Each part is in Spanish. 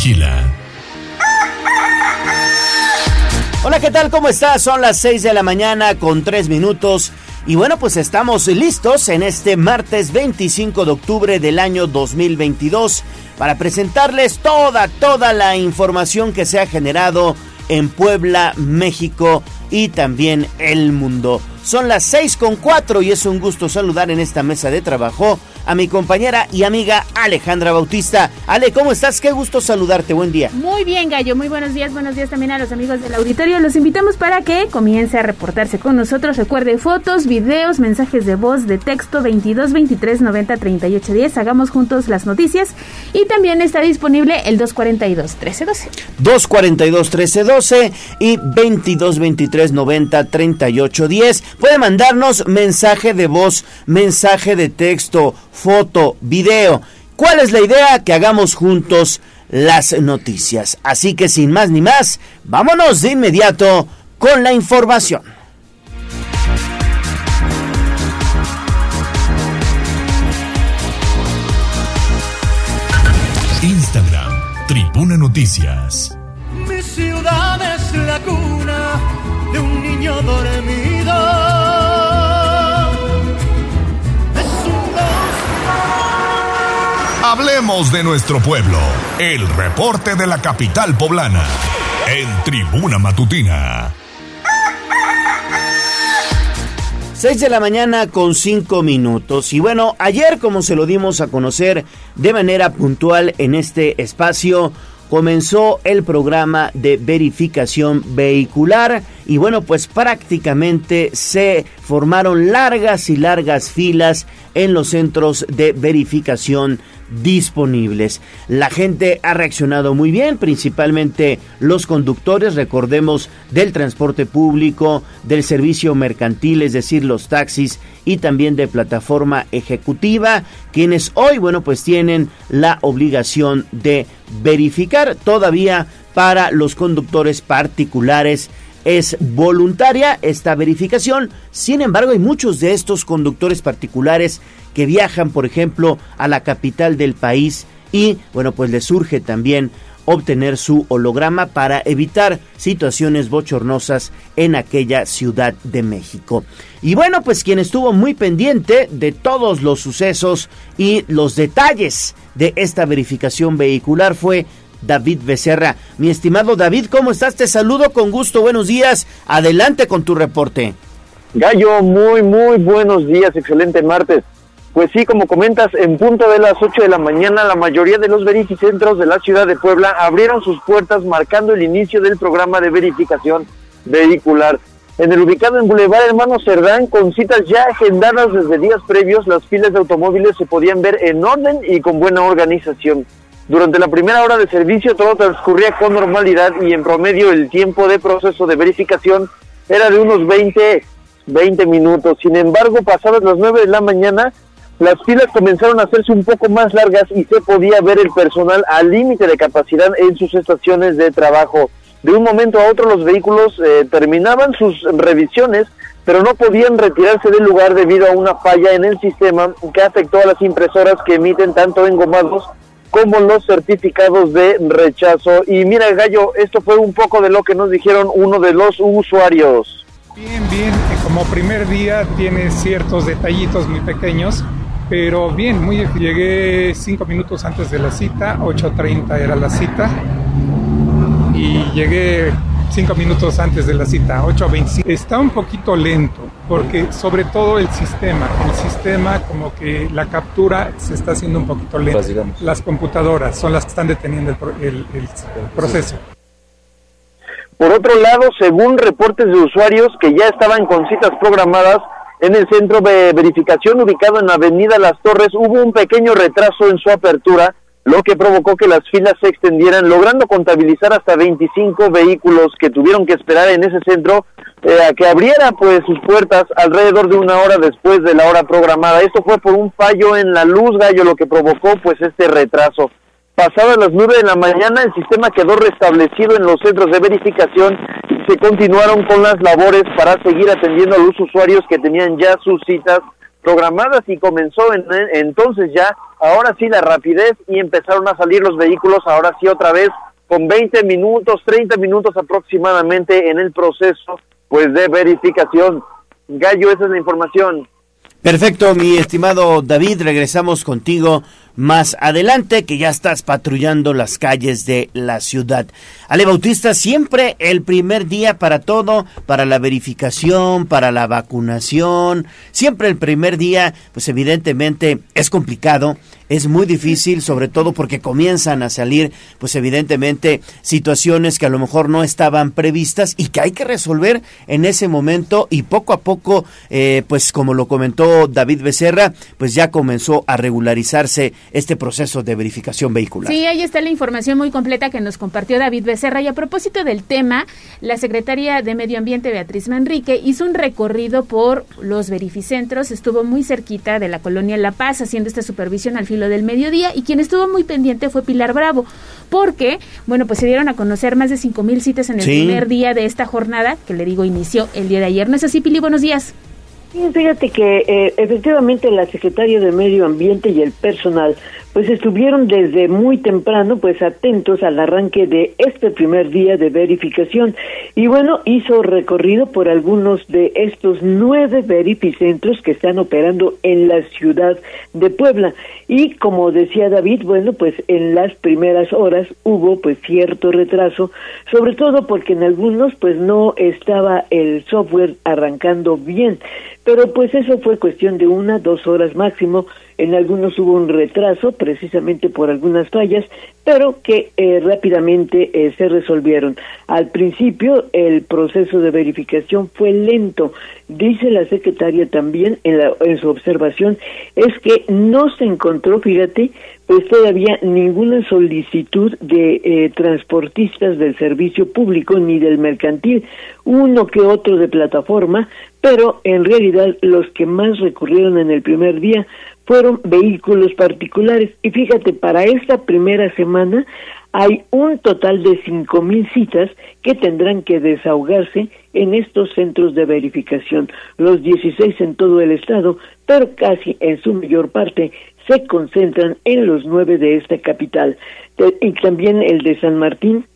vigila. Hola, ¿qué tal? ¿Cómo estás? Son las 6 de la mañana con 3 minutos. Y bueno, pues estamos listos en este martes 25 de octubre del año 2022 para presentarles toda, toda la información que se ha generado en Puebla, México y también el mundo. Son las 6 con 4 y es un gusto saludar en esta mesa de trabajo a mi compañera y amiga Alejandra Bautista. Ale, ¿cómo estás? Qué gusto saludarte. Buen día. Muy bien, Gallo. Muy buenos días. Buenos días también a los amigos del auditorio. Los invitamos para que comience a reportarse con nosotros. Recuerde fotos, videos, mensajes de voz, de texto 22 23 90 38 10. Hagamos juntos las noticias. Y también está disponible el 242 1312. 242 1312 y 22 23 90 38 10. Puede mandarnos mensaje de voz, mensaje de texto foto, video. ¿Cuál es la idea? Que hagamos juntos las noticias. Así que sin más ni más, vámonos de inmediato con la información. Instagram, Tribuna Noticias. Mi ciudad es la cuna de un niño dormido Hablemos de nuestro pueblo. El reporte de la capital poblana. En Tribuna Matutina. 6 de la mañana con 5 minutos. Y bueno, ayer como se lo dimos a conocer de manera puntual en este espacio, comenzó el programa de verificación vehicular y bueno, pues prácticamente se formaron largas y largas filas en los centros de verificación disponibles. La gente ha reaccionado muy bien, principalmente los conductores, recordemos, del transporte público, del servicio mercantil, es decir, los taxis y también de plataforma ejecutiva, quienes hoy, bueno, pues tienen la obligación de verificar todavía para los conductores particulares es voluntaria esta verificación, sin embargo hay muchos de estos conductores particulares que viajan, por ejemplo, a la capital del país y, bueno, pues les surge también obtener su holograma para evitar situaciones bochornosas en aquella ciudad de México. Y bueno, pues quien estuvo muy pendiente de todos los sucesos y los detalles de esta verificación vehicular fue David Becerra. Mi estimado David, ¿cómo estás? Te saludo con gusto, buenos días. Adelante con tu reporte. Gallo, muy, muy buenos días, excelente martes. Pues sí, como comentas, en punto de las 8 de la mañana, la mayoría de los verificentros de la ciudad de Puebla abrieron sus puertas marcando el inicio del programa de verificación vehicular. En el ubicado en Boulevard Hermano Cerdán, con citas ya agendadas desde días previos, las filas de automóviles se podían ver en orden y con buena organización. Durante la primera hora de servicio todo transcurría con normalidad y en promedio el tiempo de proceso de verificación era de unos 20, 20 minutos. Sin embargo, pasadas las 9 de la mañana, las filas comenzaron a hacerse un poco más largas y se podía ver el personal al límite de capacidad en sus estaciones de trabajo. De un momento a otro los vehículos eh, terminaban sus revisiones, pero no podían retirarse del lugar debido a una falla en el sistema que afectó a las impresoras que emiten tanto engomados como los certificados de rechazo. Y mira, Gallo, esto fue un poco de lo que nos dijeron uno de los usuarios. Bien, bien, como primer día tiene ciertos detallitos muy pequeños pero bien, muy llegué cinco minutos antes de la cita, 8.30 era la cita, y llegué cinco minutos antes de la cita, 8.25. Está un poquito lento, porque sobre todo el sistema, el sistema como que la captura se está haciendo un poquito lento. Las computadoras son las que están deteniendo el, el proceso. Por otro lado, según reportes de usuarios que ya estaban con citas programadas, en el centro de verificación ubicado en la Avenida Las Torres hubo un pequeño retraso en su apertura, lo que provocó que las filas se extendieran, logrando contabilizar hasta 25 vehículos que tuvieron que esperar en ese centro eh, a que abriera pues sus puertas alrededor de una hora después de la hora programada. Esto fue por un fallo en la luz, gallo, lo que provocó pues este retraso. Pasadas las nueve de la mañana, el sistema quedó restablecido en los centros de verificación y se continuaron con las labores para seguir atendiendo a los usuarios que tenían ya sus citas programadas y comenzó en, entonces ya, ahora sí la rapidez y empezaron a salir los vehículos, ahora sí otra vez con 20 minutos, 30 minutos aproximadamente en el proceso pues de verificación. Gallo, esa es la información. Perfecto, mi estimado David, regresamos contigo más adelante, que ya estás patrullando las calles de la ciudad. Ale Bautista, siempre el primer día para todo, para la verificación, para la vacunación, siempre el primer día, pues evidentemente es complicado, es muy difícil, sobre todo porque comienzan a salir, pues evidentemente, situaciones que a lo mejor no estaban previstas y que hay que resolver en ese momento y poco a poco, eh, pues como lo comentó David Becerra, pues ya comenzó a regularizarse este proceso de verificación vehicular. Sí, ahí está la información muy completa que nos compartió David Becerra y a propósito del tema, la secretaria de Medio Ambiente Beatriz Manrique hizo un recorrido por los verificentros, estuvo muy cerquita de la colonia La Paz haciendo esta supervisión al filo del mediodía y quien estuvo muy pendiente fue Pilar Bravo, porque, bueno, pues se dieron a conocer más de cinco mil citas en el primer día de esta jornada, que le digo inició el día de ayer. ¿No es así, Pili? Buenos días. Fíjate que eh, efectivamente la Secretaría de Medio Ambiente y el personal pues estuvieron desde muy temprano pues atentos al arranque de este primer día de verificación. Y bueno hizo recorrido por algunos de estos nueve verificentros que están operando en la ciudad de Puebla. Y como decía David bueno pues en las primeras horas hubo pues cierto retraso sobre todo porque en algunos pues no estaba el software arrancando bien. Pero pues eso fue cuestión de una dos horas máximo en algunos hubo un retraso precisamente por algunas fallas, pero que eh, rápidamente eh, se resolvieron. Al principio el proceso de verificación fue lento. Dice la secretaria también en, la, en su observación, es que no se encontró, fíjate, pues todavía ninguna solicitud de eh, transportistas del servicio público ni del mercantil, uno que otro de plataforma, pero en realidad los que más recurrieron en el primer día fueron vehículos particulares. Y fíjate, para esta primera semana hay un total de cinco mil citas que tendrán que desahogarse en estos centros de verificación, los 16 en todo el estado, pero casi en su mayor parte se concentran en los nueve de esta capital. Y también el de San Martín,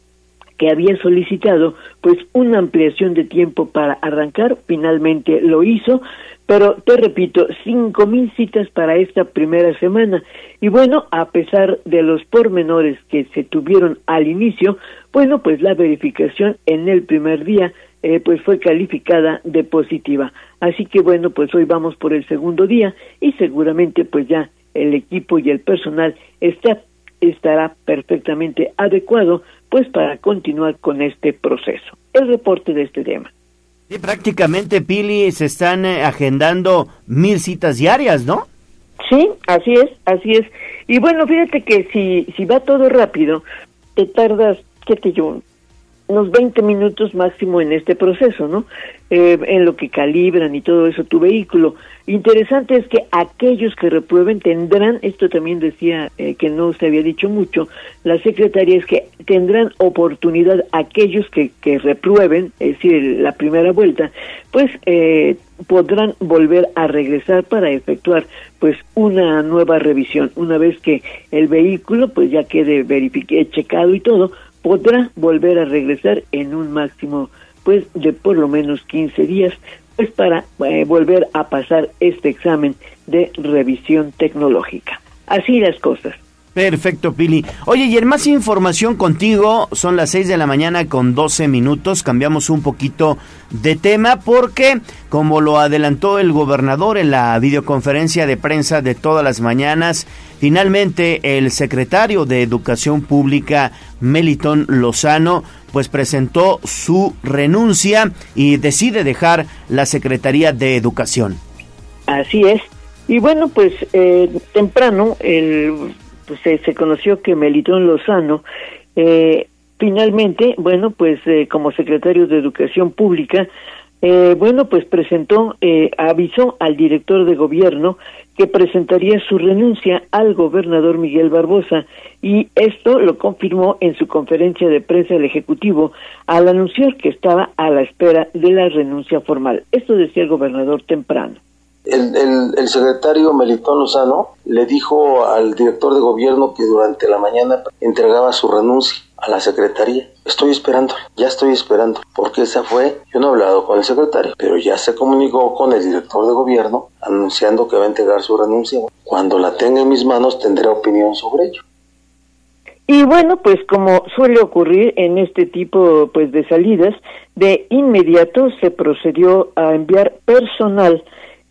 que había solicitado pues una ampliación de tiempo para arrancar, finalmente lo hizo, pero te repito, cinco mil citas para esta primera semana. Y bueno, a pesar de los pormenores que se tuvieron al inicio, bueno, pues la verificación en el primer día eh, pues fue calificada de positiva. Así que bueno, pues hoy vamos por el segundo día y seguramente pues ya el equipo y el personal está, estará perfectamente adecuado pues para continuar con este proceso. El reporte de este tema. Prácticamente, Pili, se están eh, agendando mil citas diarias, ¿no? Sí, así es, así es. Y bueno, fíjate que si, si va todo rápido, te tardas, qué te yo, unos 20 minutos máximo en este proceso, ¿no? Eh, en lo que calibran y todo eso tu vehículo. Interesante es que aquellos que reprueben tendrán, esto también decía eh, que no se había dicho mucho, la secretaria es que tendrán oportunidad aquellos que, que reprueben, es decir, la primera vuelta, pues eh, podrán volver a regresar para efectuar pues una nueva revisión una vez que el vehículo pues ya quede verificado, checado y todo podrá volver a regresar en un máximo pues de por lo menos 15 días pues para eh, volver a pasar este examen de revisión tecnológica. Así las cosas. Perfecto, Pili. Oye, y en más información contigo, son las 6 de la mañana con 12 minutos, cambiamos un poquito de tema porque, como lo adelantó el gobernador en la videoconferencia de prensa de todas las mañanas, finalmente el secretario de Educación Pública, Melitón Lozano, pues presentó su renuncia y decide dejar la Secretaría de Educación. Así es. Y bueno, pues eh, temprano el pues se, conoció que Melitón Lozano eh, finalmente, bueno, pues eh, como secretario de Educación Pública, eh, bueno, pues presentó, avisó al director de gobierno que presentaría su renuncia al gobernador Miguel Barbosa y esto lo confirmó en su conferencia de prensa el Ejecutivo al anunciar que estaba a la espera de la renuncia formal. Esto decía el gobernador temprano. El, el, secretario Melitón Lozano le dijo al director de gobierno que durante la mañana entregaba su renuncia a la secretaría. Estoy esperando, ya estoy esperando, porque esa fue, yo no he hablado con el secretario, pero ya se comunicó con el director de gobierno anunciando que va a entregar su renuncia. Cuando la tenga en mis manos tendré opinión sobre ello. Y bueno, pues como suele ocurrir en este tipo pues de salidas, de inmediato se procedió a enviar personal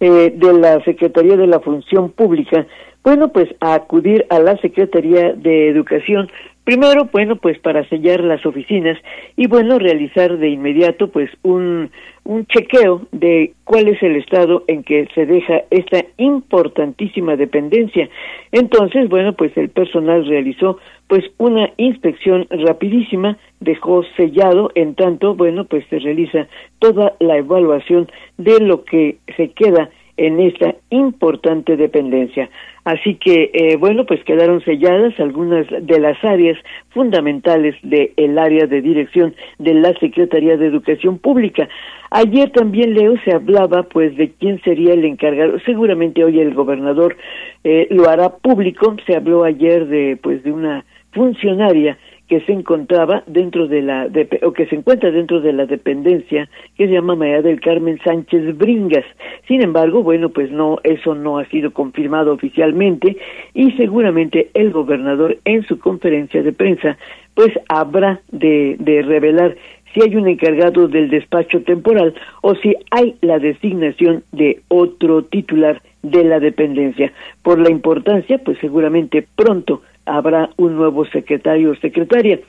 eh, de la Secretaría de la Función Pública, bueno, pues a acudir a la Secretaría de Educación Primero, bueno, pues para sellar las oficinas y bueno, realizar de inmediato pues un, un chequeo de cuál es el estado en que se deja esta importantísima dependencia. Entonces, bueno, pues el personal realizó pues una inspección rapidísima, dejó sellado, en tanto, bueno, pues se realiza toda la evaluación de lo que se queda en esta importante dependencia. Así que, eh, bueno, pues quedaron selladas algunas de las áreas fundamentales del área de dirección de la Secretaría de Educación Pública. Ayer también, Leo, se hablaba pues de quién sería el encargado. Seguramente hoy el gobernador eh, lo hará público. Se habló ayer de pues de una funcionaria que se encontraba dentro de la o que se encuentra dentro de la dependencia que se llama María del Carmen Sánchez Bringas. Sin embargo, bueno, pues no eso no ha sido confirmado oficialmente y seguramente el gobernador en su conferencia de prensa pues habrá de, de revelar si hay un encargado del despacho temporal o si hay la designación de otro titular de la dependencia. Por la importancia, pues seguramente pronto habrá un nuevo secretario o secretaria.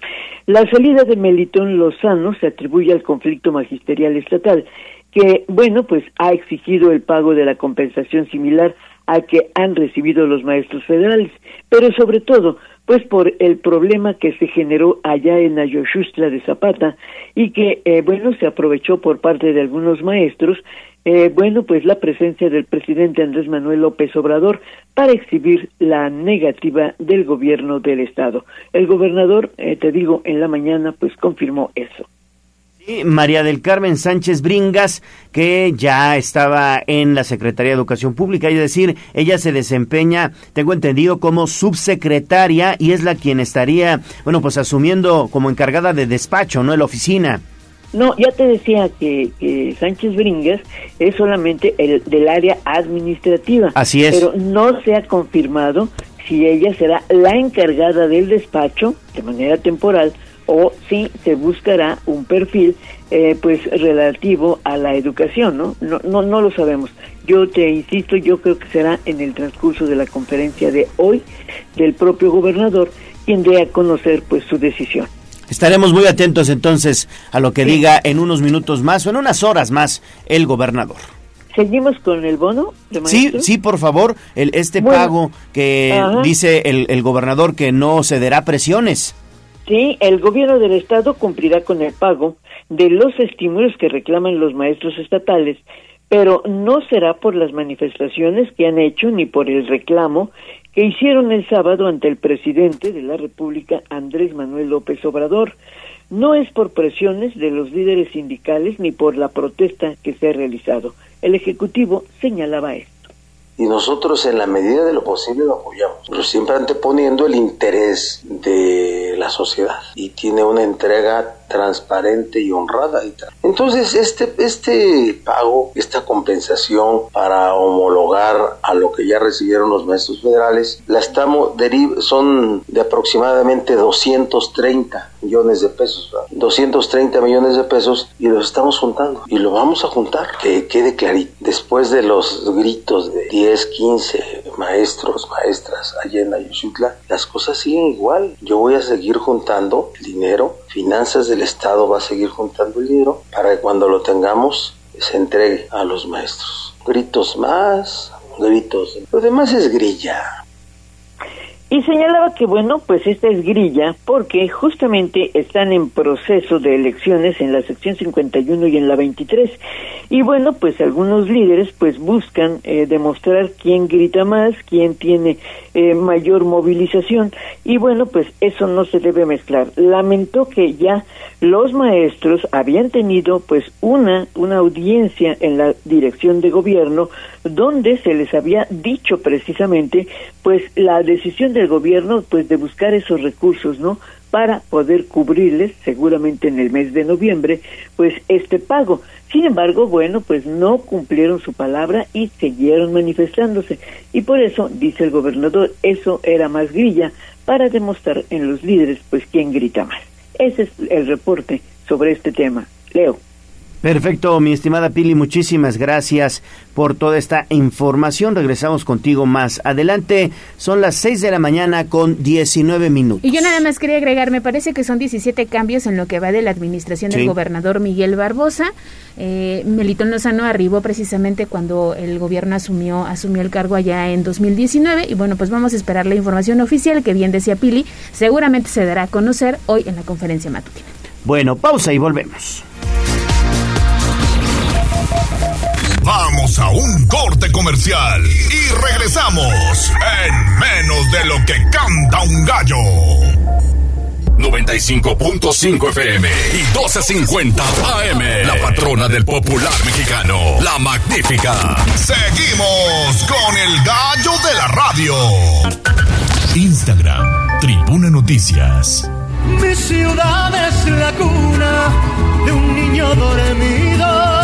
La salida de Melitón Lozano se atribuye al conflicto magisterial estatal, que, bueno, pues ha exigido el pago de la compensación similar a que han recibido los maestros federales, pero sobre todo, pues por el problema que se generó allá en Ayoshustra de Zapata y que, eh, bueno, se aprovechó por parte de algunos maestros eh, bueno, pues la presencia del presidente Andrés Manuel López Obrador para exhibir la negativa del gobierno del estado. El gobernador, eh, te digo, en la mañana pues confirmó eso. María del Carmen Sánchez Bringas, que ya estaba en la Secretaría de Educación Pública, es decir, ella se desempeña, tengo entendido, como subsecretaria y es la quien estaría, bueno, pues asumiendo como encargada de despacho, ¿no? En la oficina. No, ya te decía que, Sánchez Bringas es solamente el del área administrativa. Así es. Pero no se ha confirmado si ella será la encargada del despacho de manera temporal o si se buscará un perfil eh, pues relativo a la educación, ¿no? ¿no? No no lo sabemos. Yo te insisto, yo creo que será en el transcurso de la conferencia de hoy del propio gobernador quien dé a conocer pues su decisión. Estaremos muy atentos entonces a lo que diga en unos minutos más o en unas horas más el gobernador. ¿Seguimos con el bono? sí, sí, por favor, el, este pago que dice el, el gobernador que no cederá presiones. Sí, el gobierno del estado cumplirá con el pago de los estímulos que reclaman los maestros estatales, pero no será por las manifestaciones que han hecho ni por el reclamo que hicieron el sábado ante el presidente de la República, Andrés Manuel López Obrador. No es por presiones de los líderes sindicales ni por la protesta que se ha realizado. El Ejecutivo señalaba esto y nosotros en la medida de lo posible lo apoyamos, pero siempre anteponiendo el interés de la sociedad y tiene una entrega transparente y honrada. Entonces, este, este pago, esta compensación para homologar a lo que ya recibieron los maestros federales, la estamos son de aproximadamente 230 millones de pesos, 230 millones de pesos y los estamos juntando y lo vamos a juntar, que quede clarito. Después de los gritos de 10, 15 maestros, maestras allá en Ayushutla, las cosas siguen igual. Yo voy a seguir juntando dinero, finanzas del Estado va a seguir juntando el dinero para que cuando lo tengamos se entregue a los maestros. Gritos más, gritos. Lo demás es grilla. Y señalaba que, bueno, pues esta es grilla porque justamente están en proceso de elecciones en la sección 51 y en la 23. Y bueno, pues algunos líderes pues buscan eh, demostrar quién grita más, quién tiene eh, mayor movilización. Y bueno, pues eso no se debe mezclar. Lamentó que ya los maestros habían tenido pues una, una audiencia en la dirección de gobierno donde se les había dicho precisamente pues la decisión del gobierno pues de buscar esos recursos, ¿no? para poder cubrirles seguramente en el mes de noviembre pues este pago. Sin embargo, bueno, pues no cumplieron su palabra y siguieron manifestándose. Y por eso, dice el gobernador, eso era más grilla para demostrar en los líderes pues quién grita más. Ese es el reporte sobre este tema. Leo. Perfecto, mi estimada Pili, muchísimas gracias por toda esta información. Regresamos contigo más adelante. Son las 6 de la mañana con 19 minutos. Y yo nada más quería agregar, me parece que son 17 cambios en lo que va de la administración del gobernador Miguel Barbosa. Eh, Melitón Lozano arribó precisamente cuando el gobierno asumió, asumió el cargo allá en 2019 y bueno, pues vamos a esperar la información oficial que bien decía Pili, seguramente se dará a conocer hoy en la conferencia matutina. Bueno, pausa y volvemos. Vamos a un corte comercial y regresamos en menos de lo que canta un gallo. 95.5 FM y 12.50 AM. La patrona del popular mexicano, la magnífica. Seguimos con el gallo de la radio. Instagram, Tribuna Noticias. Mi ciudad es la cuna de un niño dormido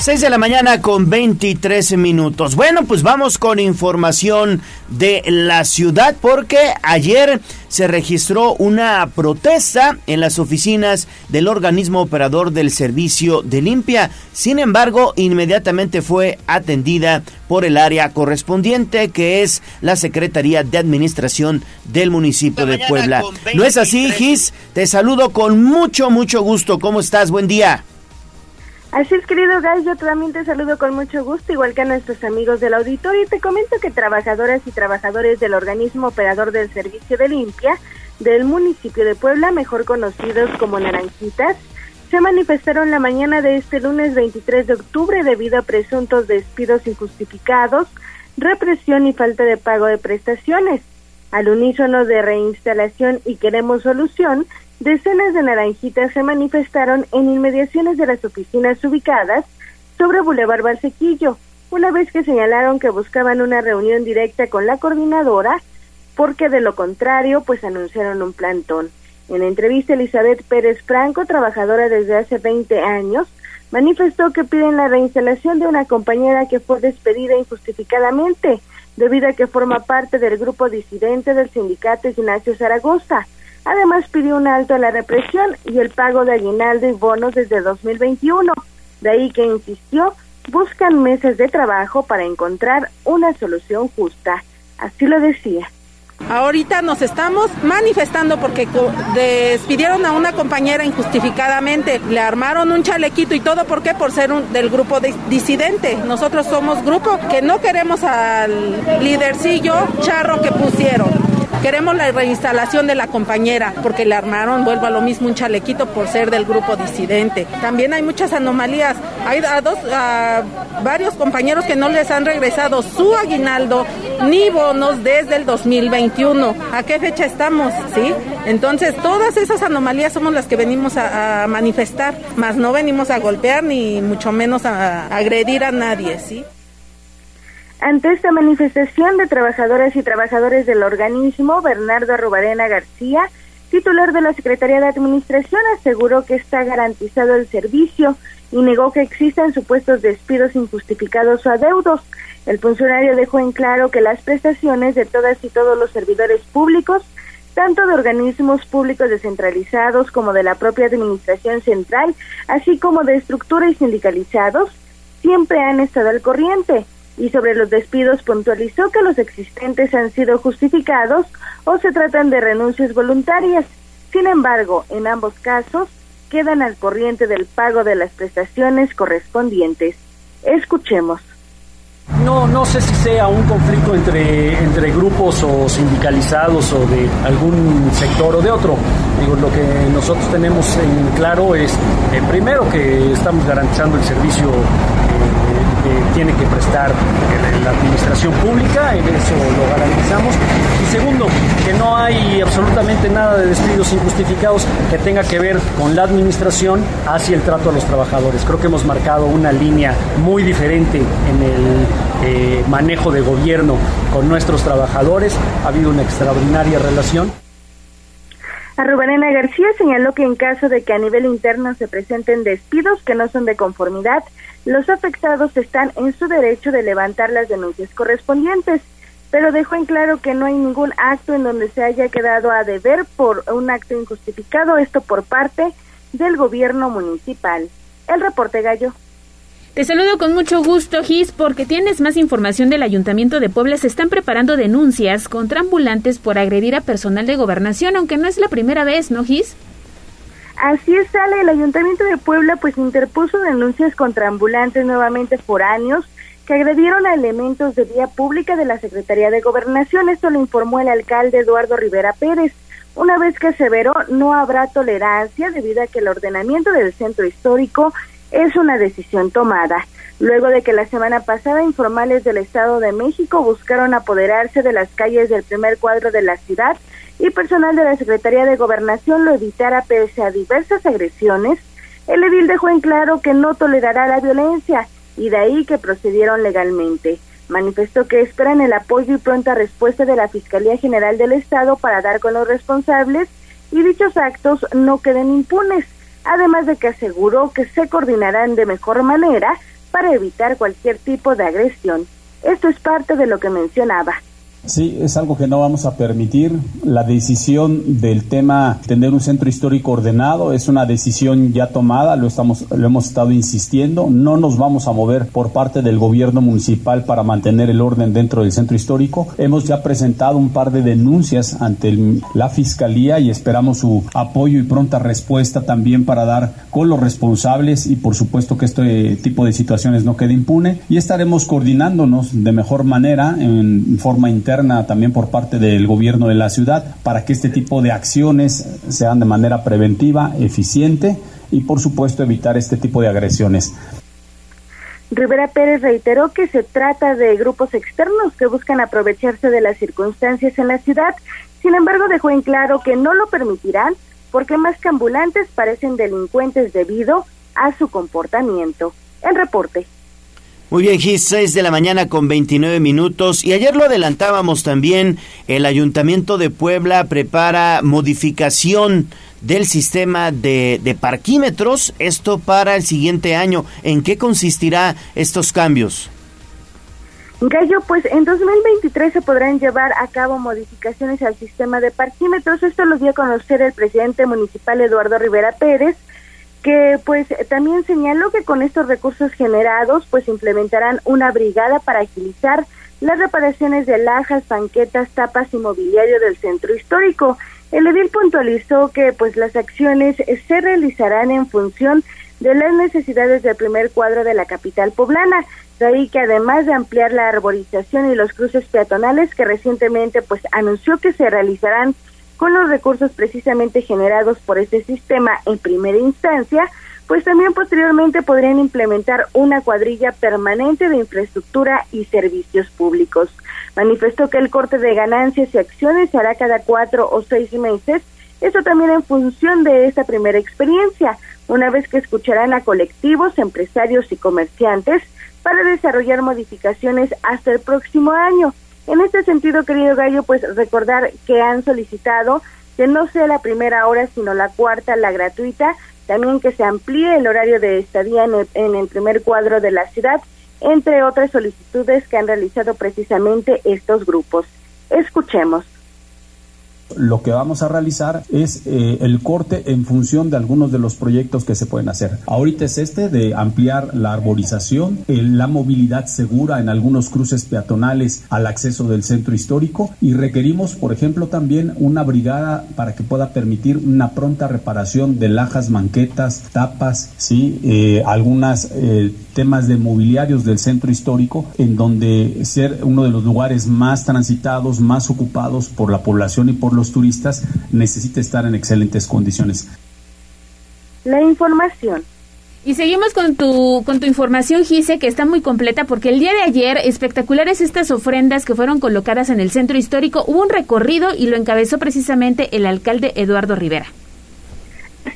6 de la mañana con 23 minutos. Bueno, pues vamos con información de la ciudad porque ayer se registró una protesta en las oficinas del organismo operador del servicio de limpia. Sin embargo, inmediatamente fue atendida por el área correspondiente que es la Secretaría de Administración del municipio de Puebla. ¿No es así, Gis? Te saludo con mucho, mucho gusto. ¿Cómo estás? Buen día. Así es, querido Gay, yo también te saludo con mucho gusto, igual que a nuestros amigos del auditorio, y te comento que trabajadoras y trabajadores del organismo operador del servicio de limpia del municipio de Puebla, mejor conocidos como Naranjitas, se manifestaron la mañana de este lunes 23 de octubre debido a presuntos despidos injustificados, represión y falta de pago de prestaciones. Al unísono de reinstalación y queremos solución, decenas de naranjitas se manifestaron en inmediaciones de las oficinas ubicadas sobre Boulevard Barsequillo, una vez que señalaron que buscaban una reunión directa con la coordinadora, porque de lo contrario, pues anunciaron un plantón. En entrevista, Elizabeth Pérez Franco, trabajadora desde hace 20 años, manifestó que piden la reinstalación de una compañera que fue despedida injustificadamente, debido a que forma parte del grupo disidente del sindicato Ignacio Zaragoza. Además pidió un alto a la represión y el pago de aguinaldo y bonos desde 2021. De ahí que insistió, buscan meses de trabajo para encontrar una solución justa. Así lo decía. Ahorita nos estamos manifestando porque despidieron a una compañera injustificadamente, le armaron un chalequito y todo, ¿por qué? Por ser un, del grupo disidente. Nosotros somos grupo que no queremos al lidercillo charro que pusieron. Queremos la reinstalación de la compañera porque le armaron, vuelvo a lo mismo, un chalequito por ser del grupo disidente. También hay muchas anomalías. Hay a dos, a varios compañeros que no les han regresado su aguinaldo ni bonos desde el 2021. ¿A qué fecha estamos? ¿Sí? Entonces, todas esas anomalías somos las que venimos a, manifestar, más no venimos a golpear ni mucho menos a, agredir a nadie, ¿sí? Ante esta manifestación de trabajadoras y trabajadores del organismo, Bernardo Arrubarena García, titular de la Secretaría de Administración, aseguró que está garantizado el servicio y negó que existan supuestos despidos injustificados o adeudos. El funcionario dejó en claro que las prestaciones de todas y todos los servidores públicos, tanto de organismos públicos descentralizados como de la propia Administración Central, así como de estructura y sindicalizados, siempre han estado al corriente Y sobre los despidos puntualizó que los existentes han sido justificados o se tratan de renuncias voluntarias. Sin embargo, en ambos casos quedan al corriente del pago de las prestaciones correspondientes. Escuchemos. No, no sé si sea un conflicto entre, entre grupos o sindicalizados o de algún sector o de otro. Digo, lo que nosotros tenemos en claro es, eh, primero, que estamos garantizando el servicio tiene que prestar la administración pública, en eso lo garantizamos. Y segundo, que no hay absolutamente nada de despidos injustificados que tenga que ver con la administración hacia el trato a los trabajadores. Creo que hemos marcado una línea muy diferente en el eh, manejo de gobierno con nuestros trabajadores. Ha habido una extraordinaria relación. Rubenena García señaló que en caso de que a nivel interno se presenten despidos que no son de conformidad, los afectados están en su derecho de levantar las denuncias correspondientes, pero dejó en claro que no hay ningún acto en donde se haya quedado a deber por un acto injustificado, esto por parte del gobierno municipal. El reporte Gallo. Te saludo con mucho gusto, Gis, porque tienes más información del Ayuntamiento de Puebla. Se están preparando denuncias contra ambulantes por agredir a personal de gobernación, aunque no es la primera vez, ¿no, Gis? Así es, sale. El Ayuntamiento de Puebla pues interpuso denuncias contra ambulantes nuevamente foráneos que agredieron a elementos de vía pública de la Secretaría de Gobernación. Esto lo informó el alcalde Eduardo Rivera Pérez. Una vez que aseveró no habrá tolerancia debido a que el ordenamiento del centro histórico es una decisión tomada. Luego de que la semana pasada informales del Estado de México buscaron apoderarse de las calles del primer cuadro de la ciudad y personal de la Secretaría de Gobernación lo evitara pese a diversas agresiones, el edil dejó en claro que no tolerará la violencia y de ahí que procedieron legalmente. Manifestó que esperan el apoyo y pronta respuesta de la Fiscalía General del Estado para dar con los responsables y dichos actos no queden impunes además de que aseguró que se coordinarán de mejor manera para evitar cualquier tipo de agresión. Esto es parte de lo que mencionaba. Sí, es algo que no vamos a permitir. La decisión del tema tener un centro histórico ordenado es una decisión ya tomada, lo estamos lo hemos estado insistiendo, no nos vamos a mover por parte del gobierno municipal para mantener el orden dentro del centro histórico. Hemos ya presentado un par de denuncias ante la fiscalía y esperamos su apoyo y pronta respuesta también para dar con los responsables y por supuesto que este tipo de situaciones no quede impune y estaremos coordinándonos de mejor manera en forma interna también por parte del gobierno de la ciudad para que este tipo de acciones sean de manera preventiva, eficiente y por supuesto evitar este tipo de agresiones. Rivera Pérez reiteró que se trata de grupos externos que buscan aprovecharse de las circunstancias en la ciudad, sin embargo dejó en claro que no lo permitirán porque más que ambulantes parecen delincuentes debido a su comportamiento. El reporte. Muy bien, Gis, 6 de la mañana con 29 minutos. Y ayer lo adelantábamos también, el Ayuntamiento de Puebla prepara modificación del sistema de, de parquímetros, esto para el siguiente año. ¿En qué consistirá estos cambios? Gallo, pues en 2023 se podrán llevar a cabo modificaciones al sistema de parquímetros. Esto lo dio a conocer el presidente municipal Eduardo Rivera Pérez que pues también señaló que con estos recursos generados pues implementarán una brigada para agilizar las reparaciones de lajas, banquetas, tapas y mobiliario del centro histórico. El edil puntualizó que pues las acciones se realizarán en función de las necesidades del primer cuadro de la capital poblana, de ahí que además de ampliar la arborización y los cruces peatonales que recientemente pues anunció que se realizarán con los recursos precisamente generados por este sistema en primera instancia, pues también posteriormente podrían implementar una cuadrilla permanente de infraestructura y servicios públicos. Manifestó que el corte de ganancias y acciones se hará cada cuatro o seis meses, eso también en función de esta primera experiencia, una vez que escucharán a colectivos, empresarios y comerciantes para desarrollar modificaciones hasta el próximo año. En este sentido, querido Gallo, pues recordar que han solicitado que no sea la primera hora, sino la cuarta, la gratuita, también que se amplíe el horario de estadía en el, primer cuadro de la ciudad, entre otras solicitudes que han realizado precisamente estos grupos. Escuchemos. Lo que vamos a realizar es eh, el corte en función de algunos de los proyectos que se pueden hacer. Ahorita es este de ampliar la arborización, eh, la movilidad segura en algunos cruces peatonales al acceso del centro histórico y requerimos, por ejemplo, también una brigada para que pueda permitir una pronta reparación de lajas, manquetas, tapas, sí, eh, algunas temas de mobiliarios del centro histórico, en donde ser uno de los lugares más transitados, más ocupados por la población y por los turistas, necesita estar en excelentes condiciones. La información. Y seguimos con tu, con tu información, Gise, que está muy completa, porque el día de ayer, espectaculares estas ofrendas que fueron colocadas en el centro histórico, hubo un recorrido y lo encabezó precisamente el alcalde Eduardo Rivera.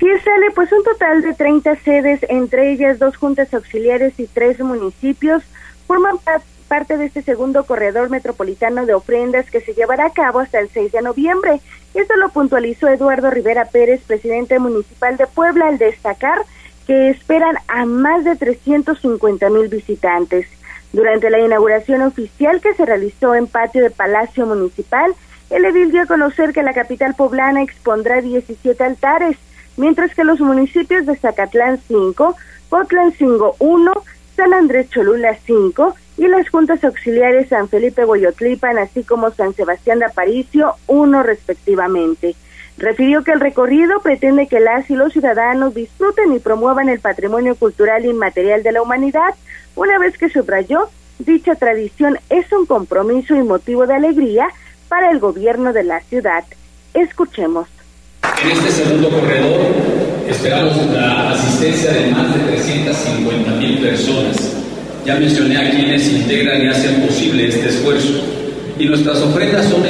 Es, sale pues un total de 30 sedes, entre ellas dos juntas auxiliares y tres municipios, forman parte de este segundo corredor metropolitano de ofrendas que se llevará a cabo hasta el 6 de noviembre. Esto lo puntualizó Eduardo Rivera Pérez, presidente municipal de Puebla, al destacar que esperan a más de 350 mil visitantes. Durante la inauguración oficial que se realizó en patio de Palacio Municipal, el edil dio a conocer que la capital poblana expondrá 17 altares, mientras que los municipios de Zacatlán 5, Cingo 1, San Andrés Cholula 5 y las juntas auxiliares San Felipe Boyotlipan, así como San Sebastián de Aparicio 1 respectivamente. Refirió que el recorrido pretende que las y los ciudadanos disfruten y promuevan el patrimonio cultural inmaterial de la humanidad, una vez que subrayó, dicha tradición es un compromiso y motivo de alegría para el gobierno de la ciudad. Escuchemos. En este segundo corredor esperamos la asistencia de más de 350 mil personas. Ya mencioné a quienes integran y hacen posible este esfuerzo. Y nuestras ofrendas son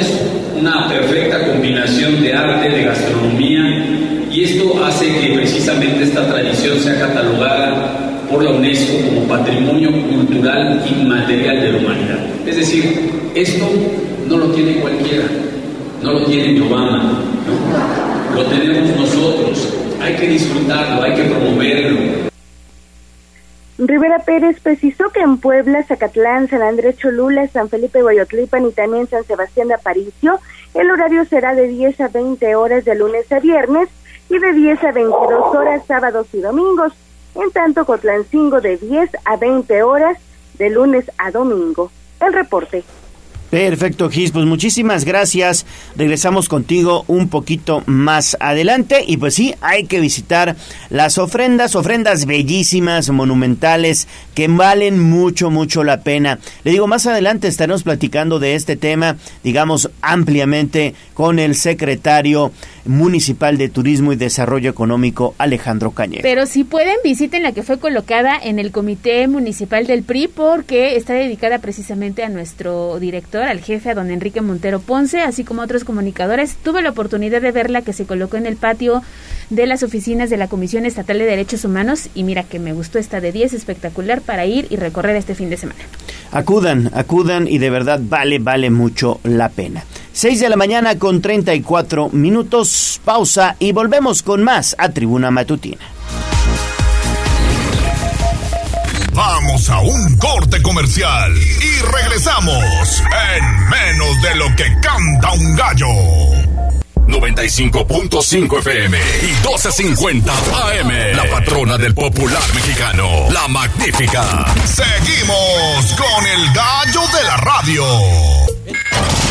una perfecta combinación de arte, de gastronomía, y esto hace que precisamente esta tradición sea catalogada por la UNESCO como patrimonio cultural inmaterial de la humanidad. Es decir, esto no lo tiene cualquiera, no lo tiene Obama, lo tenemos nosotros, hay que disfrutarlo, hay que promoverlo. Rivera Pérez precisó que en Puebla, Zacatlán, San Andrés Cholula, San Felipe Guayotlipan y también San Sebastián de Aparicio, el horario será de 10 a 20 horas de lunes a viernes y de 10 a 22 horas sábados y domingos. En tanto, Cotlancingo de 10 a 20 horas de lunes a domingo. El reporte. Perfecto, Gis. Pues muchísimas gracias. Regresamos contigo un poquito más adelante. Y pues sí, hay que visitar las ofrendas, ofrendas bellísimas, monumentales, que valen mucho, mucho la pena. Le digo, más adelante estaremos platicando de este tema, digamos, ampliamente con el secretario municipal de Turismo y Desarrollo Económico, Alejandro Cañero. Pero si pueden, visiten la que fue colocada en el Comité Municipal del PRI porque está dedicada precisamente a nuestro director, al jefe, a don Enrique Montero Ponce, así como a otros comunicadores. Tuve la oportunidad de verla que se colocó en el patio de las oficinas de la Comisión Estatal de Derechos Humanos y mira que me gustó esta de 10 espectacular para ir y recorrer este fin de semana. Acudan, acudan y de verdad vale, vale mucho la pena. 6 de la mañana con 34 minutos, pausa y volvemos con más a Tribuna Matutina. Vamos a un corte comercial y regresamos en menos de lo que canta un gallo. 95.5 FM y 12.50 AM. La patrona del popular mexicano, la magnífica. Seguimos con el gallo de la radio.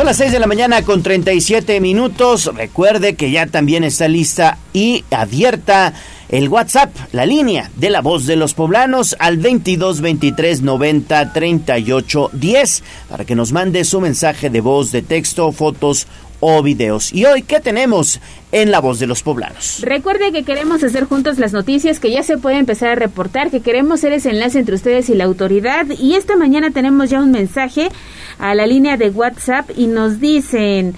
Son las 6 de la mañana con 37 minutos. Recuerde que ya también está lista y abierta el WhatsApp, la línea de la voz de los poblanos al 22 23 90 38 10 para que nos mande su mensaje de voz, de texto, fotos o videos. ¿Y hoy qué tenemos en La Voz de los Poblanos? Recuerde que queremos hacer juntos las noticias, que ya se puede empezar a reportar, que queremos ser ese enlace entre ustedes y la autoridad. Y esta mañana tenemos ya un mensaje a la línea de WhatsApp y nos dicen...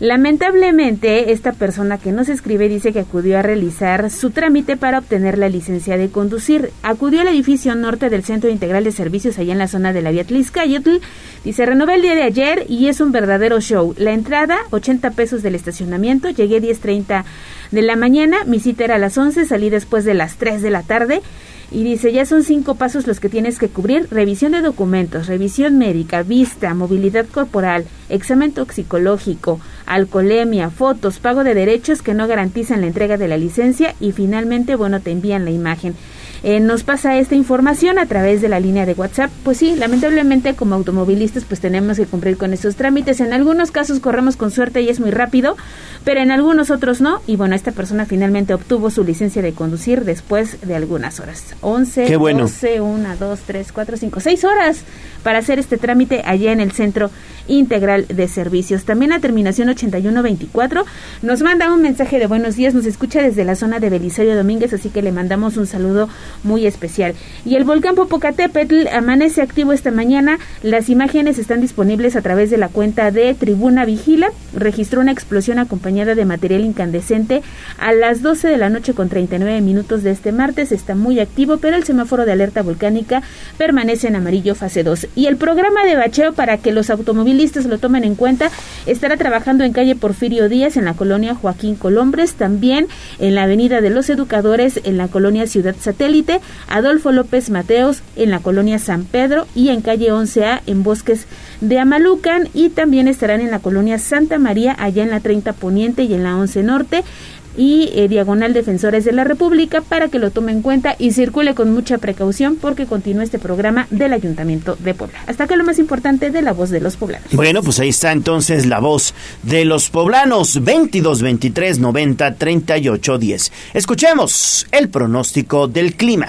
Lamentablemente, esta persona que nos escribe dice que acudió a realizar su trámite para obtener la licencia de conducir. Acudió al edificio norte del Centro Integral de Servicios allá en la zona de la Vía Tliscayotl. Dice, renové el día de ayer y es un verdadero show. La entrada, 80 pesos del estacionamiento. Llegué 10.30 de la mañana. Mi cita era a las 11. Salí después de las 3 de la tarde. Y dice, ya son cinco pasos los que tienes que cubrir. Revisión de documentos, revisión médica, vista, movilidad corporal, examen toxicológico, alcoholemia, fotos, pago de derechos que no garantizan la entrega de la licencia y finalmente, bueno, te envían la imagen. Eh, nos pasa esta información a través de la línea de WhatsApp. Pues sí, lamentablemente como automovilistas pues tenemos que cumplir con esos trámites. En algunos casos corremos con suerte y es muy rápido, pero en algunos otros no. Y bueno, esta persona finalmente obtuvo su licencia de conducir después de algunas horas. 11, Qué bueno. 12, 1, 2, 3, 4, 5, 6 horas para hacer este trámite allá en el Centro Integral de Servicios. También a terminación 8124 nos manda un mensaje de buenos días, nos escucha desde la zona de Belisario Domínguez, así que le mandamos un saludo muy especial. Y el volcán Popocatépetl amanece activo esta mañana. Las imágenes están disponibles a través de la cuenta de Tribuna Vigila. Registró una explosión acompañada de material incandescente a las 12 de la noche con 39 minutos de este martes. Está muy activo, pero el semáforo de alerta volcánica permanece en amarillo fase 2. Y el programa de bacheo para que los automovilistas lo tomen en cuenta estará trabajando en calle Porfirio Díaz en la colonia Joaquín Colombres, también en la avenida de los Educadores en la colonia Ciudad Satélite, Adolfo López Mateos en la colonia San Pedro y en calle 11A en Bosques de Amalucan y también estarán en la colonia Santa María allá en la 30 Poniente y en la 11 Norte y eh, Diagonal Defensores de la República para que lo tome en cuenta y circule con mucha precaución porque continúa este programa del Ayuntamiento de Puebla. Hasta acá lo más importante de la voz de los poblanos. Bueno, pues ahí está entonces la voz de los poblanos 22 23 90 38 10. Escuchemos el pronóstico del clima.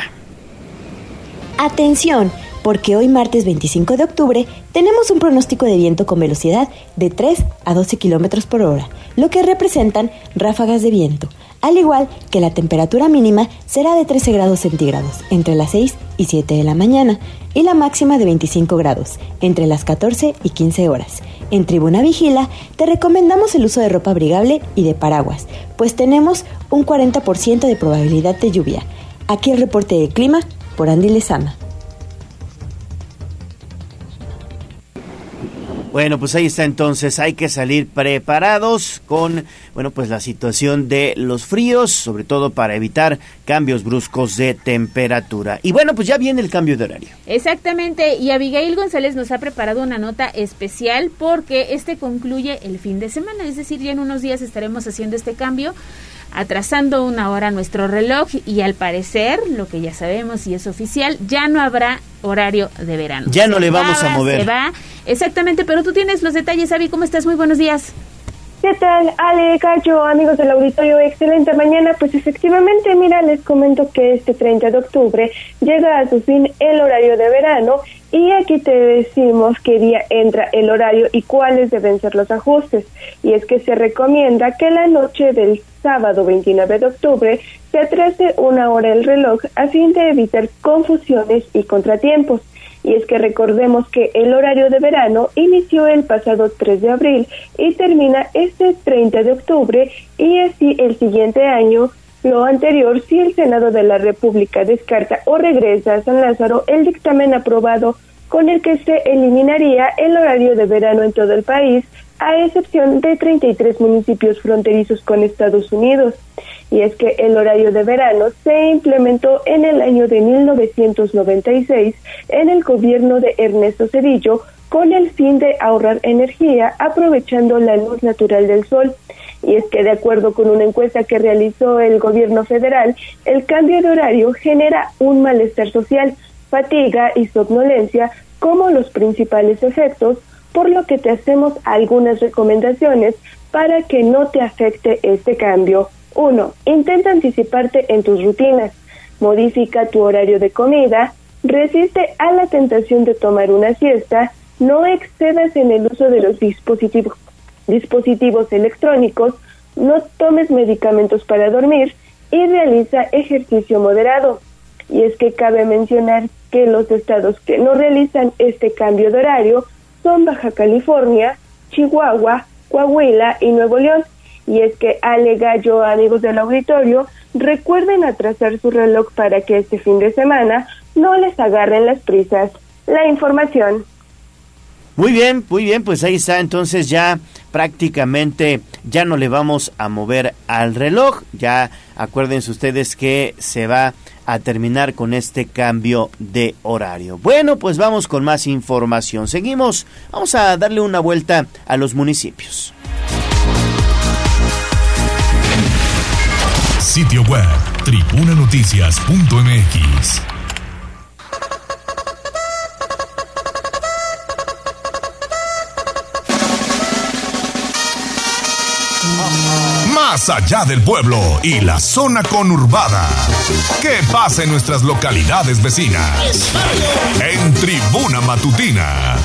Atención porque hoy martes 25 de octubre tenemos un pronóstico de viento con velocidad de 3 a 12 kilómetros por hora, lo que representan ráfagas de viento, al igual que la temperatura mínima será de 13 grados centígrados entre las 6 y 7 de la mañana y la máxima de 25 grados entre las 14 y 15 horas. En Tribuna Vigila te recomendamos el uso de ropa abrigable y de paraguas, pues tenemos un 40% de probabilidad de lluvia. Aquí el reporte de clima por Andy Lezama. Bueno, pues ahí está entonces, hay que salir preparados con, bueno, pues la situación de los fríos, sobre todo para evitar cambios bruscos de temperatura. Y bueno, pues ya viene el cambio de horario. Exactamente, y Abigail González nos ha preparado una nota especial porque este concluye el fin de semana, es decir, ya en unos días estaremos haciendo este cambio atrasando una hora nuestro reloj y al parecer, lo que ya sabemos y es oficial, ya no habrá horario de verano. Ya no le vamos a mover. Se va, exactamente, pero tú tienes los detalles, Avi, ¿cómo estás? Muy buenos días. ¿Qué tal, Ale, Cacho, amigos del auditorio? Excelente mañana. Pues efectivamente, mira, les comento que este 30 de octubre llega a su fin el horario de verano y aquí te decimos qué día entra el horario y cuáles deben ser los ajustes. Y es que se recomienda que la noche del sábado 29 de octubre se atrase una hora el reloj a fin de evitar confusiones y contratiempos. Y es que recordemos que el horario de verano inició el pasado 3 de abril y termina este 30 de octubre y así el siguiente año lo anterior, si el Senado de la República descarta o regresa a San Lázaro el dictamen aprobado con el que se eliminaría el horario de verano en todo el país, a excepción de 33 municipios fronterizos con Estados Unidos. Y es que el horario de verano se implementó en el año de 1996 en el gobierno de Ernesto Cedillo con el fin de ahorrar energía aprovechando la luz natural del sol. Y es que de acuerdo con una encuesta que realizó el gobierno federal, el cambio de horario genera un malestar social, fatiga y somnolencia como los principales efectos, por lo que te hacemos algunas recomendaciones para que no te afecte este cambio. 1. Intenta anticiparte en tus rutinas. Modifica tu horario de comida. Resiste a la tentación de tomar una siesta. No excedas en el uso de los dispositivos, dispositivos electrónicos. No tomes medicamentos para dormir y realiza ejercicio moderado. Y es que cabe mencionar que los estados que no realizan este cambio de horario son Baja California, Chihuahua, Coahuila y Nuevo León. Y es que Ale Gallo, amigos del auditorio, recuerden atrasar su reloj para que este fin de semana no les agarren las prisas. La información. Muy bien, muy bien, pues ahí está, entonces ya prácticamente ya no le vamos a mover al reloj, ya acuérdense ustedes que se va a terminar con este cambio de horario. Bueno, pues vamos con más información, seguimos, vamos a darle una vuelta a los municipios. Sitio web, tribunanoticias.mx más allá del pueblo y la zona conurbada. ¿Qué pasa en nuestras localidades vecinas? En Tribuna Matutina.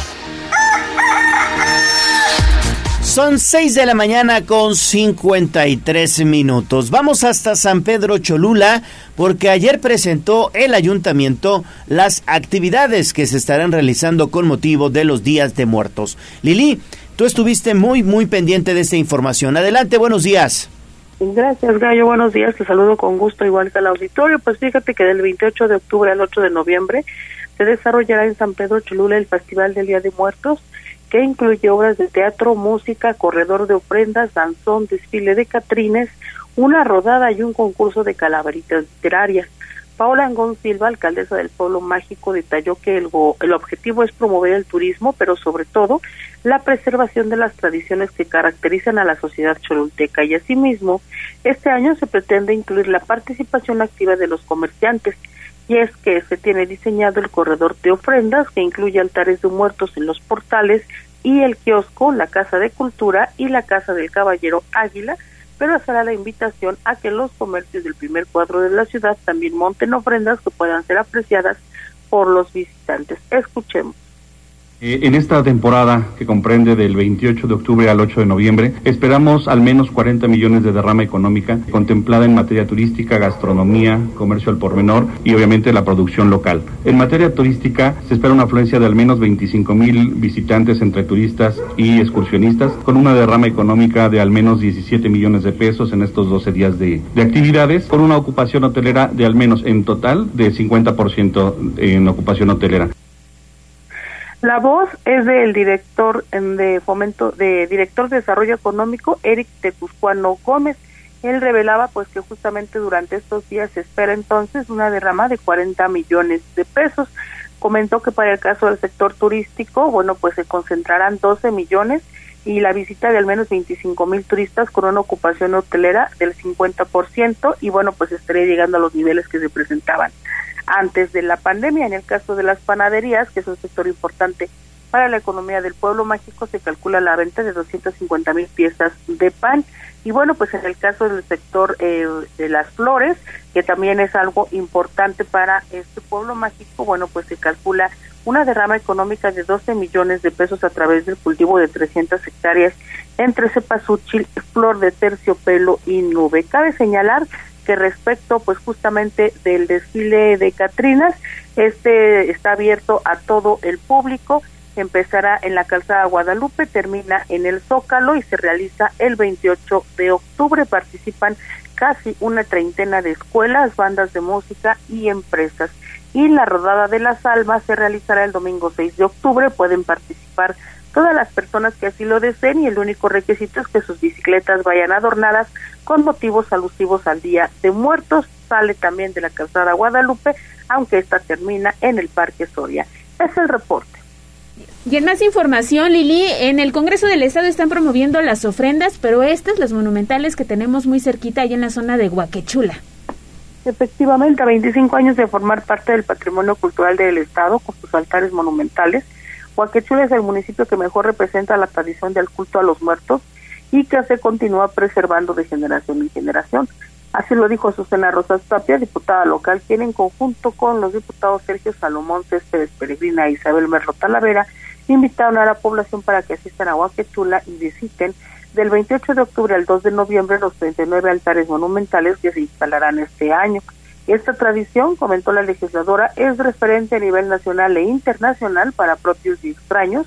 Son 6 de la mañana con 53 minutos. Vamos hasta San Pedro Cholula porque ayer presentó el ayuntamiento las actividades que se estarán realizando con motivo de los días de muertos. Lili, tú estuviste muy, muy pendiente de esta información. Adelante, buenos días. Gracias, Gallo. Buenos días. Te saludo con gusto, igual al auditorio. Pues fíjate que del 28 de octubre al 8 de noviembre se desarrollará en San Pedro Cholula el Festival del Día de Muertos, que incluye obras de teatro, música, corredor de ofrendas, danzón, desfile de catrines, una rodada y un concurso de calaveritas literarias. Paola Angón Silva, alcaldesa del pueblo mágico, detalló que el, el objetivo es promover el turismo, pero sobre todo la preservación de las tradiciones que caracterizan a la sociedad cholulteca y asimismo, este año se pretende incluir la participación activa de los comerciantes, y es que se tiene diseñado el corredor de ofrendas que incluye altares de muertos en los portales y el kiosco, la Casa de Cultura y la Casa del Caballero Águila, pero será la invitación a que los comercios del primer cuadro de la ciudad también monten ofrendas que puedan ser apreciadas por los visitantes. Escuchemos. Eh, en esta temporada, que comprende del 28 de octubre al 8 de noviembre, esperamos al menos 40 millones de derrama económica contemplada en materia turística, gastronomía, comercio al por menor y obviamente la producción local. En materia turística se espera una afluencia de al menos 25 mil visitantes entre turistas y excursionistas, con una derrama económica de al menos 17 millones de pesos en estos 12 días de, de actividades, con una ocupación hotelera de al menos en total de 50% en ocupación hotelera. La voz es del director de fomento, de director de desarrollo económico, Eric Tecuscuano Gómez. Él revelaba pues que justamente durante estos días se espera entonces una derrama de 40 millones de pesos. Comentó que para el caso del sector turístico, bueno, pues se concentrarán 12 millones y la visita de al menos 25 mil turistas con una ocupación hotelera del 50% y bueno, pues estaría llegando a los niveles que se presentaban antes de la pandemia. En el caso de las panaderías, que es un sector importante para la economía del pueblo mágico, se calcula la venta de 250 mil piezas de pan. Y bueno, pues en el caso del sector eh, de las flores, que también es algo importante para este pueblo mágico, bueno, pues se calcula una derrama económica de 12 millones de pesos a través del cultivo de 300 hectáreas entre cempasúchil, flor de terciopelo y nube. Cabe señalar que respecto pues justamente del desfile de Catrinas, este está abierto a todo el público, empezará en la calzada Guadalupe, termina en el Zócalo y se realiza el 28 de octubre, participan casi una treintena de escuelas, bandas de música y empresas. Y la rodada de las almas se realizará el domingo 6 de octubre, pueden participar todas las personas que así lo deseen y el único requisito es que sus bicicletas vayan adornadas con motivos alusivos al Día de Muertos. Sale también de la calzada Guadalupe, aunque esta termina en el Parque Soria. Es el reporte. Y en más información, Lili, en el Congreso del Estado están promoviendo las ofrendas, pero estas, las monumentales que tenemos muy cerquita, ahí en la zona de Huaquechula. Efectivamente, a 25 años de formar parte del patrimonio cultural del Estado, con sus altares monumentales, Huaquechula es el municipio que mejor representa la tradición del culto a los muertos y que se continúa preservando de generación en generación. Así lo dijo Susana Rosas Tapia, diputada local, quien en conjunto con los diputados Sergio Salomón Céspedes Peregrina e Isabel Merlo Talavera invitaron a la población para que asistan a Huaquechula y visiten del 28 de octubre al 2 de noviembre los 39 altares monumentales que se instalarán este año. Esta tradición, comentó la legisladora, es referente a nivel nacional e internacional para propios y extraños,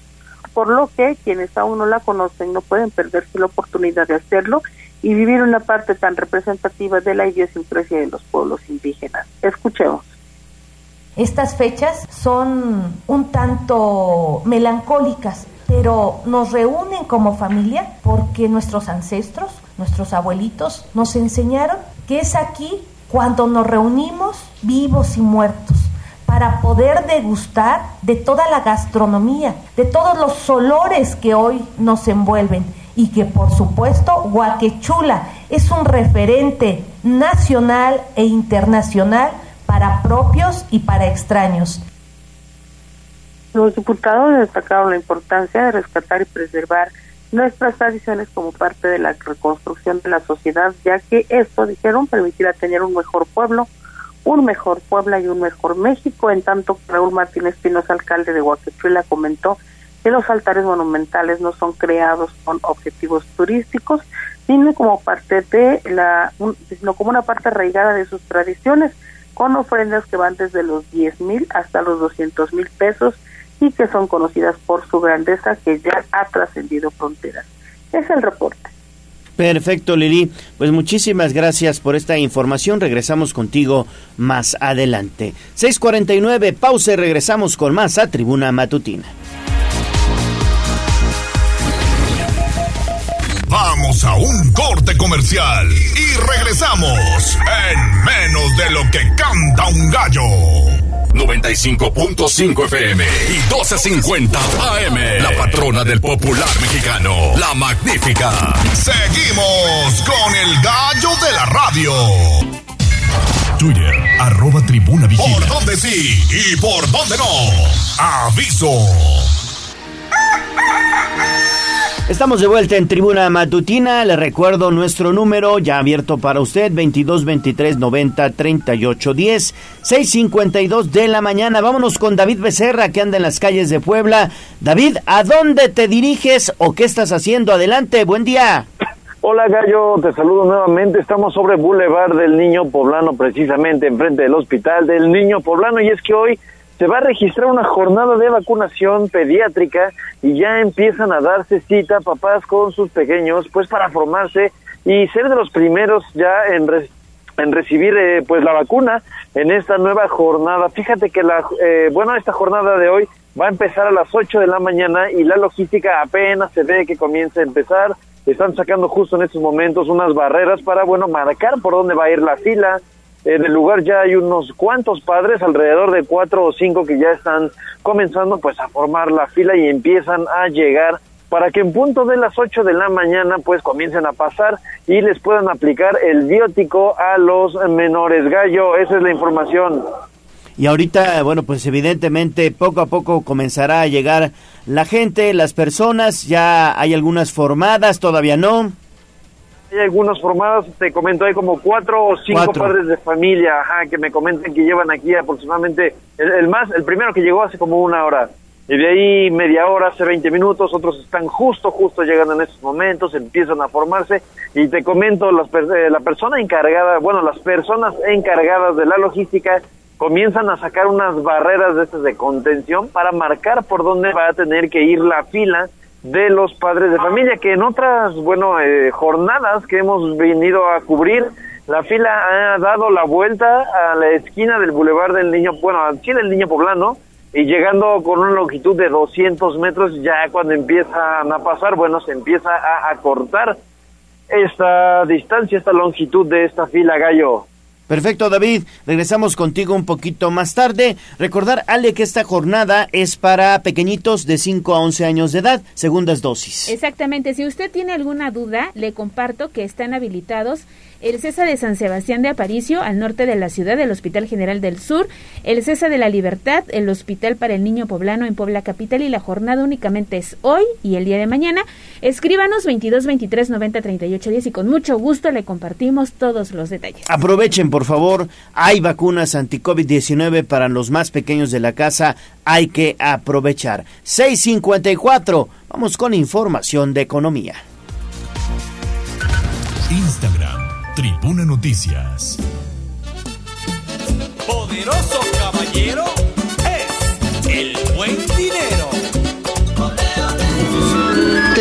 por lo que quienes aún no la conocen no pueden perderse la oportunidad de hacerlo y vivir una parte tan representativa de la idiosincrasia de los pueblos indígenas. Escuchemos. Estas fechas son un tanto melancólicas, pero nos reúnen como familia porque nuestros ancestros, nuestros abuelitos, nos enseñaron que es aquí cuando nos reunimos vivos y muertos para poder degustar de toda la gastronomía, de todos los olores que hoy nos envuelven y que por supuesto Huaquechula es un referente nacional e internacional para propios y para extraños. Los diputados destacaron la importancia de rescatar y preservar nuestras tradiciones como parte de la reconstrucción de la sociedad, ya que esto, dijeron, permitirá tener un mejor pueblo, un mejor Puebla y un mejor México, en tanto Raúl Martínez Pinos, alcalde de Huaquechula, comentó que los altares monumentales no son creados con objetivos turísticos, sino como parte de la, sino como una parte arraigada de sus tradiciones, con ofrendas que van desde los 10 mil hasta los 200 mil pesos y que son conocidas por su grandeza que ya ha trascendido fronteras. Es el reporte. Perfecto, Lili. Pues muchísimas gracias por esta información. Regresamos contigo más adelante. 6:49, pausa y regresamos con más a Tribuna Matutina. Vamos a un corte comercial y regresamos en menos de lo que canta un gallo. 95.5 FM y 12.50 AM. La patrona del popular mexicano, la magnífica. Seguimos con el gallo de la radio. Twitter, arroba tribuna vigila. ¿Por dónde sí y por dónde no? Aviso. Estamos de vuelta en Tribuna Matutina. Le recuerdo nuestro número ya abierto para usted: 22 23 90 38 10, 6:52 de la mañana. Vámonos con David Becerra, que anda en las calles de Puebla. David, ¿a dónde te diriges o qué estás haciendo? Adelante, buen día. Hola Gallo, te saludo nuevamente. Estamos sobre Boulevard del Niño Poblano, precisamente enfrente del Hospital del Niño Poblano. Y es que hoy se va a registrar una jornada de vacunación pediátrica y ya empiezan a darse cita papás con sus pequeños pues para formarse y ser de los primeros ya en, recibir eh, pues la vacuna en esta nueva jornada. Fíjate que la eh, bueno, esta jornada de hoy va a empezar a las 8 de la mañana y la logística apenas se ve que comienza a empezar. Están sacando justo en estos momentos unas barreras para bueno, marcar por dónde va a ir la fila en el lugar ya hay unos cuantos padres, alrededor de cuatro o cinco que ya están comenzando pues a formar la fila y empiezan a llegar para que en punto de las ocho de la mañana pues comiencen a pasar y les puedan aplicar el biótico a los menores. Gallo, esa es la información. Y ahorita, bueno, pues evidentemente poco a poco comenzará a llegar la gente, las personas, ya hay algunas formadas, todavía no. Hay algunas formadas, te comento, hay como cuatro o cinco padres de familia que me comentan que llevan aquí aproximadamente, el, más, el primero que llegó hace como una hora, y de ahí media hora, hace 20 minutos, otros están justo, justo llegando en estos momentos, empiezan a formarse, y te comento, las, eh, la persona encargada, bueno, las personas encargadas de la logística comienzan a sacar unas barreras de estas de contención para marcar por dónde va a tener que ir la fila de los padres de familia, que en otras, bueno, eh, jornadas que hemos venido a cubrir, la fila ha dado la vuelta a la esquina del Boulevard del Niño, bueno, aquí del Niño Poblano, y llegando con una longitud de 200 metros, ya cuando empiezan a pasar, bueno, se empieza a acortar esta distancia, esta longitud de esta fila, Gallo. Perfecto, David. Regresamos contigo un poquito más tarde. Recordar, Ale, que esta jornada es para pequeñitos de 5 a 11 años de edad, segundas dosis. Exactamente. Si usted tiene alguna duda, le comparto que están habilitados el CESA de San Sebastián de Aparicio, al norte de la ciudad, el Hospital General del Sur, el CESA de la Libertad, el Hospital para el Niño Poblano en Puebla Capital y la jornada únicamente es hoy y el día de mañana. Escríbanos 22 23 90 38 10 y con mucho gusto le compartimos todos los detalles. Aprovechen, por favor, hay vacunas anti-COVID-19 para los más pequeños de la casa, hay que aprovechar. 654, vamos con información de economía. Instagram Tribuna Noticias. Poderoso caballero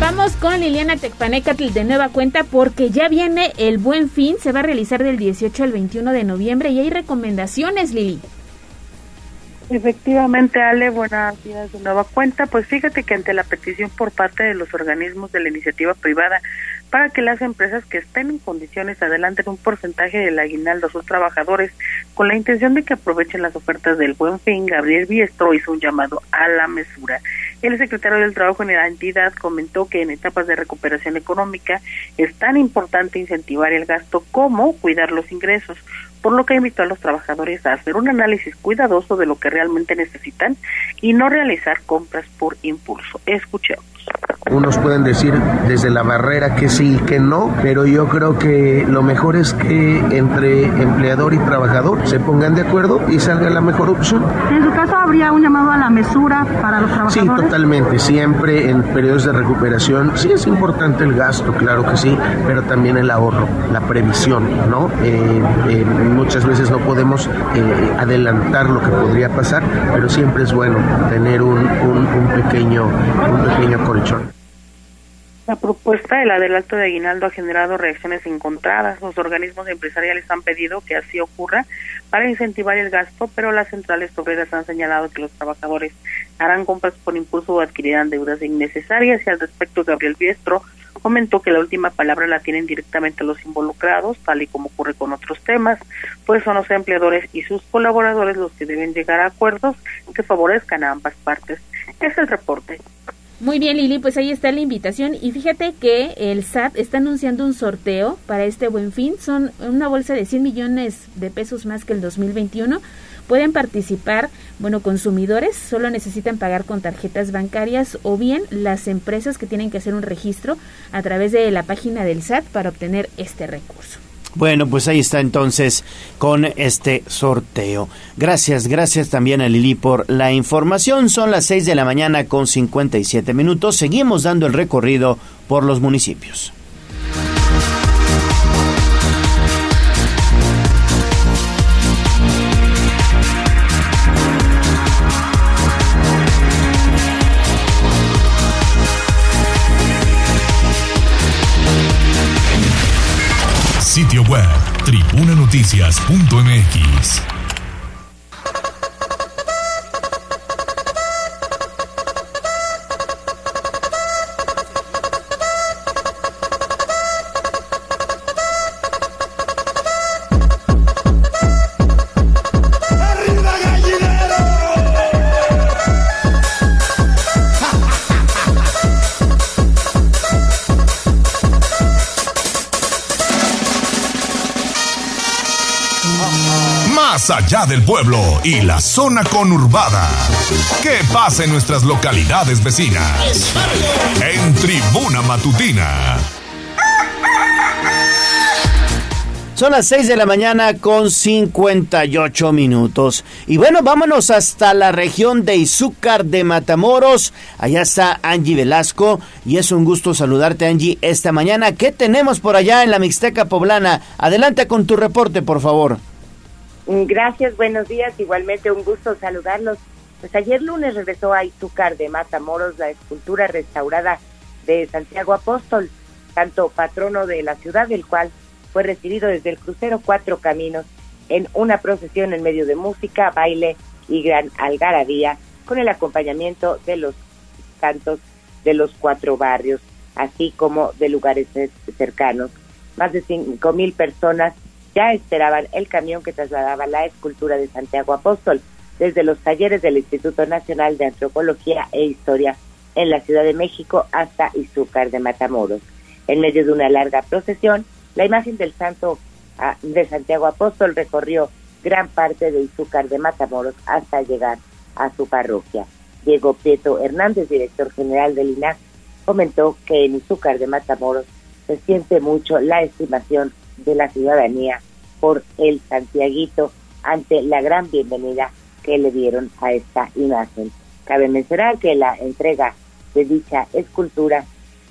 Vamos con Liliana Tecpanecatl de nueva cuenta porque ya viene el buen fin, se va a realizar del 18 al 21 de noviembre y hay recomendaciones, Lili. Efectivamente, Ale, buenas días de nueva cuenta. Pues fíjate que ante la petición por parte de los organismos de la iniciativa privada para que las empresas que estén en condiciones adelanten un porcentaje del aguinaldo a sus trabajadores con la intención de que aprovechen las ofertas del Buen Fin, Gabriel Biestro hizo un llamado a la mesura. El secretario del Trabajo en la entidad comentó que en etapas de recuperación económica es tan importante incentivar el gasto como cuidar los ingresos, por lo que invitó a los trabajadores a hacer un análisis cuidadoso de lo que realmente necesitan y no realizar compras por impulso. Escuchemos. Unos pueden decir desde la barrera que sí y que no, pero yo creo que lo mejor es que entre empleador y trabajador se pongan de acuerdo y salga la mejor opción. En su caso, ¿habría un llamado a la mesura para los trabajadores? Sí, totalmente. Siempre en periodos de recuperación, sí es importante el gasto, claro que sí, pero también el ahorro, la previsión, ¿no? Eh, eh, muchas veces no podemos eh, adelantar lo que podría pasar, pero siempre es bueno tener un, un, un pequeño, un pequeño colchón. La propuesta del adelanto de aguinaldo ha generado reacciones encontradas. Los organismos empresariales han pedido que así ocurra para incentivar el gasto, pero las centrales obreras han señalado que los trabajadores harán compras por impulso o adquirirán deudas innecesarias. Y al respecto, Gabriel Biestro comentó que la última palabra la tienen directamente los involucrados, tal y como ocurre con otros temas, pues son los empleadores y sus colaboradores los que deben llegar a acuerdos que favorezcan a ambas partes. Es el reporte. Muy bien, Lili, pues ahí está la invitación. Y fíjate que el SAT está anunciando un sorteo para este buen fin. Son una bolsa de 100 millones de pesos más que el 2021. Pueden participar, bueno, consumidores, solo necesitan pagar con tarjetas bancarias o bien las empresas que tienen que hacer un registro a través de la página del SAT para obtener este recurso. Bueno, pues ahí está entonces con este sorteo. Gracias, gracias también a Lili por la información. Son las 6 de la mañana con 57 minutos. Seguimos dando el recorrido por los municipios. tribunanoticias.mx. Allá del pueblo y la zona conurbada. ¿Qué pasa en nuestras localidades vecinas? En Tribuna Matutina. Son las 6 de la mañana con 58 minutos. Y bueno, vámonos hasta la región de Izúcar de Matamoros. Allá está Angie Velasco y es un gusto saludarte Angie esta mañana. ¿Qué tenemos por allá en la Mixteca Poblana? Adelante con tu reporte, por favor. Gracias, buenos días. Igualmente un gusto saludarlos. Pues ayer lunes regresó a Izúcar de Matamoros la escultura restaurada de Santiago Apóstol, tanto patrono de la ciudad, del cual fue recibido desde el crucero Cuatro Caminos en una procesión en medio de música, baile y gran algarabía, con el acompañamiento de los cantos de los cuatro barrios, así como de lugares cercanos. Más de cinco mil personas ya esperaban el camión que trasladaba la escultura de Santiago Apóstol desde los talleres del Instituto Nacional de Antropología e Historia en la Ciudad de México hasta Izúcar de Matamoros. En medio de una larga procesión, la imagen del santo ah, de Santiago Apóstol recorrió gran parte de Izúcar de Matamoros hasta llegar a su parroquia. Diego Prieto Hernández, director general del INAC, comentó que en Izúcar de Matamoros se siente mucho la estimación de la ciudadanía por el Santiaguito ante la gran bienvenida que le dieron a esta imagen. Cabe mencionar que la entrega de dicha escultura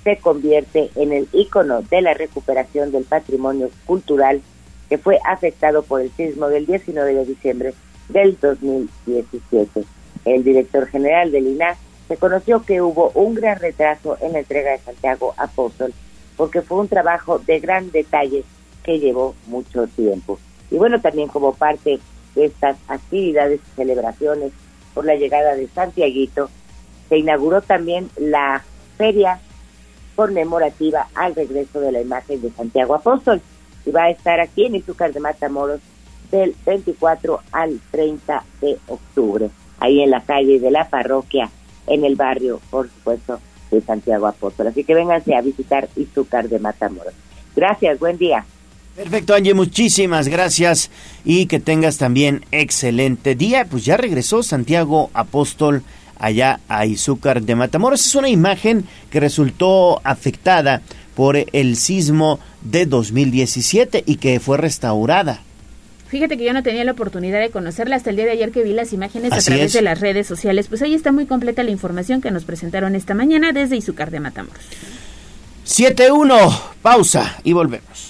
se convierte en el icono de la recuperación del patrimonio cultural que fue afectado por el sismo del 19 de diciembre del 2017. El director general del INAH conoció que hubo un gran retraso en la entrega de Santiago Apóstol porque fue un trabajo de gran detalle que llevó mucho tiempo. Y bueno, también como parte de estas actividades y celebraciones por la llegada de Santiaguito, se inauguró también la feria conmemorativa al regreso de la imagen de Santiago Apóstol y va a estar aquí en Izúcar de Matamoros del 24 al 30 de octubre, ahí en la calle de la parroquia, en el barrio, por supuesto, de Santiago Apóstol. Así que vénganse a visitar Izúcar de Matamoros. Gracias, buen día. Perfecto, Angie, muchísimas gracias y que tengas también excelente día. Pues ya regresó Santiago Apóstol allá a Izúcar de Matamoros. Es una imagen que resultó afectada por el sismo de 2017 y que fue restaurada. Fíjate que yo no tenía la oportunidad de conocerla hasta el día de ayer que vi las imágenes a través de las redes sociales. Pues ahí está muy completa la información que nos presentaron esta mañana desde Izúcar de Matamoros. 7-1, pausa y volvemos.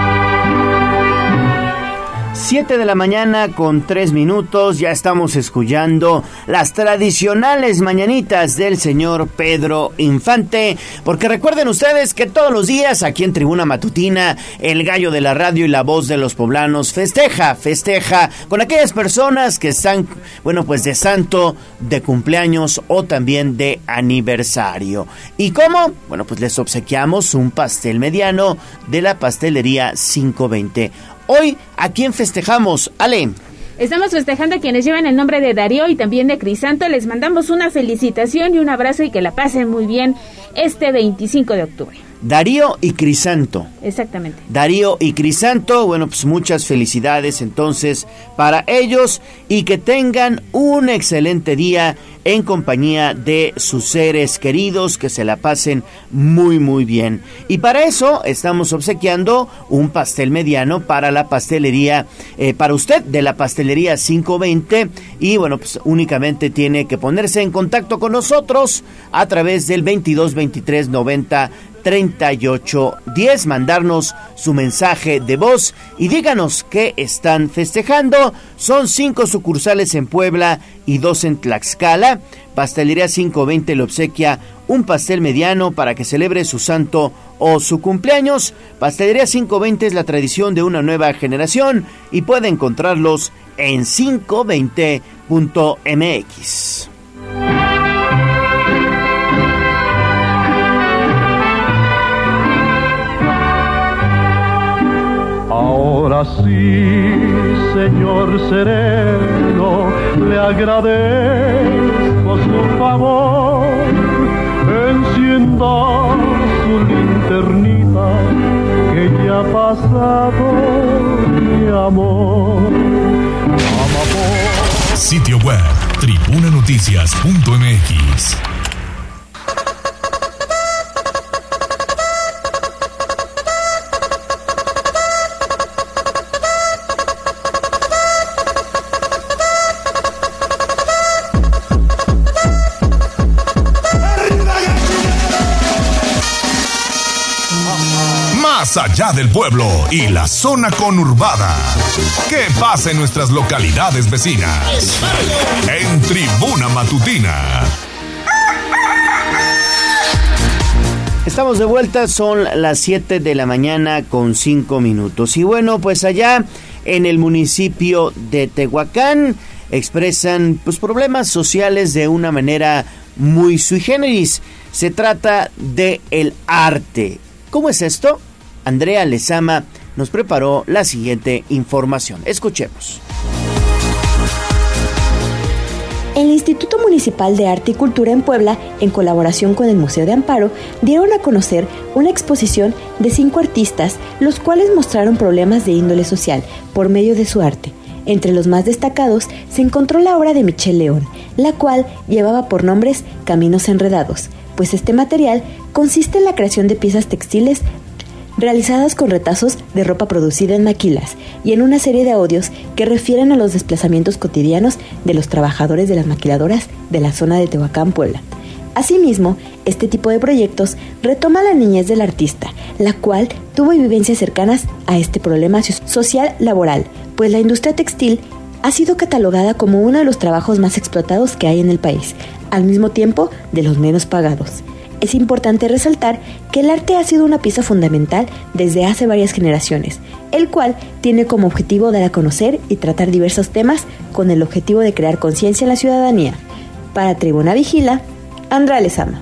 7 de la mañana con 3 minutos, ya estamos escuchando las tradicionales mañanitas del señor Pedro Infante, porque recuerden ustedes que todos los días aquí en Tribuna Matutina, el gallo de la radio y la voz de los poblanos festeja, festeja con aquellas personas que están, bueno, pues de santo, de cumpleaños o también de aniversario. ¿Y cómo? Bueno, pues les obsequiamos un pastel mediano de la pastelería 520. Hoy, ¿a quién festejamos, Ale? Estamos festejando a quienes llevan el nombre de Darío y también de Crisanto. Les mandamos una felicitación y un abrazo y que la pasen muy bien este 25 de octubre. Darío y Crisanto. Exactamente. Darío y Crisanto, bueno, pues muchas felicidades entonces para ellos y que tengan un excelente día en compañía de sus seres queridos, que se la pasen muy muy bien. Y para eso estamos obsequiando un pastel mediano para la pastelería, eh, para usted de la pastelería 520 y bueno, pues únicamente tiene que ponerse en contacto con nosotros a través del 22 23 90 3810, mandarnos su mensaje de voz y díganos qué están festejando. Son cinco sucursales en Puebla y dos en Tlaxcala. Pastelería 520 le obsequia un pastel mediano para que celebre su santo o su cumpleaños. Pastelería 520 es la tradición de una nueva generación y puede encontrarlos en 520.mx. Ahora sí, Señor sereno, le agradezco su favor. Encienda su linternita, que ya ha pasado mi amor. Sitio web, tribunanoticias.mx. Allá del pueblo y la zona conurbada. ¿Qué pasa en nuestras localidades vecinas? En Tribuna Matutina. Estamos de vuelta, son las 7 de la mañana con 5 minutos. Y bueno, pues allá en el municipio de Tehuacán expresan pues, problemas sociales de una manera muy sui generis. Se trata de el arte. ¿Cómo es esto? Andrea Lezama nos preparó la siguiente información. Escuchemos. El Instituto Municipal de Arte y Cultura en Puebla, en colaboración con el Museo de Amparo, dieron a conocer una exposición de cinco artistas, los cuales mostraron problemas de índole social por medio de su arte. Entre los más destacados se encontró la obra de Michel León, la cual llevaba por nombres Caminos Enredados, pues este material consiste en la creación de piezas textiles realizadas con retazos de ropa producida en maquilas y en una serie de audios que refieren a los desplazamientos cotidianos de los trabajadores de las maquiladoras de la zona de Tehuacán, Puebla. Asimismo, este tipo de proyectos retoma la niñez del artista, la cual tuvo vivencias cercanas a este problema social laboral, pues la industria textil ha sido catalogada como uno de los trabajos más explotados que hay en el país, al mismo tiempo de los menos pagados es importante resaltar que el arte ha sido una pieza fundamental desde hace varias generaciones, el cual tiene como objetivo dar a conocer y tratar diversos temas con el objetivo de crear conciencia en la ciudadanía. Para Tribuna Vigila, Andra Lezama.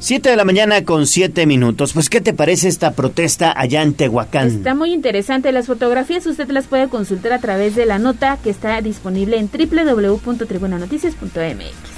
7 de la mañana con 7 minutos. Pues, ¿qué te parece esta protesta allá en Tehuacán? Está muy interesante. Las fotografías usted las puede consultar a través de la nota que está disponible en www.tribunanoticias.mx.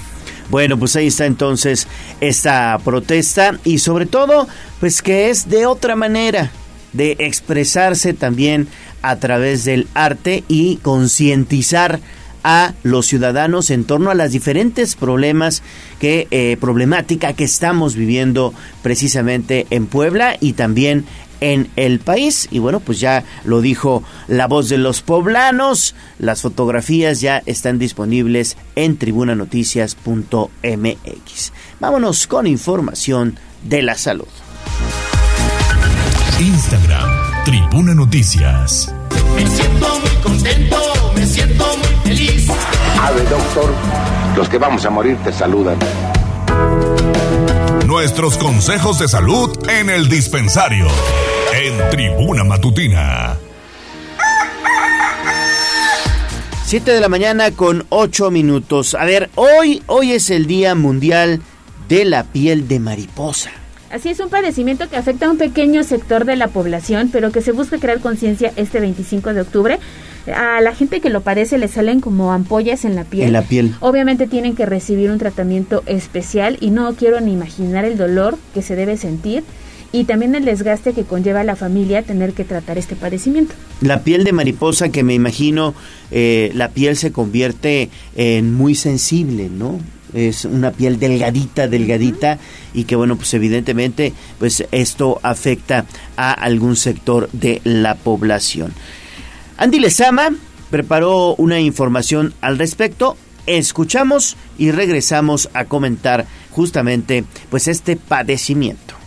Bueno, pues ahí está entonces esta protesta y sobre todo, pues que es de otra manera de expresarse también a través del arte y concientizar a los ciudadanos en torno a las diferentes problemas que eh, problemática que estamos viviendo precisamente en Puebla y también en el país. Y bueno, pues ya lo dijo la voz de los poblanos. Las fotografías ya están disponibles en tribunanoticias.mx. Vámonos con información de la salud. Instagram, Tribuna Noticias. Me siento muy contento, me siento muy feliz. Ave, doctor, los que vamos a morir te saludan. Nuestros consejos de salud en el dispensario. En Tribuna Matutina. 7 de la mañana con 8 minutos. A ver, hoy, hoy es el Día Mundial de la Piel de Mariposa. Así es un padecimiento que afecta a un pequeño sector de la población, pero que se busca crear conciencia este 25 de octubre. A la gente que lo padece le salen como ampollas en la piel. En la piel. Obviamente tienen que recibir un tratamiento especial y no quiero ni imaginar el dolor que se debe sentir y también el desgaste que conlleva a la familia tener que tratar este padecimiento. La piel de mariposa que me imagino, eh, la piel se convierte en muy sensible, ¿no? es una piel delgadita, delgadita y que bueno, pues evidentemente pues esto afecta a algún sector de la población. Andy Lezama preparó una información al respecto. Escuchamos y regresamos a comentar justamente pues este padecimiento.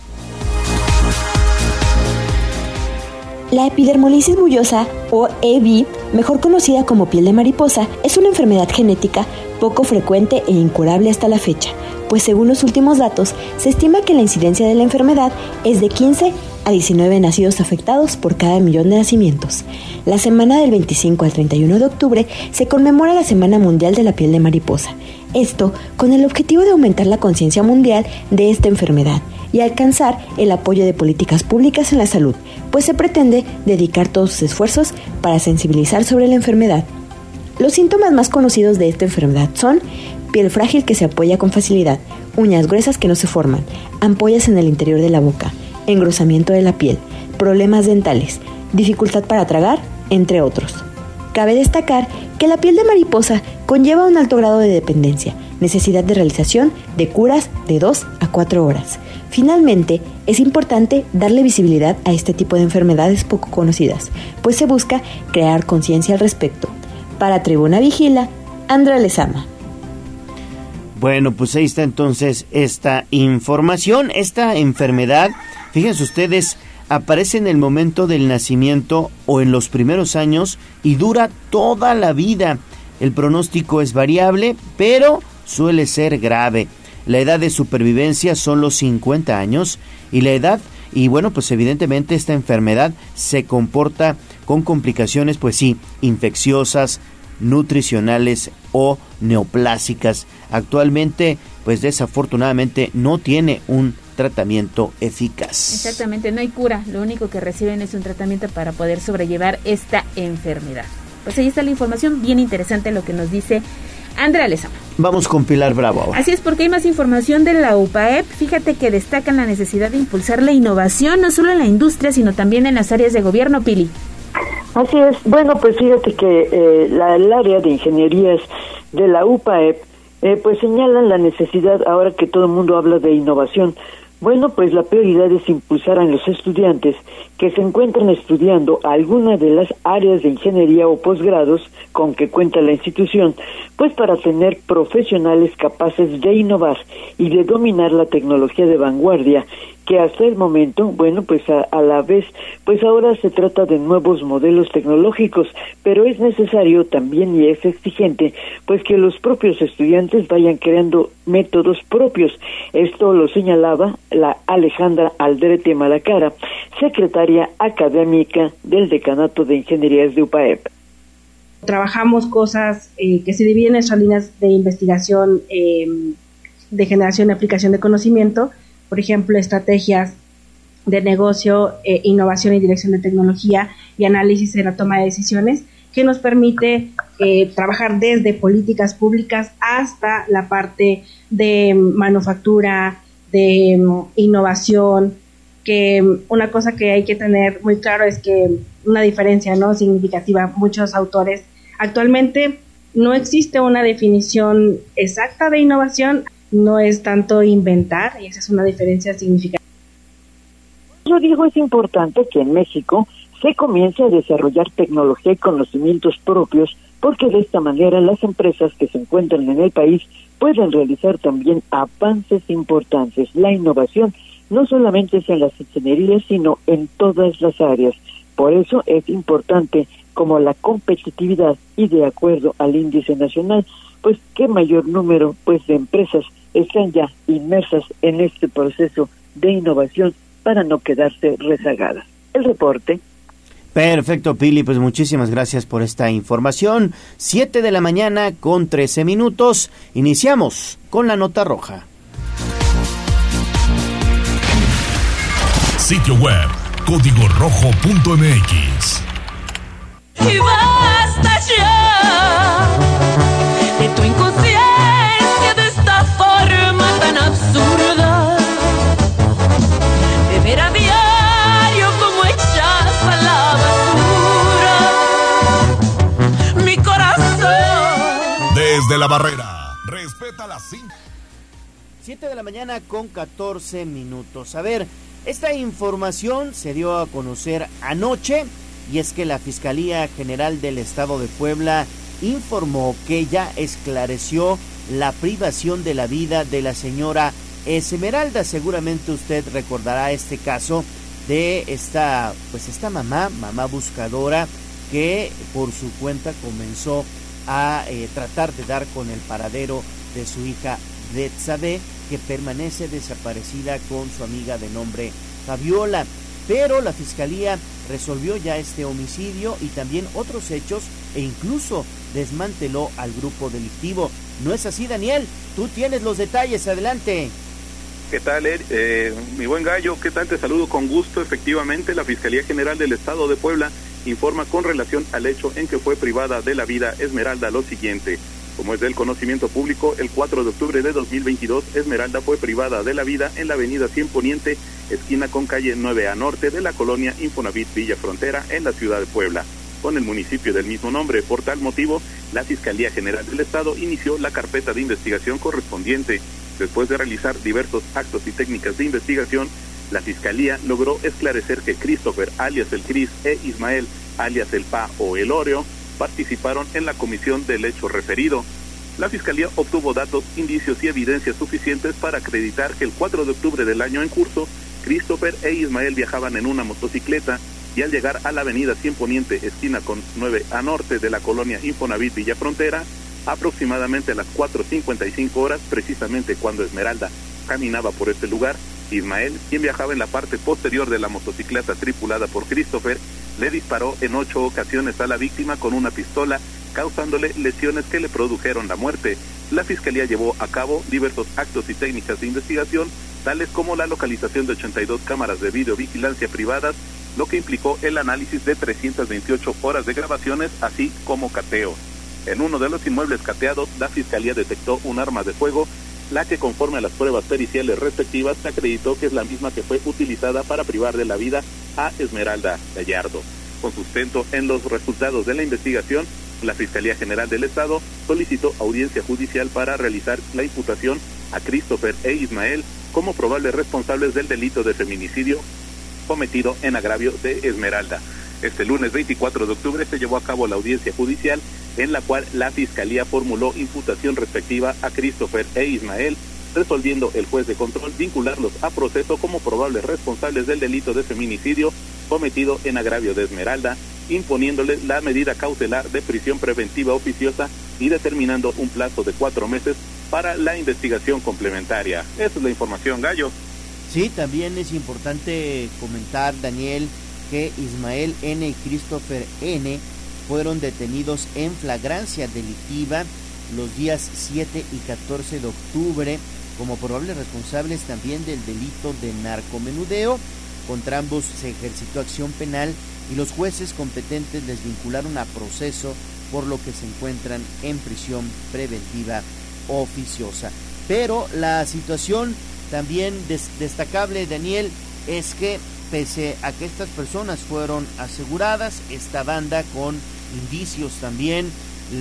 La epidermolisis bullosa o EBI, mejor conocida como piel de mariposa, es una enfermedad genética poco frecuente e incurable hasta la fecha, pues según los últimos datos, se estima que la incidencia de la enfermedad es de 15 a 19 nacidos afectados por cada millón de nacimientos. La semana del 25 al 31 de octubre se conmemora la Semana Mundial de la Piel de Mariposa. Esto con el objetivo de aumentar la conciencia mundial de esta enfermedad y alcanzar el apoyo de políticas públicas en la salud, pues se pretende dedicar todos sus esfuerzos para sensibilizar sobre la enfermedad. Los síntomas más conocidos de esta enfermedad son piel frágil que se apoya con facilidad, uñas gruesas que no se forman, ampollas en el interior de la boca, engrosamiento de la piel, problemas dentales, dificultad para tragar, entre otros. Cabe destacar que la piel de mariposa conlleva un alto grado de dependencia, necesidad de realización de curas de 2 a 4 horas. Finalmente, es importante darle visibilidad a este tipo de enfermedades poco conocidas, pues se busca crear conciencia al respecto. Para Tribuna Vigila, Andra Lezama. Bueno, pues ahí está entonces esta información. Esta enfermedad, fíjense ustedes, aparece en el momento del nacimiento o en los primeros años y dura toda la vida. El pronóstico es variable, pero suele ser grave. La edad de supervivencia son los 50 años y la edad y bueno, pues evidentemente esta enfermedad se comporta con complicaciones, pues sí, infecciosas, nutricionales o neoplásicas. Actualmente, pues desafortunadamente no tiene un tratamiento eficaz. Exactamente, no hay cura, lo único que reciben es un tratamiento para poder sobrellevar esta enfermedad. Pues ahí está la información, bien interesante lo que nos dice Andrea Lezama. Vamos con Pilar Bravo. Así es, porque hay más información de la UPAEP. Fíjate que destacan la necesidad de impulsar la innovación, no solo en la industria, sino también en las áreas de gobierno, Pili. Así es. Bueno, pues fíjate que eh, la, el área de ingenierías de la UPAEP, eh, pues señalan la necesidad, ahora que todo el mundo habla de innovación, bueno, pues la prioridad es impulsar a los estudiantes que se encuentran estudiando alguna de las áreas de ingeniería o posgrados con que cuenta la institución, pues para tener profesionales capaces de innovar y de dominar la tecnología de vanguardia que hasta el momento, bueno, pues a, la vez, pues ahora se trata de nuevos modelos tecnológicos, pero es necesario también y es exigente, pues que los propios estudiantes vayan creando métodos propios. Esto lo señalaba la Alejandra Aldrete Malacara, secretaria académica del Decanato de Ingenierías de UPAEP. Trabajamos cosas eh, que se dividen en nuestras líneas de investigación eh, de generación y aplicación de conocimiento, por ejemplo, estrategias de negocio, eh, innovación y dirección de tecnología y análisis en la toma de decisiones, que nos permite eh, trabajar desde políticas públicas hasta la parte de manufactura, de mm, innovación, que mm, una cosa que hay que tener muy claro es que una diferencia no significativa, muchos autores actualmente no existe una definición exacta de innovación, no es tanto inventar y esa es una diferencia significativa. Yo digo, es importante que en México se comience a desarrollar tecnología y conocimientos propios porque de esta manera las empresas que se encuentran en el país pueden realizar también avances importantes. La innovación no solamente es en las ingenierías, sino en todas las áreas. Por eso es importante como la competitividad y de acuerdo al índice nacional, pues qué mayor número pues de empresas están ya inmersas en este proceso de innovación para no quedarse rezagadas. El reporte. Perfecto, Pili, pues muchísimas gracias por esta información. Siete de la mañana con trece minutos. Iniciamos con la nota roja. Sitio web código rojo.mx. Y basta ya desde la barrera. Respeta las 5. 7 de la mañana con 14 minutos. A ver, esta información se dio a conocer anoche y es que la Fiscalía General del Estado de Puebla informó que ya esclareció la privación de la vida de la señora Esmeralda. Seguramente usted recordará este caso de esta, pues esta mamá, mamá buscadora, que por su cuenta comenzó a eh, tratar de dar con el paradero de su hija Betsabe, que permanece desaparecida con su amiga de nombre Fabiola. Pero la fiscalía resolvió ya este homicidio y también otros hechos e incluso desmanteló al grupo delictivo. ¿No es así, Daniel? Tú tienes los detalles, adelante. ¿Qué tal, eh, mi buen gallo? ¿Qué tal? Te saludo con gusto. Efectivamente, la Fiscalía General del Estado de Puebla informa con relación al hecho en que fue privada de la vida Esmeralda lo siguiente. Como es del conocimiento público, el 4 de octubre de 2022, Esmeralda fue privada de la vida en la avenida 100 Poniente, esquina con calle 9A Norte de la colonia Infonavit Villa Frontera en la ciudad de Puebla, con el municipio del mismo nombre. Por tal motivo, la Fiscalía General del Estado inició la carpeta de investigación correspondiente. Después de realizar diversos actos y técnicas de investigación, la Fiscalía logró esclarecer que Christopher, alias el Cris, e Ismael, alias el Pa o el Oreo, participaron en la comisión del hecho referido. La Fiscalía obtuvo datos, indicios y evidencias suficientes para acreditar que el 4 de octubre del año en curso, Christopher e Ismael viajaban en una motocicleta y al llegar a la avenida 100 Poniente, esquina con 9 a norte de la colonia Infonavit Villa Frontera, aproximadamente a las 4.55 horas, precisamente cuando Esmeralda caminaba por este lugar, Ismael, quien viajaba en la parte posterior de la motocicleta tripulada por Christopher, le disparó en ocho ocasiones a la víctima con una pistola, causándole lesiones que le produjeron la muerte. La fiscalía llevó a cabo diversos actos y técnicas de investigación tales como la localización de 82 cámaras de videovigilancia privadas, lo que implicó el análisis de 328 horas de grabaciones, así como cateo. En uno de los inmuebles cateados, la Fiscalía detectó un arma de fuego, la que conforme a las pruebas periciales respectivas se acreditó que es la misma que fue utilizada para privar de la vida a Esmeralda Gallardo. Con sustento en los resultados de la investigación, la Fiscalía General del Estado solicitó audiencia judicial para realizar la imputación a Christopher e Ismael como probables responsables del delito de feminicidio cometido en agravio de Esmeralda. Este lunes 24 de octubre se llevó a cabo la audiencia judicial en la cual la Fiscalía formuló imputación respectiva a Christopher e Ismael, resolviendo el juez de control vincularlos a proceso como probables responsables del delito de feminicidio cometido en agravio de Esmeralda, imponiéndole la medida cautelar de prisión preventiva oficiosa y determinando un plazo de cuatro meses para la investigación complementaria. Esa es la información, Gallo. Sí, también es importante comentar, Daniel, que Ismael N. y Christopher N. fueron detenidos en flagrancia delictiva los días 7 y 14 de octubre como probables responsables también del delito de narcomenudeo. Contra ambos se ejercitó acción penal y los jueces competentes les vincularon a proceso por lo que se encuentran en prisión preventiva oficiosa. Pero la situación también destacable, Daniel, es que pese a que estas personas fueron aseguradas, esta banda con indicios también,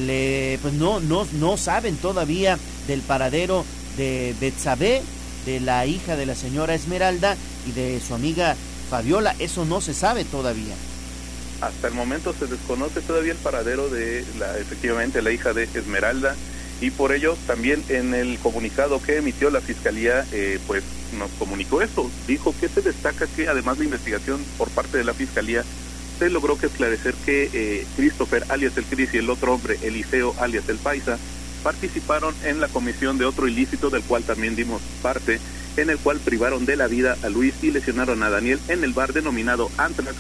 le, pues no, no, no saben todavía del paradero de Betsabe, de la hija de la señora Esmeralda y de su amiga Fabiola. Eso no se sabe todavía. Hasta el momento se desconoce todavía el paradero de la, efectivamente la hija de Esmeralda y por ello también en el comunicado que emitió la fiscalía eh, pues nos comunicó esto dijo que se destaca que además de investigación por parte de la fiscalía se logró que esclarecer que eh, Christopher alias el Cris y el otro hombre Eliseo alias el Paisa participaron en la comisión de otro ilícito del cual también dimos parte en el cual privaron de la vida a Luis y lesionaron a Daniel en el bar denominado Antrax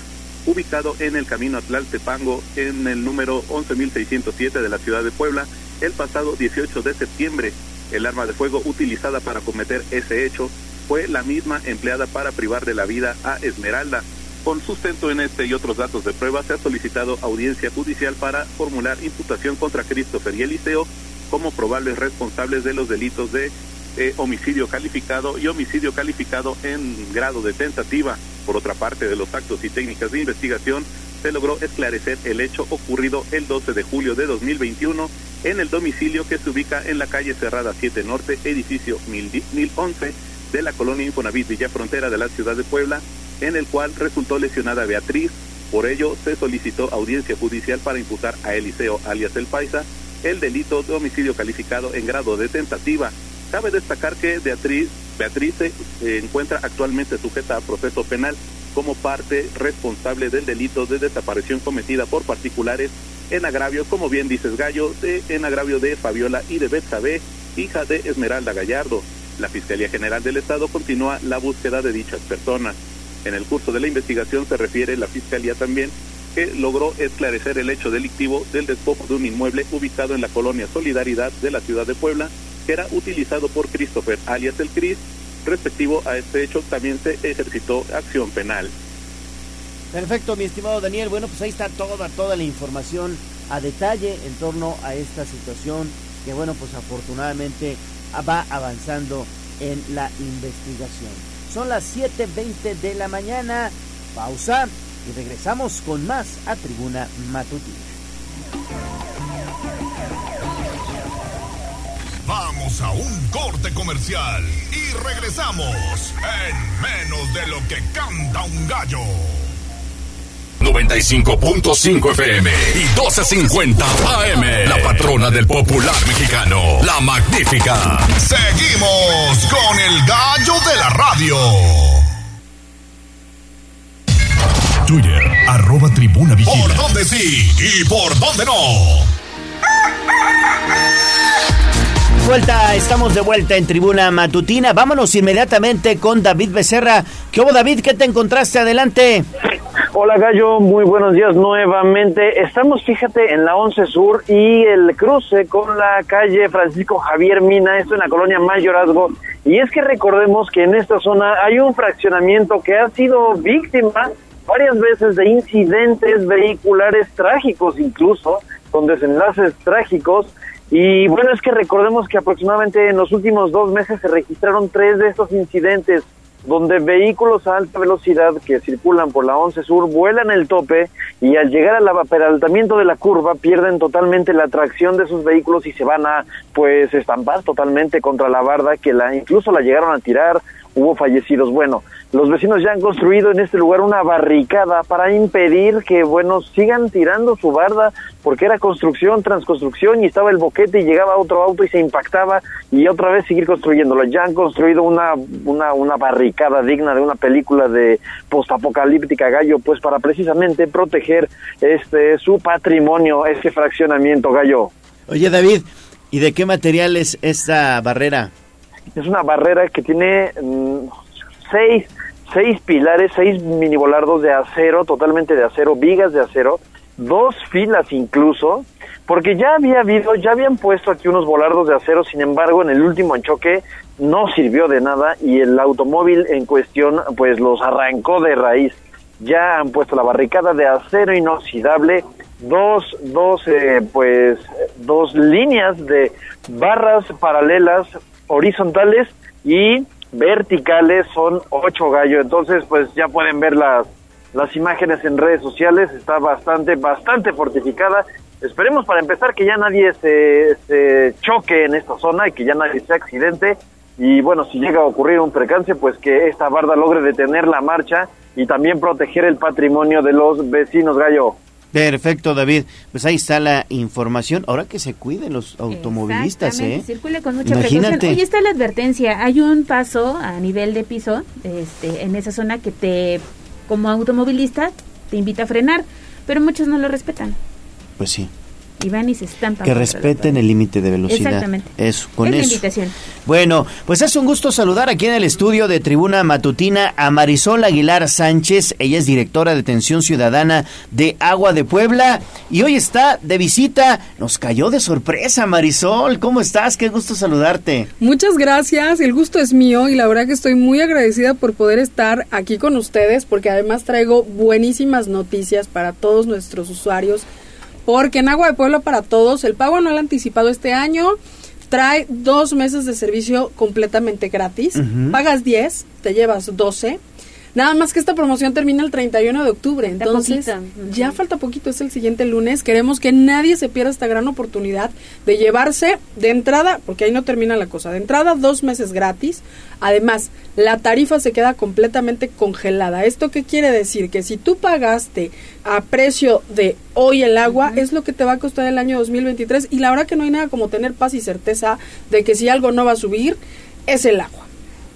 ubicado en el camino a Tlaltepango en el número 11607 de la ciudad de Puebla el pasado 18 de septiembre. El arma de fuego utilizada para cometer ese hecho fue la misma empleada para privar de la vida a Esmeralda. Con sustento en este y otros datos de prueba, se ha solicitado audiencia judicial para formular imputación contra Christopher y Eliseo como probables responsables de los delitos de eh, homicidio calificado y homicidio calificado en grado de tentativa. Por otra parte, de los actos y técnicas de investigación, se logró esclarecer el hecho ocurrido el 12 de julio de 2021 en el domicilio que se ubica en la calle Cerrada 7 Norte, edificio 1011 de la colonia Infonavit Villa Frontera de la ciudad de Puebla, en el cual resultó lesionada Beatriz. Por ello, se solicitó audiencia judicial para imputar a Eliseo, alias El Paisa, el delito de homicidio calificado en grado de tentativa. Cabe destacar que Beatriz, Beatriz se encuentra actualmente sujeta a proceso penal como parte responsable del delito de desaparición cometida por particulares en agravio, como bien dices Gallo, de, en agravio de Fabiola y de Betsabe, hija de Esmeralda Gallardo. La Fiscalía General del Estado continúa la búsqueda de dichas personas. En el curso de la investigación se refiere la Fiscalía también que logró esclarecer el hecho delictivo del despojo de un inmueble ubicado en la colonia Solidaridad de la ciudad de Puebla, que era utilizado por Christopher alias el Cris. Respectivo a este hecho también se ejercitó acción penal. Perfecto, mi estimado Daniel. Bueno, pues ahí está toda, toda la información a detalle en torno a esta situación que, bueno, pues afortunadamente va avanzando en la investigación. Son las 7.20 de la mañana. Pausa y regresamos con más a Tribuna Matutina. Vamos a un corte comercial y regresamos en menos de lo que canta un gallo. 95.5 FM y 12.50 AM. La patrona del popular mexicano, la magnífica. Seguimos con el gallo de la radio. Twitter, arroba tribuna vigila. ¿Por dónde sí y por dónde no? Vuelta, estamos de vuelta en Tribuna Matutina. Vámonos inmediatamente con David Becerra. ¿Qué hubo, David? ¿Qué te encontraste? Adelante. Hola Gallo, muy buenos días nuevamente. Estamos, fíjate, en la 11 Sur y el cruce con la calle Francisco Javier Mina, esto en la colonia Mayorazgo. Y es que recordemos que en esta zona hay un fraccionamiento que ha sido víctima varias veces de incidentes vehiculares trágicos incluso, con desenlaces trágicos. Y bueno, es que recordemos que aproximadamente en los últimos dos meses se registraron tres de estos incidentes donde vehículos a alta velocidad que circulan por la 11 Sur vuelan el tope y al llegar al aperaltamiento de la curva pierden totalmente la tracción de sus vehículos y se van a pues estampar totalmente contra la barda que la incluso la llegaron a tirar, hubo fallecidos. Bueno, los vecinos ya han construido en este lugar una barricada para impedir que, bueno, sigan tirando su barda, porque era construcción, transconstrucción, y estaba el boquete y llegaba otro auto y se impactaba, y otra vez seguir construyéndolo. Ya han construido una, una, una barricada digna de una película de postapocalíptica gallo, pues para precisamente proteger este su patrimonio, este fraccionamiento gallo. Oye, David, ¿y de qué material es esta barrera? Es una barrera que tiene mm, seis seis pilares, seis mini volardos de acero, totalmente de acero, vigas de acero, dos filas incluso, porque ya había habido, ya habían puesto aquí unos volardos de acero, sin embargo, en el último choque no sirvió de nada y el automóvil en cuestión pues los arrancó de raíz. Ya han puesto la barricada de acero inoxidable, dos, dos, eh, pues, dos líneas de barras paralelas horizontales y verticales son ocho gallos. Entonces, pues ya pueden ver las, las imágenes en redes sociales. Está bastante, bastante fortificada. Esperemos para empezar que ya nadie se, se choque en esta zona y que ya nadie se accidente. Y bueno, si llega a ocurrir un precance, pues que esta barda logre detener la marcha y también proteger el patrimonio de los vecinos gallo. Perfecto, David. Pues ahí está la información. Ahora que se cuiden los automovilistas, ¿eh? Circule con mucha Imagínate. precaución. Hoy está la advertencia. Hay un paso a nivel de piso este, en esa zona que te, como automovilista, te invita a frenar, pero muchos no lo respetan. Pues sí. Y van y se estampan. Que respeten el límite de velocidad. Exactamente. Eso, con es la eso. invitación. Bueno, pues es un gusto saludar aquí en el estudio de Tribuna Matutina a Marisol Aguilar Sánchez. Ella es directora de Atención Ciudadana de Agua de Puebla y hoy está de visita. Nos cayó de sorpresa, Marisol. ¿Cómo estás? Qué gusto saludarte. Muchas gracias, el gusto es mío y la verdad que estoy muy agradecida por poder estar aquí con ustedes porque además traigo buenísimas noticias para todos nuestros usuarios porque en Agua de Puebla para Todos el pago anual anticipado este año trae dos meses de servicio completamente gratis. Pagas 10, te llevas 12. Nada más que esta promoción termina el 31 de octubre, entonces ya falta poquito, es el siguiente lunes. Queremos que nadie se pierda esta gran oportunidad de llevarse de entrada, porque ahí no termina la cosa, de entrada dos meses gratis. Además, la tarifa se queda completamente congelada. ¿Esto qué quiere decir? Que si tú pagaste a precio de hoy el agua, es lo que te va a costar el año 2023 y la verdad que no hay nada como tener paz y certeza de que si algo no va a subir, es el agua.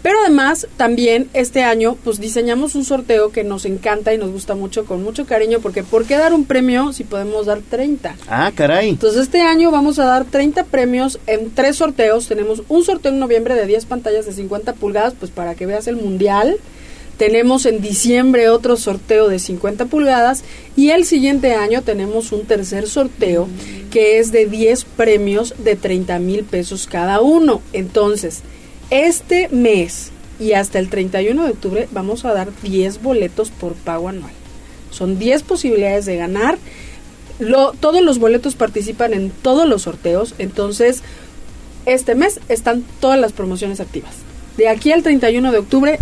Pero además, también este año, pues diseñamos un sorteo que nos encanta y nos gusta mucho, con mucho cariño, porque ¿por qué dar un premio si podemos dar 30? Ah, caray. Entonces este año vamos a dar 30 premios en tres sorteos. Tenemos un sorteo en noviembre de 10 pantallas de 50 pulgadas, pues para que veas el mundial. Tenemos en diciembre otro sorteo de 50 pulgadas y el siguiente año tenemos un tercer sorteo que es de 10 premios de 30 mil pesos cada uno. Entonces, este mes y hasta el 31 de octubre vamos a dar 10 boletos por pago anual. Son 10 posibilidades de ganar. Todos los boletos participan en todos los sorteos, entonces este mes están todas las promociones activas. De aquí al 31 de octubre,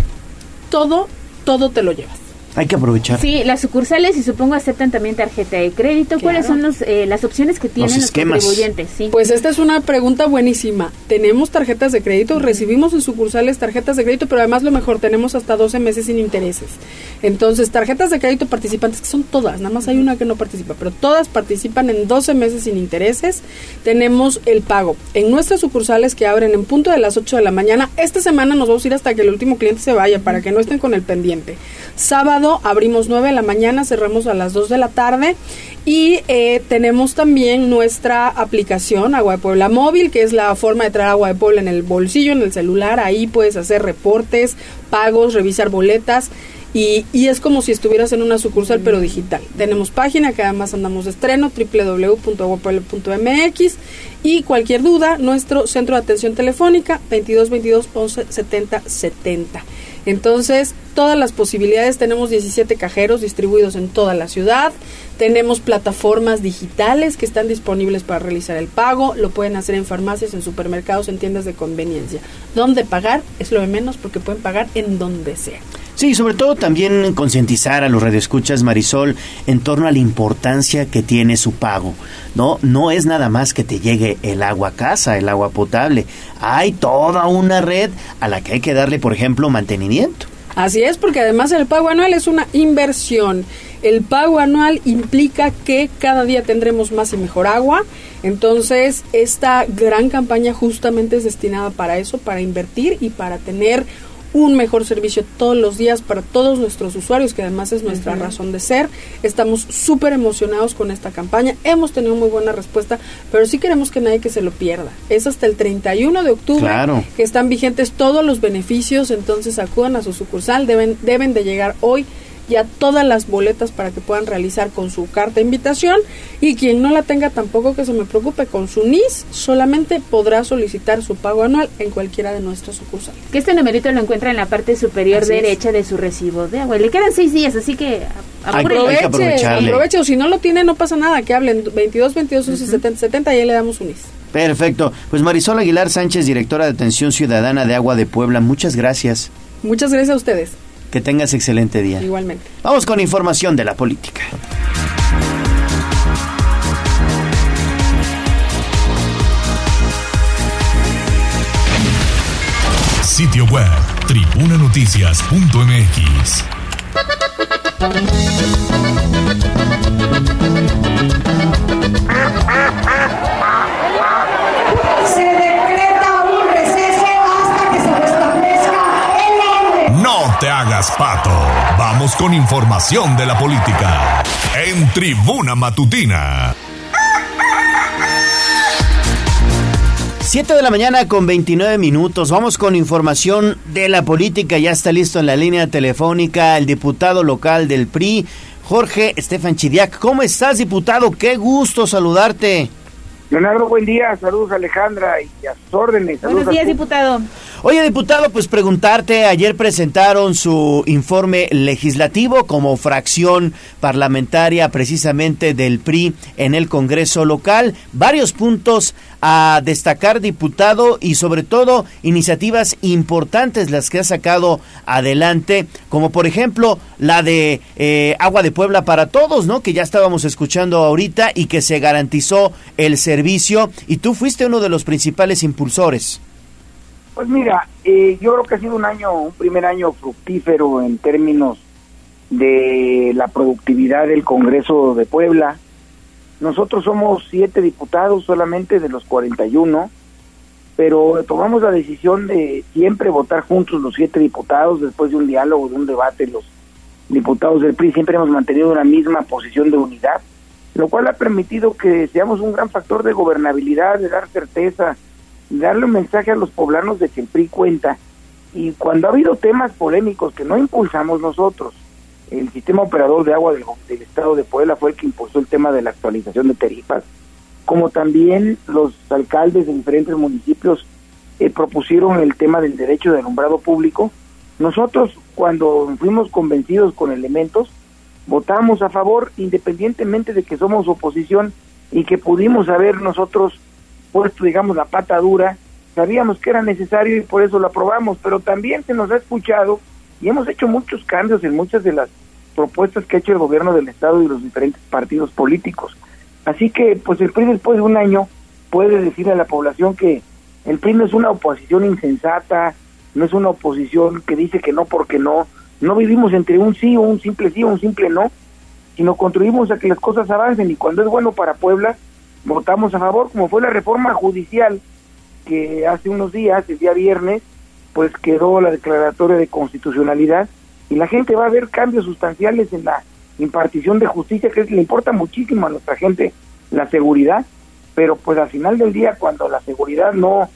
todo, todo te lo llevas. Hay que aprovechar. Sí, las sucursales y supongo aceptan también tarjeta de crédito. ¿Cuáles son los, eh, las opciones que tienen los, esquemas. contribuyentes? Sí. Pues esta es una pregunta buenísima. Tenemos tarjetas de crédito, recibimos en sucursales tarjetas de crédito, pero además lo mejor, tenemos hasta 12 meses sin intereses. Entonces, tarjetas de crédito participantes, que son todas, nada más hay una que no participa, pero todas participan en 12 meses sin intereses. Tenemos el pago en nuestras sucursales que abren en punto de las 8 de la mañana. Esta semana nos vamos a ir hasta que el último cliente se vaya, para que no estén con el pendiente. Sábado abrimos 9 de la mañana, cerramos a las 2 de la tarde y eh, tenemos también nuestra aplicación Agua de Puebla Móvil, que es la forma de traer Agua de Puebla en el bolsillo, en el celular. Ahí puedes hacer reportes, pagos, revisar boletas. y, es como si estuvieras en una sucursal pero digital. Tenemos página que además andamos de estreno, www.aguapuebla.mx y cualquier duda, nuestro centro de atención telefónica 22 22 11 70 70. Entonces, todas las posibilidades, tenemos 17 cajeros distribuidos en toda la ciudad, tenemos plataformas digitales que están disponibles para realizar el pago, lo pueden hacer en farmacias, en supermercados, en tiendas de conveniencia. ¿Dónde pagar? Es lo de menos porque pueden pagar en donde sea. Sí, sobre todo también concientizar a los radioescuchas Marisol en torno a la importancia que tiene su pago. No, no es nada más que te llegue el agua a casa, el agua potable. Hay toda una red a la que hay que darle, por ejemplo, mantenimiento. Así es, porque además el pago anual es una inversión. El pago anual implica que cada día tendremos más y mejor agua. Entonces, esta gran campaña justamente es destinada para eso, para invertir y para tener un mejor servicio todos los días para todos nuestros usuarios, que además es nuestra razón de ser. Estamos súper emocionados con esta campaña. Hemos tenido muy buena respuesta, pero sí queremos que nadie que se lo pierda. Es hasta el 31 de octubre que están vigentes todos los beneficios, entonces acudan a su sucursal, deben, deben de llegar hoy ya todas las boletas para que puedan realizar con su carta de invitación y quien no la tenga tampoco que se me preocupe con su NIS solamente podrá solicitar su pago anual en cualquiera de nuestras sucursales. Que este numerito lo encuentra en la parte superior derecha de su recibo de agua. Le quedan seis días, así que aproveche, aproveche o si no lo tiene no pasa nada, que hablen 22 22 11 70 70 y ahí le damos un NIS. Perfecto. Pues Marisol Aguilar Sánchez, directora de Atención Ciudadana de Agua de Puebla, muchas gracias. Muchas gracias a ustedes. Que tengas excelente día. Igualmente. Vamos con información de la política. Sitio web tribunanoticias.mx. hagas pato. Vamos con información de la política. En Tribuna Matutina. 7 de la mañana con 29 minutos. Vamos con información de la política. Ya está listo en la línea telefónica el diputado local del PRI, Jorge Estefan Chidiac. ¿Cómo estás, diputado? Qué gusto saludarte. Leonardo, buen día. Saludos, Alejandra, y a sus órdenes. Saludos Buenos días, diputado. Oye, diputado, pues preguntarte, ayer presentaron su informe legislativo como fracción parlamentaria precisamente del PRI en el Congreso local. Varios puntos a destacar, diputado, y sobre todo iniciativas importantes las que ha sacado adelante, como por ejemplo la de eh, Agua de Puebla para Todos, ¿no? Que ya estábamos escuchando ahorita y que se garantizó el servicio y tú fuiste uno de los principales impulsores. Pues mira, eh, yo creo que ha sido un año, un primer año fructífero en términos de la productividad del Congreso de Puebla. Nosotros somos siete diputados solamente de los 41, pero tomamos la decisión de siempre votar juntos los siete diputados después de un diálogo, de un debate. Los diputados del PRI siempre hemos mantenido una misma posición de unidad, lo cual ha permitido que seamos un gran factor de gobernabilidad, de dar certeza, darle un mensaje a los poblanos de que el PRI cuenta. Y cuando ha habido temas polémicos que no impulsamos nosotros, el sistema operador de agua del, estado de Puebla fue el que impulsó el tema de la actualización de tarifas, como también los alcaldes de diferentes municipios eh, propusieron el tema del derecho de alumbrado público. Nosotros, cuando fuimos convencidos con elementos, votamos a favor, independientemente de que somos oposición y que pudimos haber nosotros puesto, digamos, la pata dura, sabíamos que era necesario y por eso lo aprobamos, pero también se nos ha escuchado y hemos hecho muchos cambios en muchas de las propuestas que ha hecho el gobierno del Estado y los diferentes partidos políticos. Así que, pues el PRI después de un año puede decir a la población que el PRI no es una oposición insensata, no es una oposición que dice que no porque no, no vivimos entre un sí o un simple sí o un simple no, sino contribuimos a que las cosas avancen y cuando es bueno para Puebla, votamos a favor, como fue la reforma judicial que hace unos días, el día viernes, pues quedó la declaratoria de constitucionalidad y la gente va a ver cambios sustanciales en la impartición de justicia, que le importa muchísimo a nuestra gente la seguridad, pero pues al final del día, cuando la seguridad no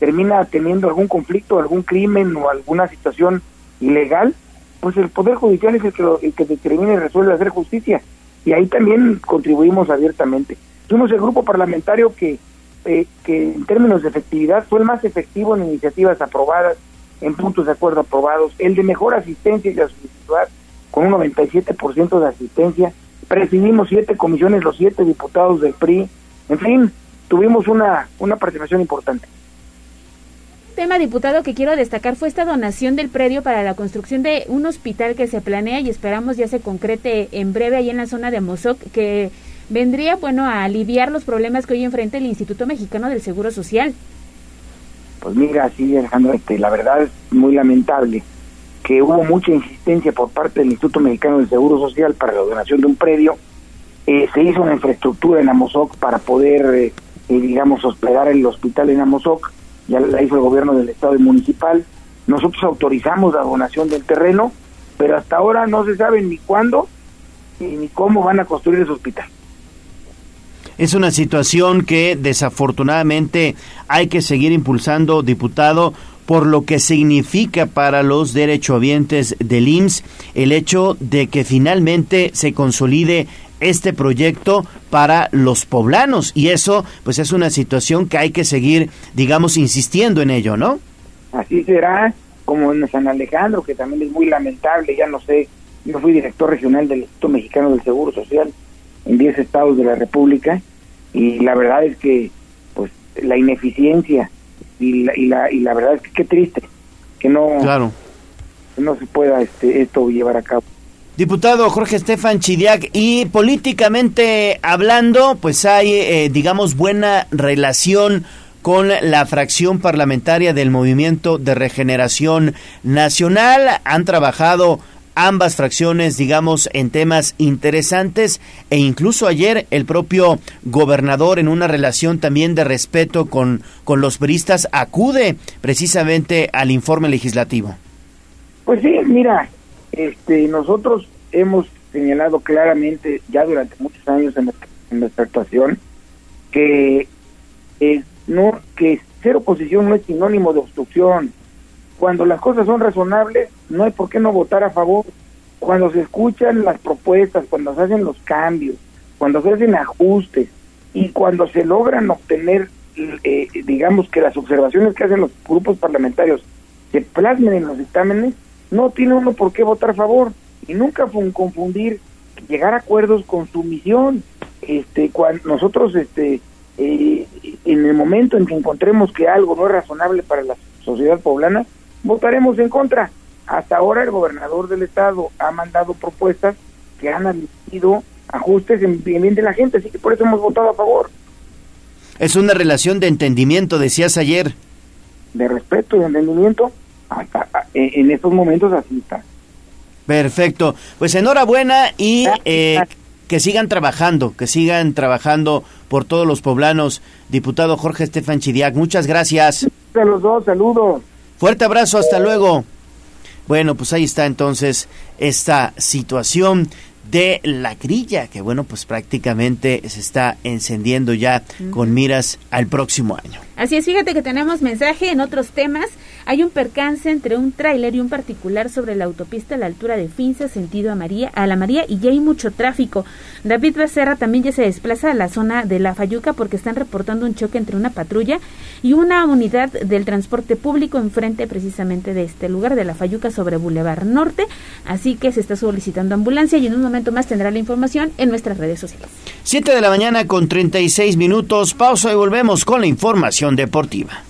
termina teniendo algún conflicto, algún crimen o alguna situación ilegal, pues el Poder Judicial es el que, el que determina y resuelve hacer justicia. Y ahí también contribuimos abiertamente. Fuimos el grupo parlamentario que, eh, que en términos de efectividad fue el más efectivo en iniciativas aprobadas, en puntos de acuerdo aprobados, el de mejor asistencia y accesibilidad con un 97% de asistencia. Presidimos siete comisiones, los siete diputados del PRI. En fin, tuvimos una, una participación importante tema, diputado, que quiero destacar fue esta donación del predio para la construcción de un hospital que se planea y esperamos ya se concrete en breve ahí en la zona de Mozoc, que vendría, bueno, a aliviar los problemas que hoy enfrenta el Instituto Mexicano del Seguro Social. Pues mira, sí, Alejandro, este, la verdad es muy lamentable que hubo mucha insistencia por parte del Instituto Mexicano del Seguro Social para la donación de un predio. Eh, se hizo una infraestructura en Amozoc para poder, eh, eh, digamos, hospedar el hospital en Amozoc ya la hizo el gobierno del estado y municipal. Nosotros autorizamos la donación del terreno, pero hasta ahora no se sabe ni cuándo ni cómo van a construir ese hospital. Es una situación que desafortunadamente hay que seguir impulsando, diputado, por lo que significa para los derechohabientes del IMSS el hecho de que finalmente se consolide este proyecto para los poblanos y eso pues es una situación que hay que seguir digamos insistiendo en ello, ¿no? Así será, como en San Alejandro, que también es muy lamentable, ya no sé, yo fui director regional del Instituto Mexicano del Seguro Social en 10 estados de la República y la verdad es que pues la ineficiencia y la, y la, y la verdad es que qué triste que no claro. que no se pueda este esto llevar a cabo. Diputado Jorge Estefan Chidiac, y políticamente hablando, pues hay, eh, digamos, buena relación con la fracción parlamentaria del Movimiento de Regeneración Nacional. Han trabajado ambas fracciones, digamos, en temas interesantes e incluso ayer el propio gobernador en una relación también de respeto con, con los peristas acude precisamente al informe legislativo. Pues sí, mira, este, nosotros hemos señalado claramente ya durante muchos años en nuestra, actuación que eh, no que ser oposición no es sinónimo de obstrucción. Cuando las cosas son razonables, no hay por qué no votar a favor. Cuando se escuchan las propuestas, cuando se hacen los cambios, cuando se hacen ajustes y cuando se logran obtener, eh, digamos que las observaciones que hacen los grupos parlamentarios se plasmen en los dictámenes, no tiene uno por qué votar a favor y nunca confundir llegar a acuerdos con su misión este cuando nosotros este eh, en el momento en que encontremos que algo no es razonable para la sociedad poblana votaremos en contra hasta ahora el gobernador del estado ha mandado propuestas que han admitido ajustes en bien de la gente así que por eso hemos votado a favor es una relación de entendimiento decías ayer de respeto y de entendimiento en estos momentos así está. Perfecto. Pues enhorabuena y eh, que sigan trabajando, que sigan trabajando por todos los poblanos. Diputado Jorge Estefan Chidiac, muchas gracias. A los dos, saludos. Fuerte abrazo, hasta luego. Bueno, pues ahí está entonces esta situación de la grilla, que bueno, pues prácticamente se está encendiendo ya con miras al próximo año. Así es, fíjate que tenemos mensaje en otros temas. Hay un percance entre un tráiler y un particular sobre la autopista a la altura de Finza, sentido a María, a la María, y ya hay mucho tráfico. David Becerra también ya se desplaza a la zona de La Fayuca porque están reportando un choque entre una patrulla y una unidad del transporte público enfrente precisamente de este lugar de La Fayuca sobre Boulevard Norte. Así que se está solicitando ambulancia y en un momento más tendrá la información en nuestras redes sociales. Siete de la mañana con 36 minutos. Pausa y volvemos con la información deportiva.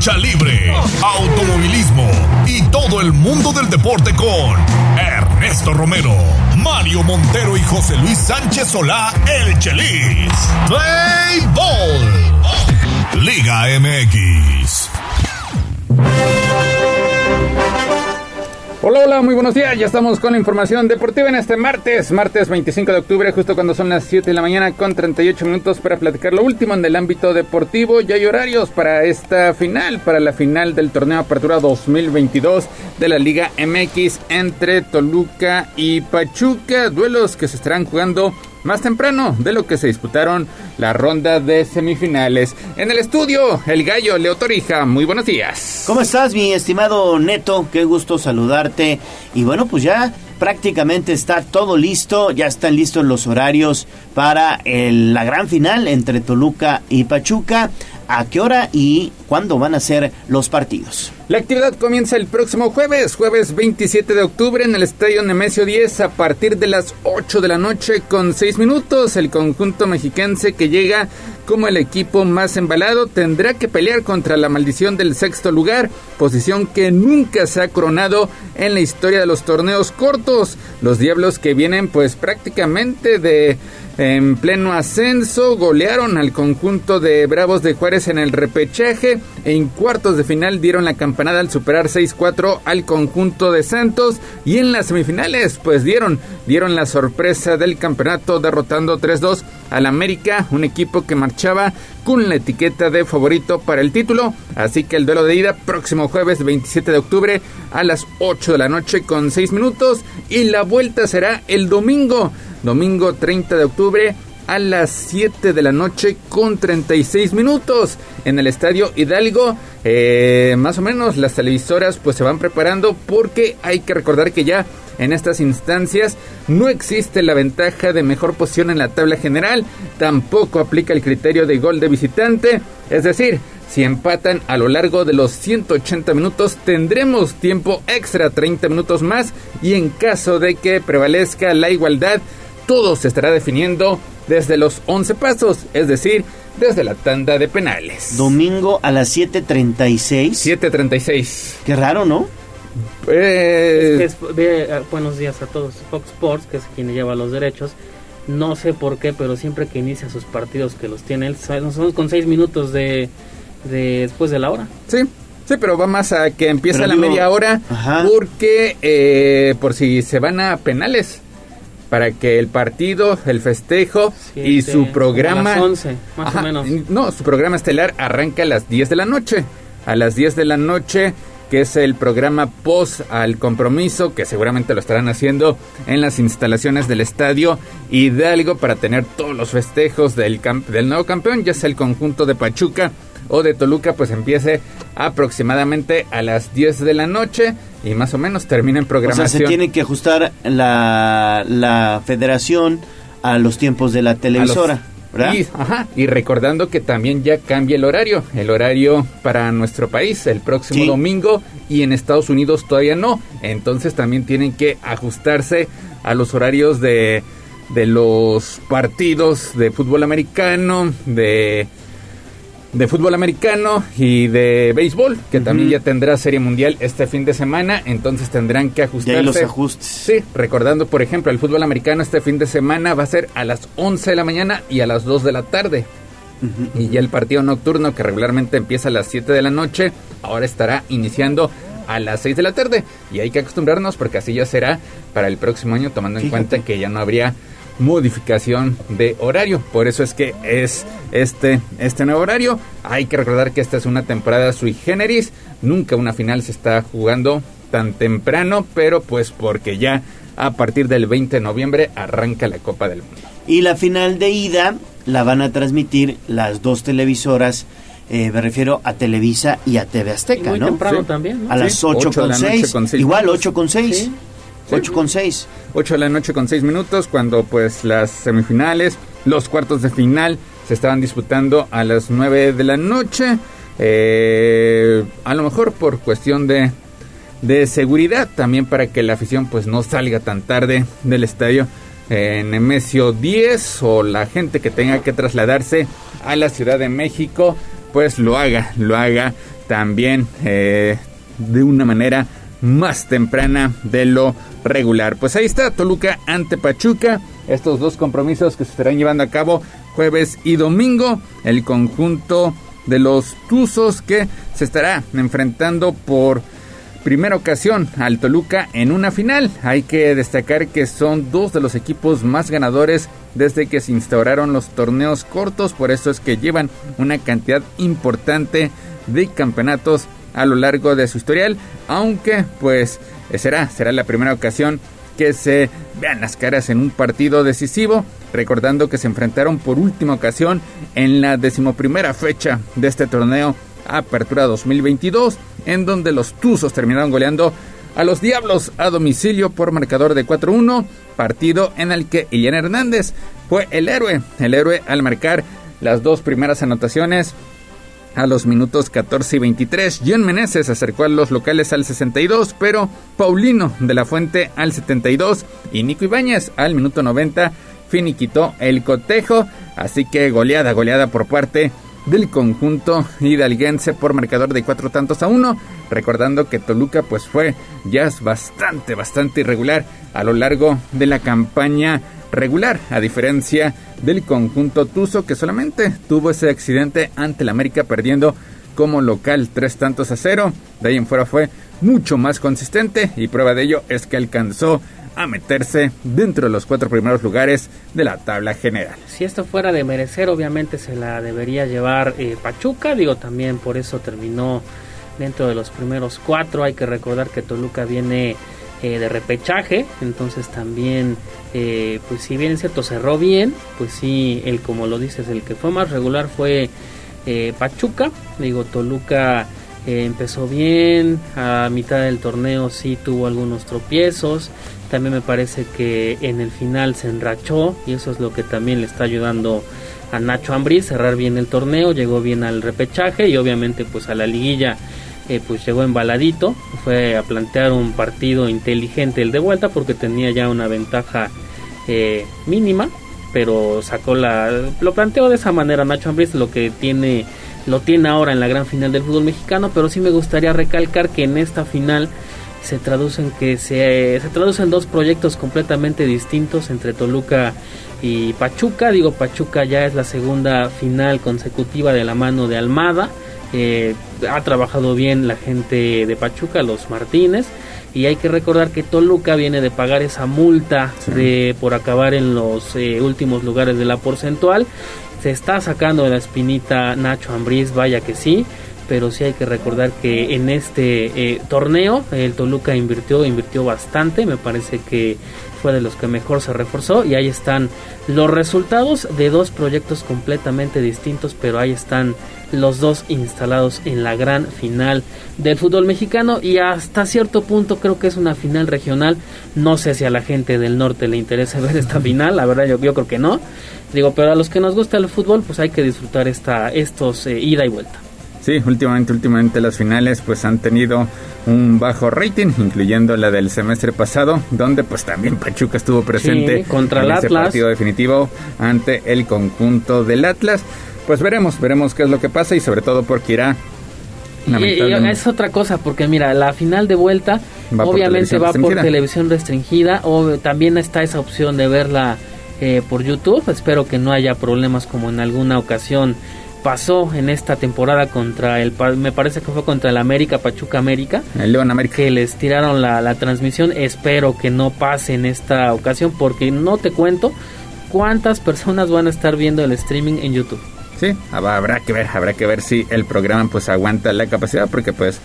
lucha libre, automovilismo y todo el mundo del deporte con Ernesto Romero, Mario Montero y José Luis Sánchez Solá, el Chelis. Play Ball. Liga MX. Hola, hola, muy buenos días. Ya estamos con la información deportiva en este martes, martes 25 de octubre, justo cuando son las 7 de la mañana con 38 minutos para platicar lo último en el ámbito deportivo. Ya hay horarios para esta final, para la final del torneo Apertura 2022 de la Liga MX entre Toluca y Pachuca. Duelos que se estarán jugando más temprano de lo que se disputaron la ronda de semifinales. En el estudio, el gallo Leo Torija, muy buenos días. ¿Cómo estás, mi estimado Neto? Qué gusto saludarte. Y bueno, pues ya prácticamente está todo listo, ya están listos los horarios para la gran final entre Toluca y Pachuca. ¿A qué hora y cuándo van a ser los partidos? La actividad comienza el próximo jueves, jueves 27 de octubre en el Estadio Nemesio 10 a partir de las 8 de la noche con 6 minutos. El conjunto mexiquense que llega como el equipo más embalado tendrá que pelear contra la maldición del sexto lugar, posición que nunca se ha coronado en la historia de los torneos cortos. Los Diablos que vienen pues prácticamente de en pleno ascenso, golearon al conjunto de Bravos de Juárez en el repechaje. En cuartos de final dieron la campanada al superar 6-4 al conjunto de Santos. Y en las semifinales, pues dieron, dieron la sorpresa del campeonato derrotando 3-2 al América, un equipo que marchaba con la etiqueta de favorito para el título. Así que el duelo de ida próximo jueves 27 de octubre a las 8 de la noche con 6 minutos. Y la vuelta será el domingo domingo 30 de octubre a las 7 de la noche con 36 minutos en el estadio Hidalgo. Eh, más o menos las televisoras pues se van preparando porque hay que recordar que ya en estas instancias no existe la ventaja de mejor posición en la tabla general, tampoco aplica el criterio de gol de visitante, es decir, si empatan a lo largo de los 180 minutos tendremos tiempo extra 30 minutos más y en caso de que prevalezca la igualdad todo se estará definiendo desde los 11 pasos, es decir, desde la tanda de penales. Domingo a las 7.36. 7.36. Qué raro, ¿no? Pues... buenos días a todos. Fox Sports, que es quien lleva los derechos. No sé por qué, pero siempre que inicia sus partidos que los tiene él, son con 6 minutos de, después de la hora. Sí, Sí, pero va más a que empieza la media hora porque eh, por si se van a penales para que el partido, el festejo y su programa... A 11, más o menos. No, su programa estelar arranca a las 10 de la noche. A las 10 de la noche, que es el programa post al compromiso, que seguramente lo estarán haciendo en las instalaciones del estadio Hidalgo para tener todos los festejos del, del nuevo campeón, ya sea el conjunto de Pachuca o de Toluca, pues empiece aproximadamente a las 10 de la noche y más o menos termina en programación. O sea, se tiene que ajustar la, la federación a los tiempos de la televisora. ¿Verdad? Y, ajá, y recordando que también ya cambia el horario, el horario para nuestro país el próximo domingo y en Estados Unidos todavía no. Entonces también tienen que ajustarse a los horarios de, de los partidos de fútbol americano, de de fútbol americano y de béisbol, que también ya tendrá serie mundial este fin de semana, entonces tendrán que ajustarse. los ajustes. Sí, recordando, por ejemplo, el fútbol americano este fin de semana va a ser a las 11 de la mañana y a las 2 de la tarde. Y ya el partido nocturno, que regularmente empieza a las 7 de la noche, ahora estará iniciando a las 6 de la tarde. Y hay que acostumbrarnos porque así ya será para el próximo año, tomando en cuenta que ya no habría modificación de horario. Por eso es que es este, este nuevo horario. Hay que recordar que esta es una temporada sui generis. Nunca una final se está jugando tan temprano, pero pues porque ya a partir del 20 de noviembre arranca la Copa del Mundo. Y la final de ida la van a transmitir las dos televisoras. Eh, me refiero a Televisa y a TV Azteca, muy ¿no? temprano también, A las 8 con 6. Igual 8 con 6. 8 con 6. 8 de la noche con 6 minutos, cuando pues las semifinales, los cuartos de final se estaban disputando a las 9 de la noche. Eh, a lo mejor por cuestión de, de seguridad, también para que la afición pues no salga tan tarde del estadio en Nemesio 10 o la gente que tenga que trasladarse a la Ciudad de México pues lo haga, lo haga también eh, de una manera más temprana de lo regular. Pues ahí está Toluca ante Pachuca, estos dos compromisos que se estarán llevando a cabo jueves y domingo, el conjunto de los Tuzos que se estará enfrentando por primera ocasión al Toluca en una final. Hay que destacar que son dos de los equipos más ganadores desde que se instauraron los torneos cortos, por eso es que llevan una cantidad importante de campeonatos a lo largo de su historial, aunque pues será será la primera ocasión que se vean las caras en un partido decisivo, recordando que se enfrentaron por última ocasión en la decimoprimera fecha de este torneo Apertura 2022, en donde los Tuzos terminaron goleando a los Diablos a domicilio por marcador de 4-1, partido en el que Ilian Hernández fue el héroe, el héroe al marcar las dos primeras anotaciones a los minutos 14 y 23. John Meneses acercó a los locales al 62, pero Paulino de la Fuente al 72 y Nico Ibáñez al minuto 90 finiquitó el cotejo, así que goleada, goleada por parte del conjunto hidalguense por marcador de cuatro tantos a uno, recordando que Toluca pues fue ya bastante, bastante irregular a lo largo de la campaña regular, a diferencia del conjunto Tuzo que solamente tuvo ese accidente ante el América perdiendo como local tres tantos a cero, de ahí en fuera fue mucho más consistente y prueba de ello es que alcanzó a meterse dentro de los cuatro primeros lugares de la tabla general. Si esto fuera de merecer, obviamente se la debería llevar eh, Pachuca, digo también por eso terminó dentro de los primeros cuatro. Hay que recordar que Toluca viene eh, de repechaje, entonces también, eh, pues si bien es cierto, cerró bien, pues sí, el como lo dices, el que fue más regular fue Pachuca, digo Toluca. empezó bien, a mitad del torneo sí tuvo algunos tropiezos, también me parece que en el final se enrachó y eso es lo que también le está ayudando a Nacho Ambriz cerrar bien el torneo, llegó bien al repechaje y obviamente pues a la liguilla eh, pues llegó embaladito, fue a plantear un partido inteligente el de vuelta porque tenía ya una ventaja eh, mínima, pero sacó la lo planteó de esa manera Nacho Ambriz lo que tiene lo tiene ahora en la gran final del fútbol mexicano, pero sí me gustaría recalcar que en esta final se traducen que se, se traducen dos proyectos completamente distintos entre Toluca y Pachuca. Digo, Pachuca ya es la segunda final consecutiva de la mano de Almada. Eh, ha trabajado bien la gente de Pachuca, los Martínez. Y hay que recordar que Toluca viene de pagar esa multa de, por acabar en los eh, últimos lugares de la porcentual. Se está sacando de la espinita Nacho Ambriz, vaya que sí pero sí hay que recordar que en este eh, torneo el Toluca invirtió, invirtió bastante, me parece que fue de los que mejor se reforzó y ahí están los resultados de dos proyectos completamente distintos, pero ahí están los dos instalados en la gran final del fútbol mexicano y hasta cierto punto creo que es una final regional, no sé si a la gente del norte le interesa ver esta final, la verdad yo, yo creo que no, digo, pero a los que nos gusta el fútbol pues hay que disfrutar esta, estos eh, ida y vuelta. Sí, últimamente, últimamente las finales pues han tenido un bajo rating, incluyendo la del semestre pasado, donde pues también Pachuca estuvo presente contra el ese Atlas. partido definitivo ante el conjunto del Atlas. Pues veremos, veremos qué es lo que pasa y sobre todo porque irá y, y es otra cosa, porque mira, la final de vuelta Va obviamente va por televisión restringida, o también está esa opción de verla eh, por YouTube. Espero que no haya problemas como en alguna ocasión pasó en esta temporada contra el, me parece que fue contra el América, Pachuca América. El León América. Que les tiraron la, la transmisión. Espero que no pase en esta ocasión, porque no te cuento cuántas personas van a estar viendo el streaming en YouTube. Sí, hab- habrá que ver, habrá que ver si el programa pues aguanta la capacidad porque pues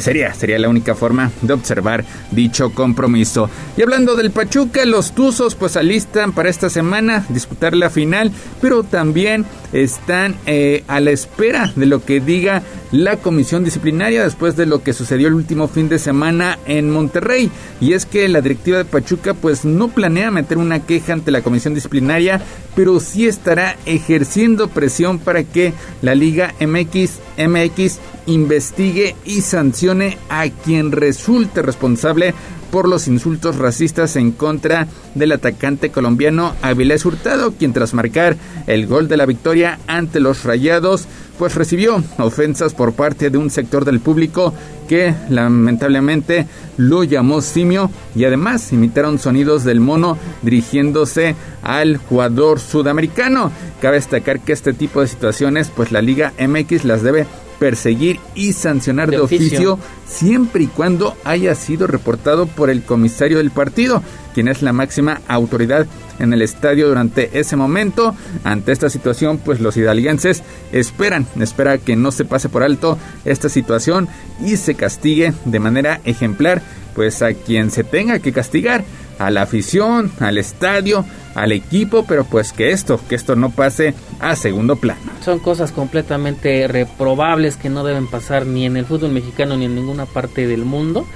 sería, sería la única forma de observar dicho compromiso. Y hablando del Pachuca, los Tuzos pues alistan para esta semana disputar la final, pero también están eh, a la espera de lo que diga la comisión disciplinaria después de lo que sucedió el último fin de semana en Monterrey. Y es que la directiva de Pachuca pues no planea meter una queja ante la comisión disciplinaria, pero sí estará ejerciendo presión para que la Liga MX, MX investigue y sancione a quien resulte responsable por los insultos racistas en contra del atacante colombiano Avilés Hurtado, quien tras marcar el gol de la victoria ante los Rayados, pues recibió ofensas por parte de un sector del público que lamentablemente lo llamó simio y además imitaron sonidos del mono dirigiéndose al jugador sudamericano. Cabe destacar que este tipo de situaciones pues la Liga MX las debe perseguir y sancionar de, oficio. siempre y cuando haya sido reportado por el comisario del partido, quien es la máxima autoridad en el estadio durante ese momento. Ante esta situación, pues los hidalguenses esperan, espera que no se pase por alto esta situación y se castigue de manera ejemplar, pues a quien se tenga que castigar, a la afición, al estadio, al equipo, pero pues que esto, que esto no pase a segundo plano. Son cosas completamente reprobables que no deben pasar ni en el fútbol mexicano ni en ninguna parte del mundo.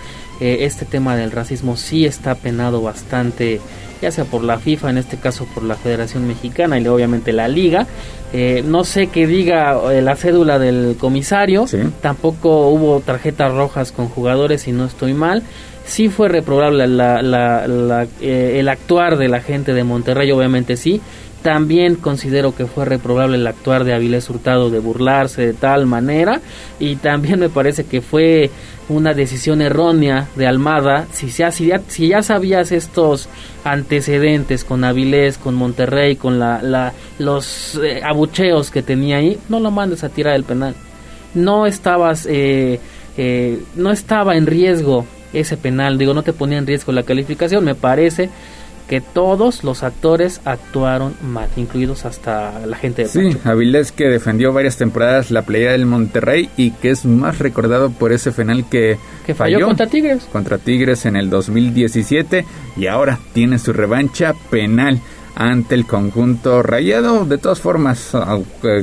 Eh, este tema del racismo sí está penado bastante, ya sea por la FIFA, en este caso por la Federación Mexicana y obviamente la Liga. Eh, no sé qué diga eh, la cédula del comisario, tampoco hubo tarjetas rojas con jugadores si no estoy mal sí fue reprobable el actuar de la gente de Monterrey, obviamente sí. También considero que fue reprobable el actuar de Avilés Hurtado de burlarse de tal manera. Y también me parece que fue una decisión errónea de Almada. Si ya, si ya, sabías estos antecedentes con Avilés, con Monterrey, con la, los eh, abucheos que tenía ahí, no lo mandes a tirar el penal. No estabas, eh, eh, no estaba en riesgo ese penal. Digo, no te ponía en riesgo la calificación. Me parece que todos los actores actuaron mal, incluidos hasta la gente de Sí, Avilés que defendió varias temporadas la playa del Monterrey y que es más recordado por ese penal que, que falló, contra Tigres. Contra Tigres en el 2017 y ahora tiene su revancha penal ante el conjunto rayado. De todas formas,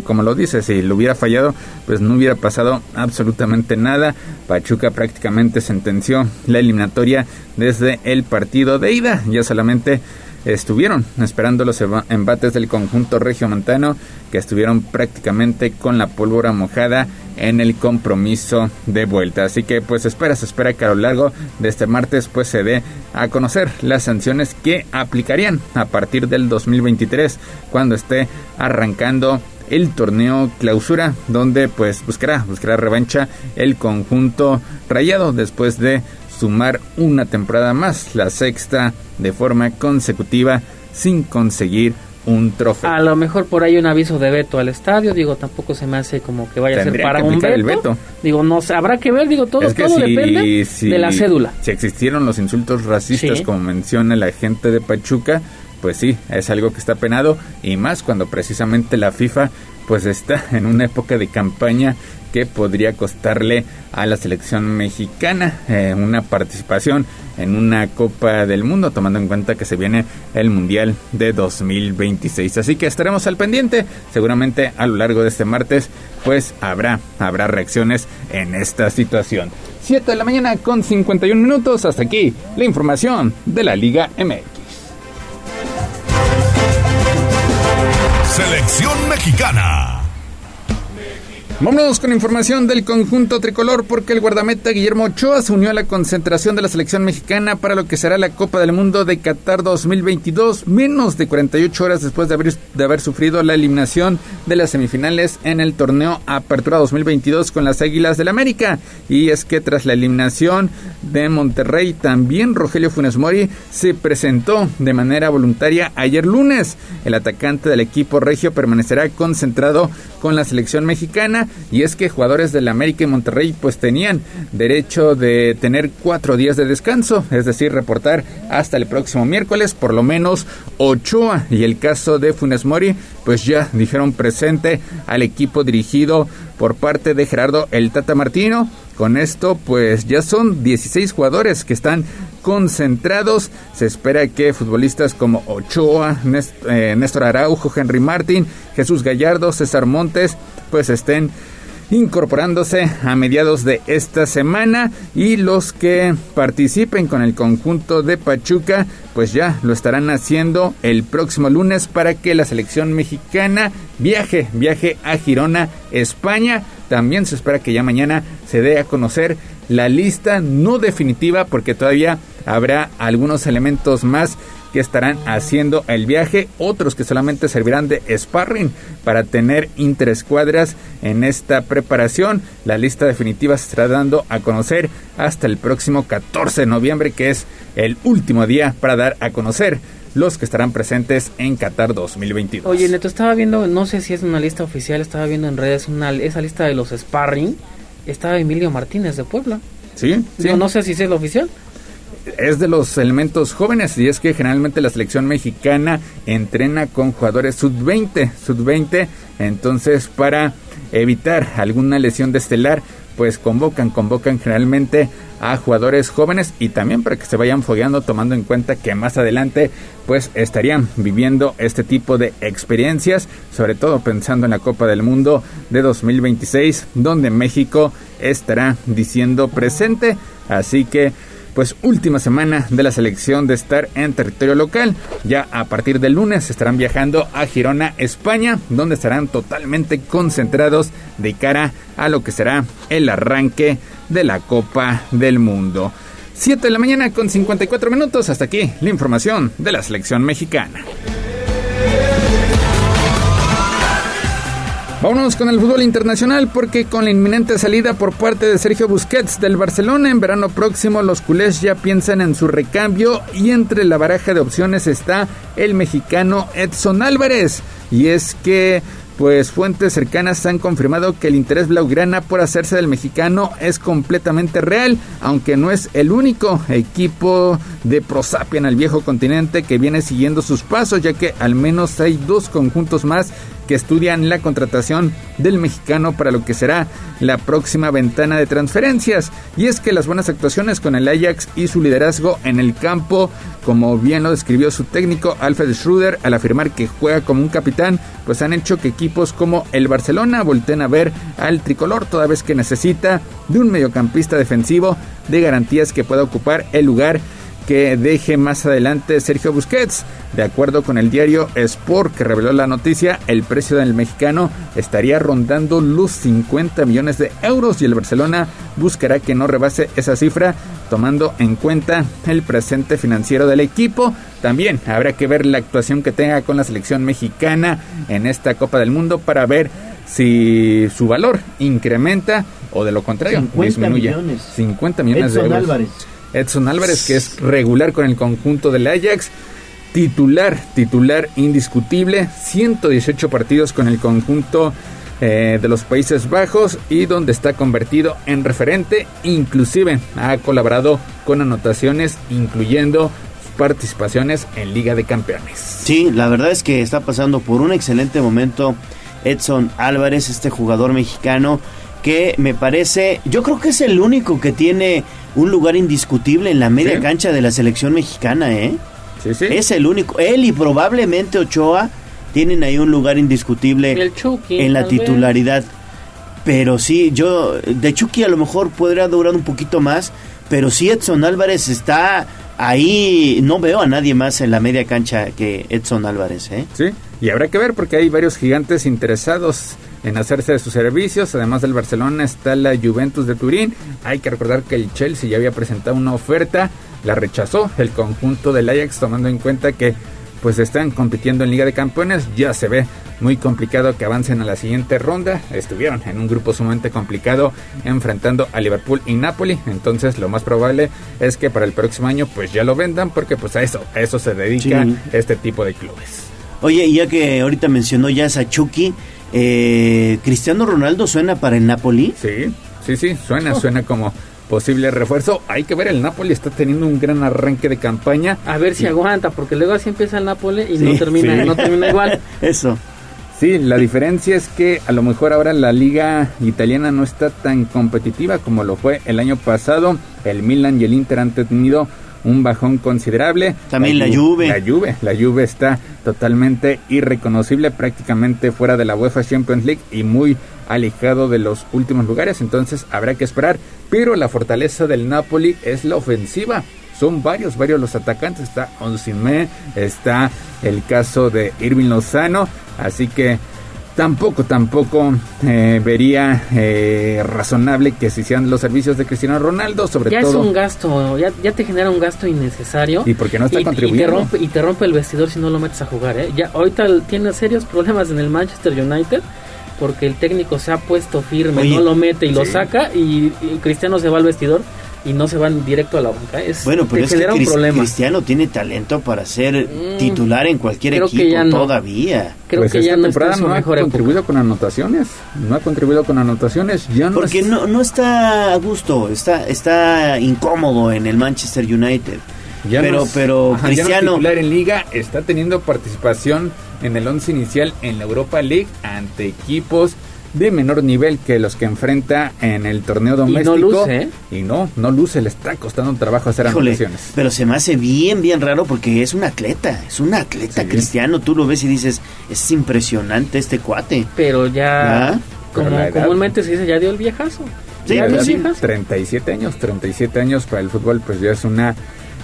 como lo dice, si lo hubiera fallado, pues no hubiera pasado absolutamente nada. Pachuca prácticamente sentenció la eliminatoria desde el partido de ida. Ya solamente estuvieron esperando los embates del conjunto regiomontano que estuvieron prácticamente con la pólvora mojada en el compromiso de vuelta. Así que pues espera, se espera que a lo largo de este martes pues se dé a conocer las sanciones que aplicarían a partir del 2023 cuando esté arrancando el torneo clausura donde pues buscará buscará revancha el conjunto rayado después de sumar una temporada más, la sexta de forma consecutiva sin conseguir un trofeo. A lo mejor por ahí un aviso de veto al estadio, digo, tampoco se me hace como que vaya a ser para un veto. Digo, no habrá que ver, digo, todo, todo depende de la cédula. Si existieron los insultos racistas como menciona la gente de Pachuca, pues sí, es algo que está penado y más cuando precisamente la FIFA pues está en una época de campaña que podría costarle a la selección mexicana eh, una participación en una Copa del Mundo, tomando en cuenta que se viene el Mundial de 2026. Así que estaremos al pendiente. Seguramente a lo largo de este martes, pues habrá, habrá reacciones en esta situación. 7 de la mañana con 51 minutos. Hasta aquí la información de la Liga MX. Selección mexicana. Vámonos con información del conjunto tricolor porque el guardameta Guillermo Ochoa se unió a la concentración de la selección mexicana para lo que será la Copa del Mundo de Qatar 2022, menos de 48 horas después de haber, de haber sufrido la eliminación de las semifinales en el torneo Apertura 2022 con las Águilas del América. Y es que tras la eliminación de Monterrey, también Rogelio Funes Mori se presentó de manera voluntaria ayer lunes. El atacante del equipo regio permanecerá concentrado con la selección mexicana y es que jugadores del América y Monterrey pues tenían derecho de tener cuatro días de descanso, es decir, reportar hasta el próximo miércoles por lo menos Ochoa y el caso de Funes Mori pues ya dijeron presente al equipo dirigido por parte de Gerardo El Tata Martino. Con esto, pues ya son 16 jugadores que están concentrados. Se espera que futbolistas como Ochoa, eh, Néstor Araujo, Henry Martín, Jesús Gallardo, César Montes, pues estén incorporándose a mediados de esta semana y los que participen con el conjunto de Pachuca pues ya lo estarán haciendo el próximo lunes para que la selección mexicana viaje, viaje a Girona, España. También se espera que ya mañana se dé a conocer la lista no definitiva porque todavía habrá algunos elementos más que estarán haciendo el viaje, otros que solamente servirán de sparring para tener interescuadras en esta preparación. La lista definitiva se estará dando a conocer hasta el próximo 14 de noviembre, que es el último día para dar a conocer los que estarán presentes en Qatar 2022. Oye, Neto, estaba viendo, no sé si es una lista oficial, estaba viendo en redes una, esa lista de los sparring. Estaba Emilio Martínez de Puebla. Sí, sí. No, no sé si es el oficial es de los elementos jóvenes y es que generalmente la selección mexicana entrena con jugadores sub-20, sub-20, entonces para evitar alguna lesión de estelar, pues convocan, convocan generalmente a jugadores jóvenes y también para que se vayan fogueando tomando en cuenta que más adelante pues estarían viviendo este tipo de experiencias, sobre todo pensando en la Copa del Mundo de 2026 donde México estará diciendo presente, así que pues última semana de la selección de estar en territorio local. Ya a partir del lunes estarán viajando a Girona, España, donde estarán totalmente concentrados de cara a lo que será el arranque de la Copa del Mundo. 7 de la mañana con 54 minutos. Hasta aquí la información de la selección mexicana. Vámonos con el fútbol internacional porque con la inminente salida por parte de Sergio Busquets del Barcelona en verano próximo los culés ya piensan en su recambio y entre la baraja de opciones está el mexicano Edson Álvarez. Y es que pues fuentes cercanas han confirmado que el interés blaugrana por hacerse del mexicano es completamente real, aunque no es el único equipo de Prosapia en el viejo continente que viene siguiendo sus pasos, ya que al menos hay dos conjuntos más que estudian la contratación del mexicano para lo que será la próxima ventana de transferencias. Y es que las buenas actuaciones con el Ajax y su liderazgo en el campo, como bien lo describió su técnico Alfred Schroeder al afirmar que juega como un capitán, pues han hecho que equipos como el Barcelona volteen a ver al tricolor toda vez que necesita de un mediocampista defensivo de garantías que pueda ocupar el lugar que deje más adelante Sergio Busquets. De acuerdo con el diario Sport que reveló la noticia, el precio del mexicano estaría rondando los 50 millones de euros y el Barcelona buscará que no rebase esa cifra tomando en cuenta el presente financiero del equipo. También habrá que ver la actuación que tenga con la selección mexicana en esta Copa del Mundo para ver si su valor incrementa o de lo contrario 50 disminuye. millones. 50 millones Edson de euros. Álvarez. Edson Álvarez, que es regular con el conjunto del Ajax. Titular, titular indiscutible. 118 partidos con el conjunto eh, de los Países Bajos y donde está convertido en referente. Inclusive ha colaborado con anotaciones, incluyendo participaciones en Liga de Campeones. Sí, la verdad es que está pasando por un excelente momento Edson Álvarez, este jugador mexicano que me parece, yo creo que es el único que tiene un lugar indiscutible en la media Sí. cancha de la selección mexicana, ¿eh? Sí, sí. Es el único. Él y probablemente Ochoa tienen ahí un lugar indiscutible El Chucky, en la vez. titularidad. Pero sí, yo, de Chucky a lo mejor podría durar un poquito más, pero sí Edson Álvarez está ahí, no veo a nadie más en la media cancha que Edson Álvarez, ¿eh? Sí, y habrá que ver porque hay varios gigantes interesados en hacerse de sus servicios. Además del Barcelona está la Juventus de Turín. Hay que recordar que el Chelsea ya había presentado una oferta, la rechazó el conjunto del Ajax tomando en cuenta que pues están compitiendo en Liga de Campeones. Ya se ve muy complicado que avancen a la siguiente ronda. Estuvieron en un grupo sumamente complicado enfrentando a Liverpool y Napoli. Entonces lo más probable es que para el próximo año pues ya lo vendan porque pues a eso, a eso se dedica Sí. este tipo de clubes. Oye, y ya que ahorita mencionó ya a Chucky, eh, ¿Cristiano Ronaldo suena para el Napoli? Sí, sí, sí, suena, Oh. suena como posible refuerzo. Hay que ver, el Napoli está teniendo un gran arranque de campaña. A ver si aguanta, porque luego así empieza el Napoli y Sí, no termina, sí. no termina igual. Eso. Sí, la diferencia es que a lo mejor ahora la liga italiana no está tan competitiva como lo fue el año pasado. El Milan y el Inter han tenido un bajón considerable. También la Juve. La Juve, la Juve está totalmente irreconocible, prácticamente fuera de la UEFA Champions League y muy alejado de los últimos lugares, entonces habrá que esperar, pero la fortaleza del Napoli es la ofensiva. Son varios, varios los atacantes. Está Onsimé, está el caso de Irving Lozano. Así que tampoco, tampoco eh, vería eh, razonable que se hicieran los servicios de Cristiano Ronaldo, sobre ya todo. es un gasto, ya, ya te genera un gasto innecesario. Y porque no está y, contribuyendo. Y te, rompe, y te rompe el vestidor si no lo metes a jugar, ¿eh? Ya ahorita tiene serios problemas en el Manchester United porque el técnico se ha puesto firme, Oye, no lo mete y lo saca y, y Cristiano se va al vestidor y no se van directo a la banca. Es, Bueno, pero es que Cris- problema. Cristiano tiene talento para ser Mm, titular en cualquier creo que equipo no. todavía. Creo Pues que esta ya no está temporada en su no ha mejor época. contribuido con anotaciones. No ha contribuido con anotaciones. Ya no Porque es- no, no está a gusto, está, está incómodo en el Manchester United. Ya pero no es- pero ajá, ya no es Cristiano, titular en liga está teniendo participación en el once inicial en la Europa League ante equipos de menor nivel que los que enfrenta en el torneo doméstico. luce, ¿eh? Y no, no luce, le está costando trabajo hacer híjole, anotaciones. pero se me hace bien, bien raro porque es un atleta, es un atleta Sí. cristiano. Tú lo ves y dices, es impresionante este cuate. Pero ya, ¿Ah? Como comúnmente se dice, ya dio el viejazo. Sí, ya La dio pues el sí. viejazo. 37 años, 37 años para el fútbol, pues ya es una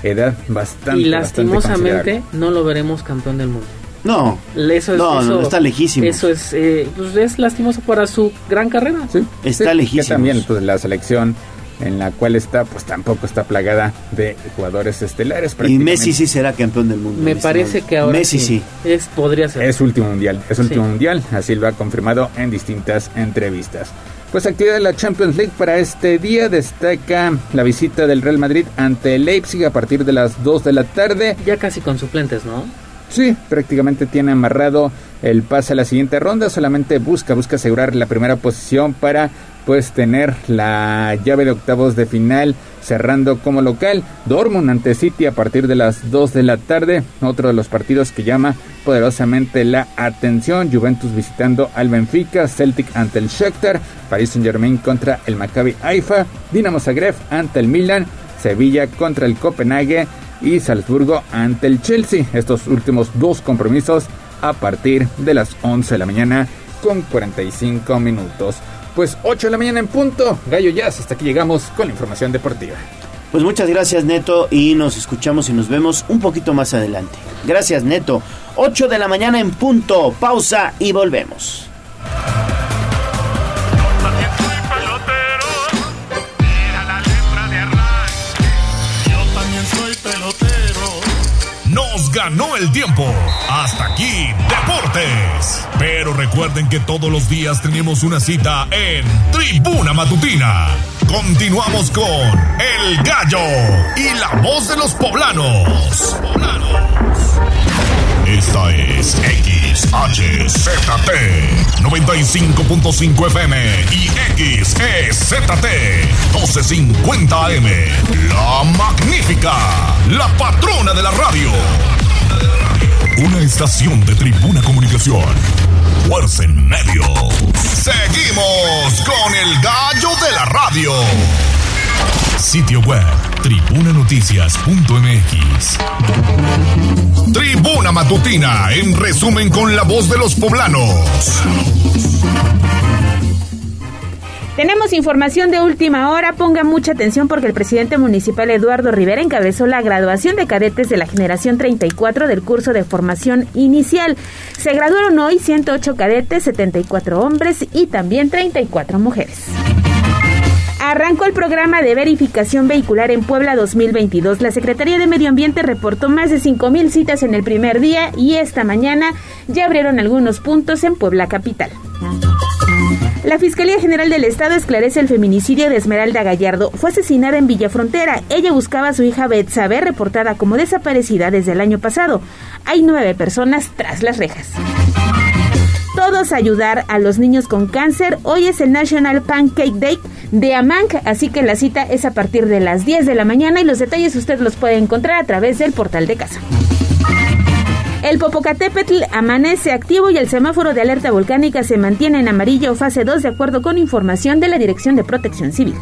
edad bastante. Y lastimosamente no lo veremos campeón del mundo. No, Eso es, no, eso, no, está lejísimo. Eso es, eh, pues es lastimoso para su gran carrera. Sí, Está sí, lejísimos. Que también pues, la selección en la cual está, pues tampoco está plagada de jugadores estelares. y. Messi sí será campeón del mundo. Me parece que ahora Messi sí. Es, podría ser. Es último mundial, es Sí. último mundial, así lo ha confirmado en distintas entrevistas. Pues actividad de la Champions League para este día destaca la visita del Real Madrid ante Leipzig a partir de las 2 de la tarde. Ya casi con suplentes, ¿no? Sí, prácticamente tiene amarrado el pase a la siguiente ronda, solamente busca, busca asegurar la primera posición para pues tener la llave de octavos de final cerrando como local. Dortmund ante City a partir de las 2 de la tarde, otro de los partidos que llama poderosamente la atención. Juventus visitando al Benfica, Celtic ante el Shakhtar, Paris Saint-Germain contra el Maccabi Haifa, Dinamo Zagreb ante el Milan, Sevilla contra el Copenhague y Salzburgo ante el Chelsea. Estos últimos dos compromisos a partir de las 11 de la mañana con 45 minutos. Pues 8 de la mañana en punto. Gallo Jazz, hasta aquí llegamos con la información deportiva. Pues muchas gracias Neto y nos escuchamos y nos vemos un poquito más adelante. Gracias Neto. 8 de la mañana en punto. Pausa y volvemos. Ganó el tiempo. Hasta aquí, Deportes. Pero recuerden que todos los días tenemos una cita en Tribuna Matutina. Continuamos con El Gallo y la voz de los poblanos. Esta es XHZT 95.5 FM y XEZT 1250 AM. La magnífica, la patrona de la radio. Una estación de Tribuna Comunicación. Fuerza en medio. Seguimos con el gallo de la radio. Sitio web tribunanoticias.mx. Tribuna Matutina, en resumen con la voz de los poblanos. Tenemos información de última hora. Ponga mucha atención porque el presidente municipal Eduardo Rivera encabezó la graduación de cadetes de la generación 34 del curso de formación inicial. Se graduaron hoy 108 cadetes, 74 hombres y también 34 mujeres. Arrancó el programa de verificación vehicular en Puebla 2022. La Secretaría de Medio Ambiente reportó más de 5.000 citas en el primer día y esta mañana ya abrieron algunos puntos en Puebla Capital. La Fiscalía General del Estado esclarece el feminicidio de Esmeralda Gallardo. Fue asesinada en Villafrontera. Ella buscaba a su hija Betsabe, reportada como desaparecida desde el año pasado. Hay nueve personas tras las rejas. Todos ayudar a los niños con cáncer. Hoy es el National Pancake Day de Amanc, así que la cita es a partir de las 10 de la mañana y los detalles usted los puede encontrar a través del portal de casa. El Popocatépetl amanece activo y el semáforo de alerta volcánica se mantiene en amarillo fase 2 de acuerdo con información de la Dirección de Protección Civil.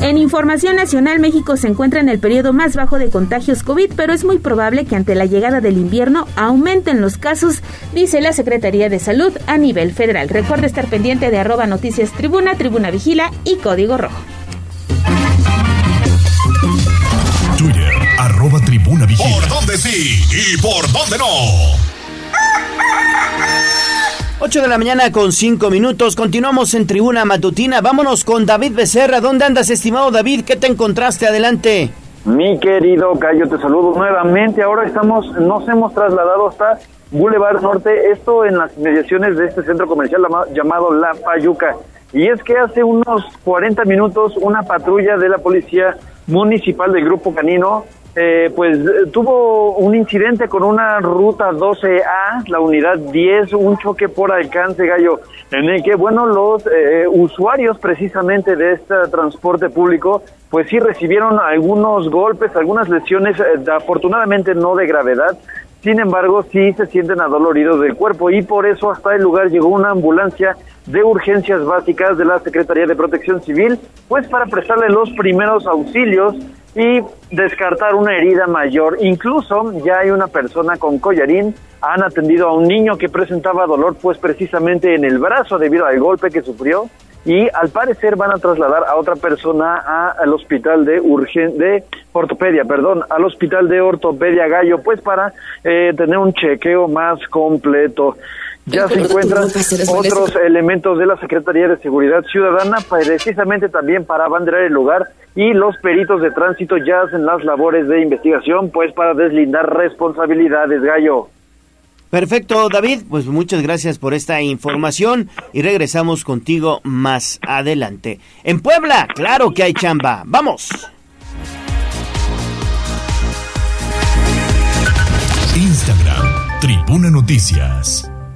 En información nacional, México se encuentra en el periodo más bajo de contagios COVID, pero es muy probable que ante la llegada del invierno aumenten los casos, dice la Secretaría de Salud a nivel federal. Recuerde estar pendiente de arroba noticias tribuna, tribuna vigila y código rojo. Twitter, tribuna vigila. ¿Por dónde sí y por dónde no? 8 de la mañana con 5 minutos. Continuamos en Tribuna Matutina. Vámonos con David Becerra. ¿Dónde andas, estimado David? ¿Qué te encontraste? Adelante. Mi querido Cayo, te saludo nuevamente. Ahora estamos, nos hemos trasladado hasta Boulevard Norte, esto en las mediaciones de este centro comercial llamado La Payuca. Y es que hace unos 40 minutos una patrulla de la policía municipal del Grupo Canino eh, pues tuvo un incidente con una ruta 12A, la unidad 10, un choque por alcance gallo, en el que, bueno, los eh, usuarios precisamente de este transporte público, pues sí recibieron algunos golpes, algunas lesiones, eh, afortunadamente no de gravedad, sin embargo, sí se sienten adoloridos del cuerpo y por eso hasta el lugar llegó una ambulancia de urgencias básicas de la Secretaría de Protección Civil, pues para prestarle los primeros auxilios y descartar una herida mayor. Incluso ya hay una persona con collarín, han atendido a un niño que presentaba dolor pues precisamente en el brazo debido al golpe que sufrió y al parecer van a trasladar a otra persona al hospital de urgen de ortopedia, perdón, al hospital de ortopedia Gallo, pues para eh, tener un chequeo más completo. Ya se encuentran otros elementos de la Secretaría de Seguridad Ciudadana, precisamente también para abanderar el lugar, y los peritos de tránsito ya hacen las labores de investigación, pues para deslindar responsabilidades, Gallo. Perfecto, David. Pues muchas gracias por esta información y regresamos contigo más adelante. En Puebla, claro que hay chamba. Vamos. Instagram, Tribuna Noticias.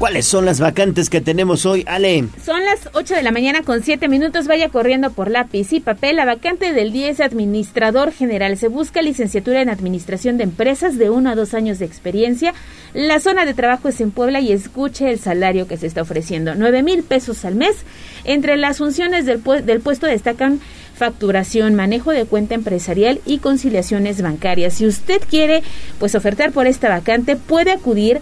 ¿Cuáles son las vacantes que tenemos hoy, Ale? Son las 8 de la mañana con 7 minutos. Vaya corriendo por lápiz y papel. La vacante del 10 administrador general. Se busca licenciatura en administración de empresas de 1 a 2 años de experiencia. La zona de trabajo es en Puebla y escuche el salario que se está ofreciendo. 9 mil pesos al mes. Entre las funciones del, del puesto destacan facturación, manejo de cuenta empresarial y conciliaciones bancarias. Si usted quiere pues ofertar por esta vacante, puede acudir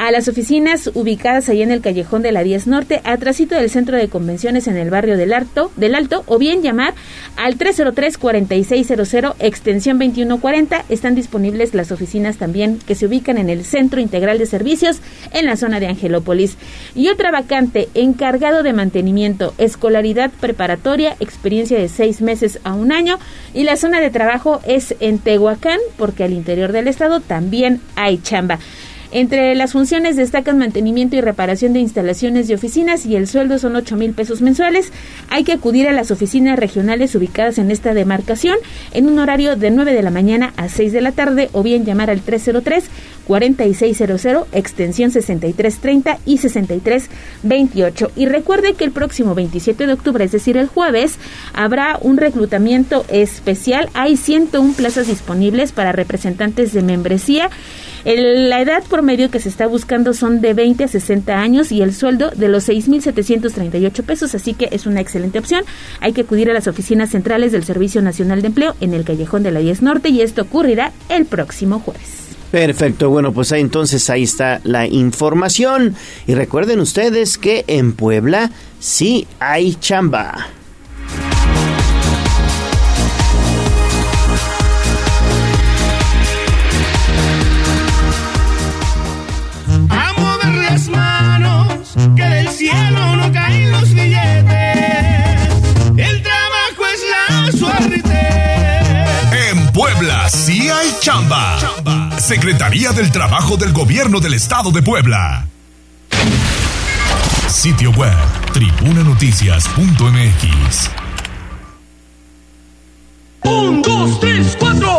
a las oficinas ubicadas ahí en el callejón de la 10 Norte, atrásito del centro de convenciones en el barrio del Alto, del Alto, o bien llamar al 303-4600, extensión 2140. Están disponibles las oficinas también que se ubican en el Centro Integral de Servicios en la zona de Angelópolis. Y otra vacante, encargado de mantenimiento, escolaridad preparatoria, experiencia de seis meses a un año. Y la zona de trabajo es en Tehuacán, porque al interior del estado también hay chamba. Entre las funciones destacan mantenimiento y reparación de instalaciones y oficinas y el sueldo son 8 mil pesos mensuales. Hay que acudir a las oficinas regionales ubicadas en esta demarcación en un horario de 9 de la mañana a 6 de la tarde o bien llamar al 303 4600 extensión 6330 y 6328. Y recuerde que el próximo 27 de octubre, es decir, el jueves, habrá un reclutamiento especial. Hay 101 plazas disponibles para representantes de membresía. La edad promedio que se está buscando son de 20 a 60 años y el sueldo de los 6.738 pesos, así que es una excelente opción. Hay que acudir a las oficinas centrales del Servicio Nacional de Empleo en el Callejón de la 10 Norte y esto ocurrirá el próximo jueves. Perfecto, bueno, pues ahí entonces ahí está la información. Y recuerden ustedes que en Puebla sí hay chamba. No caen los billetes. El trabajo es la suerte. En Puebla sí hay chamba. Secretaría del Trabajo del Gobierno del Estado de Puebla. Sitio web tribunanoticias.mx. Un, dos, tres, cuatro.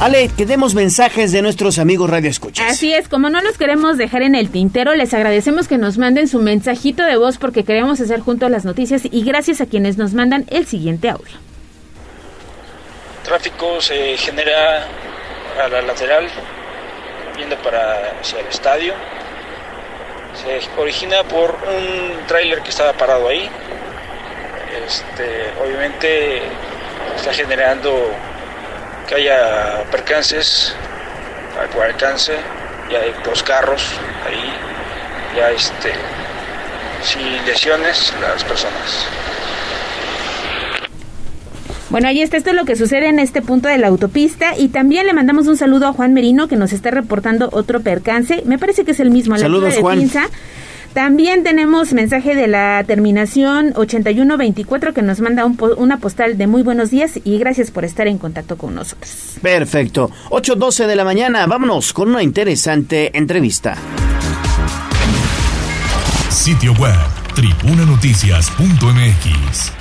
Ale, que demos mensajes de nuestros amigos Radio Escuchas. Así es, como no los queremos dejar en el tintero, les agradecemos que nos manden su mensajito de voz porque queremos hacer juntos las noticias y gracias a quienes nos mandan el siguiente audio. Tráfico se genera a la lateral, viendo para hacia el estadio. Se origina por un tráiler que estaba parado ahí. Este, obviamente está generando que haya percances por alcance, ya hay dos carros ahí, ya este, sin lesiones las personas. Bueno, ahí está, esto es lo que sucede en este punto de la autopista y también le mandamos un saludo a Juan Merino que nos está reportando otro percance, me parece que es el mismo, a la Saludos, de Juan. Pinza. También tenemos mensaje de la terminación 8124 que nos manda un po- una postal de muy buenos días y gracias por estar en contacto con nosotros. Perfecto. 8.12 de la mañana. Vámonos con una interesante entrevista. Sitio web tribunanoticias.mx.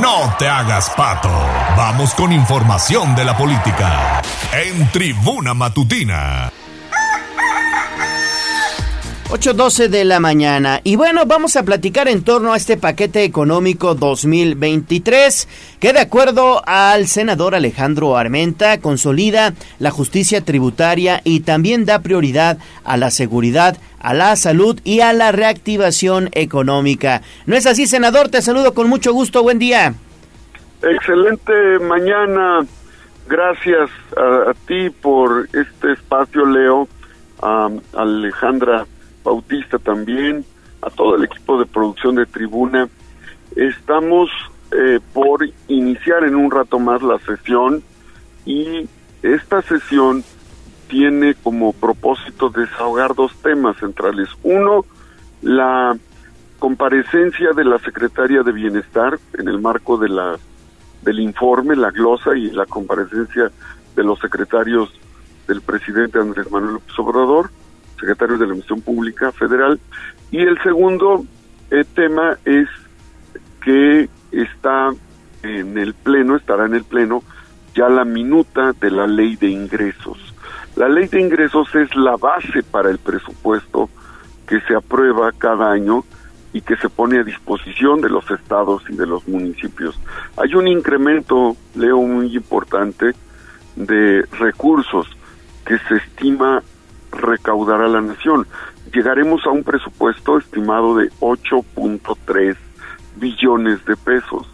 No te hagas pato. Vamos con información de la política. En Tribuna Matutina. 8.12 de la mañana. Y bueno, vamos a platicar en torno a este paquete económico 2023, que de acuerdo al senador Alejandro Armenta, consolida la justicia tributaria y también da prioridad a la seguridad, a la salud y a la reactivación económica. ¿No es así, senador? Te saludo con mucho gusto. Buen día. Excelente mañana. Gracias a, ti por este espacio, Leo, a Alejandra Bautista también, a todo el equipo de producción de Tribuna. Estamos eh, por iniciar en un rato más la sesión y esta sesión tiene como propósito desahogar dos temas centrales. Uno, la comparecencia de la secretaria de Bienestar en el marco de la del informe, la glosa y la comparecencia de los secretarios del presidente Andrés Manuel López Obrador, secretario de la Misión Pública Federal. Y el segundo eh, tema es que está en el Pleno, estará en el Pleno, ya la minuta de la ley de ingresos. La ley de ingresos es la base para el presupuesto que se aprueba cada año y que se pone a disposición de los estados y de los municipios. Hay un incremento, Leo, muy importante de recursos que se estima recaudar a la nación. Llegaremos a un presupuesto estimado de 8.3 billones de pesos,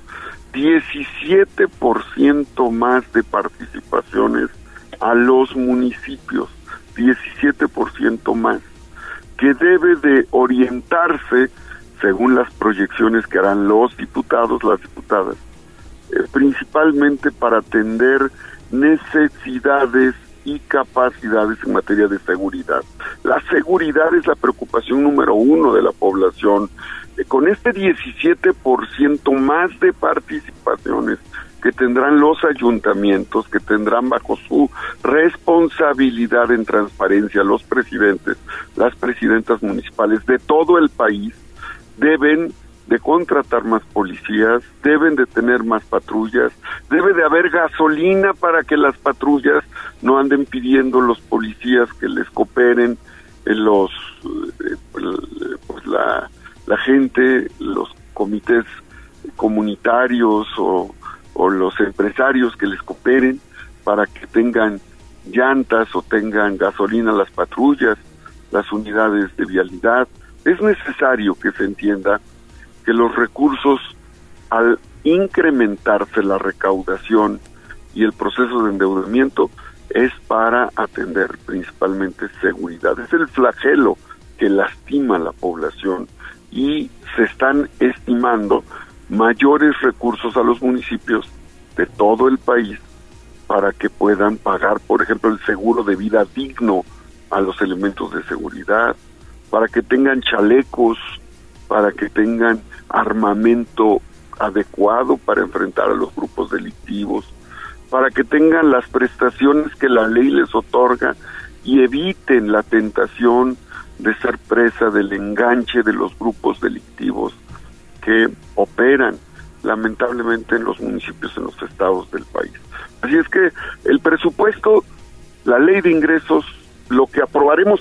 17% más de participaciones a los municipios, 17% más, que debe de orientarse según las proyecciones que harán los diputados, las diputadas, eh, principalmente para atender necesidades y capacidades en materia de seguridad. La seguridad es la preocupación número uno de la población. Eh, con este 17% más de participaciones que tendrán los ayuntamientos, que tendrán bajo su responsabilidad en transparencia los presidentes, las presidentas municipales de todo el país, deben de contratar más policías, deben de tener más patrullas, debe de haber gasolina para que las patrullas no anden pidiendo los policías que les cooperen en los eh, pues la, la gente, los comités comunitarios o, o los empresarios que les cooperen para que tengan llantas o tengan gasolina las patrullas, las unidades de vialidad. Es necesario que se entienda que los recursos, al incrementarse la recaudación y el proceso de endeudamiento, es para atender principalmente seguridad. Es el flagelo que lastima a la población y se están estimando mayores recursos a los municipios de todo el país para que puedan pagar, por ejemplo, el seguro de vida digno a los elementos de seguridad, para que tengan chalecos, para que tengan armamento adecuado para enfrentar a los grupos delictivos, para que tengan las prestaciones que la ley les otorga y eviten la tentación de ser presa del enganche de los grupos delictivos que operan lamentablemente en los municipios, en los estados del país. Así es que el presupuesto, la ley de ingresos, lo que aprobaremos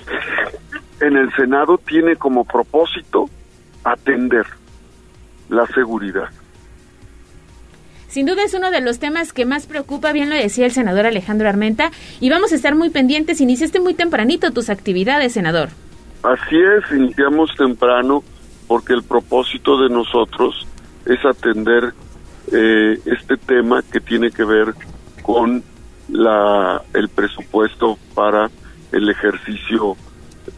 en el Senado tiene como propósito atender la seguridad. Sin duda es uno de los temas que más preocupa, bien lo decía el senador Alejandro Armenta, y vamos a estar muy pendientes. Iniciaste muy tempranito tus actividades, senador. Así es, iniciamos temprano porque el propósito de nosotros es atender eh, este tema que tiene que ver con la, el presupuesto para el ejercicio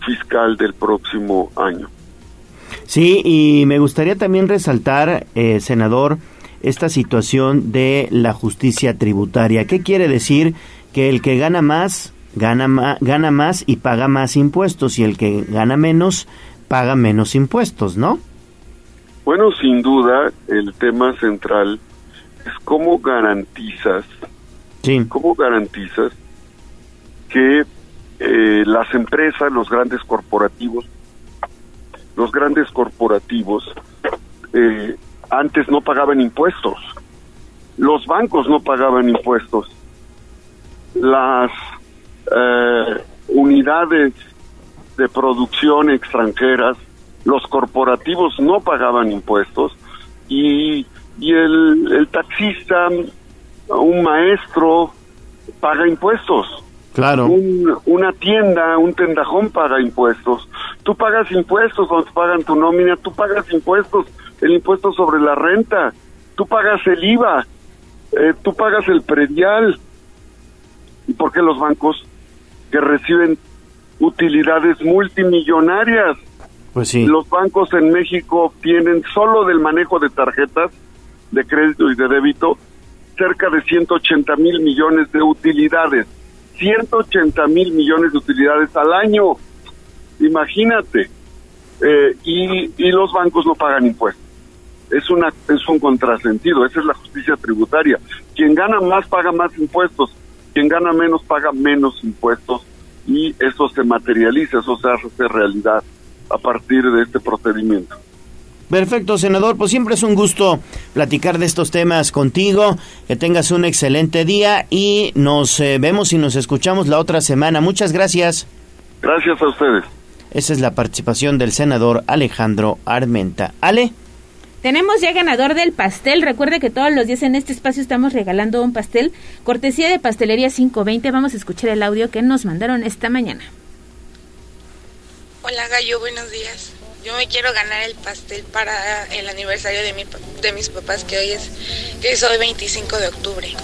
fiscal del próximo año. Sí, y me gustaría también resaltar, eh, senador, esta situación de la justicia tributaria. ¿Qué quiere decir? Que el que gana más, gana, gana más y paga más impuestos, y el que gana menos, paga menos impuestos, ¿no? Bueno, sin duda, el tema central es cómo garantizas, cómo garantizas que eh, las empresas, los grandes corporativos, los grandes corporativos eh, antes no pagaban impuestos, los bancos no pagaban impuestos, las eh, unidades de producción extranjeras, los corporativos no pagaban impuestos y, y el, el taxista, un maestro, paga impuestos. Claro. una tienda, un tendajón paga impuestos. Tú pagas impuestos cuando pagan tu nómina, tú pagas impuestos, el impuesto sobre la renta, tú pagas el IVA, eh, tú pagas el predial. ¿Y por qué los bancos que reciben utilidades multimillonarias? Pues sí. Los bancos en México obtienen solo del manejo de tarjetas de crédito y de débito cerca de 180 mil millones de utilidades 180 mil millones de utilidades al año. Imagínate. Eh, y, y los bancos no pagan impuestos. Es, una, es un contrasentido, esa es la justicia tributaria. Quien gana más paga más impuestos, quien gana menos paga menos impuestos y eso se materializa, eso se hace realidad a partir de este procedimiento. Perfecto, senador. Pues siempre es un gusto platicar de estos temas contigo. Que tengas un excelente día y nos eh, vemos y nos escuchamos la otra semana. Muchas gracias. Gracias a ustedes. Esa es la participación del senador Alejandro Armenta. Ale. Tenemos ya ganador del pastel. Recuerde que todos los días en este espacio estamos regalando un pastel. Cortesía de Pastelería 520. Vamos a escuchar el audio que nos mandaron esta mañana. Hola Gallo, buenos días. Yo me quiero ganar el pastel para el aniversario de, mi, de mis papás, que hoy es, que es hoy 25 de octubre.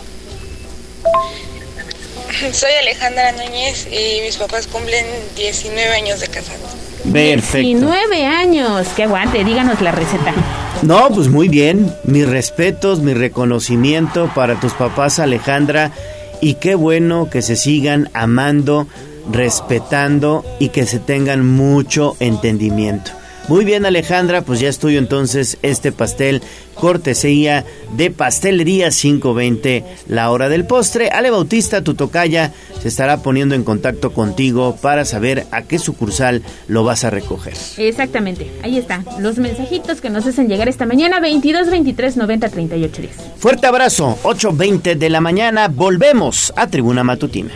Soy Alejandra Núñez y mis papás cumplen 19 años de casados. Perfecto. 19 años. Que aguante, díganos la receta. No, pues muy bien. Mis respetos, mi reconocimiento para tus papás, Alejandra. Y qué bueno que se sigan amando, respetando y que se tengan mucho entendimiento. Muy bien Alejandra, pues ya es tuyo entonces este pastel cortesía de Pastelería 520, la hora del postre. Ale Bautista, tu tocaya, se estará poniendo en contacto contigo para saber a qué sucursal lo vas a recoger. Exactamente, ahí están los mensajitos que nos hacen llegar esta mañana, 22 23 90 38 10. Fuerte abrazo, 8.20 de la mañana, volvemos a Tribuna Matutina.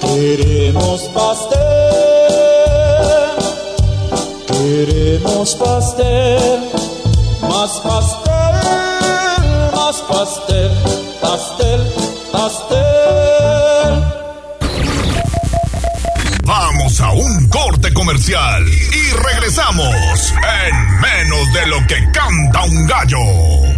Queremos pastel, queremos pastel, más pastel, más pastel, pastel, pastel. Vamos a un corte comercial y regresamos en menos de lo que canta un gallo.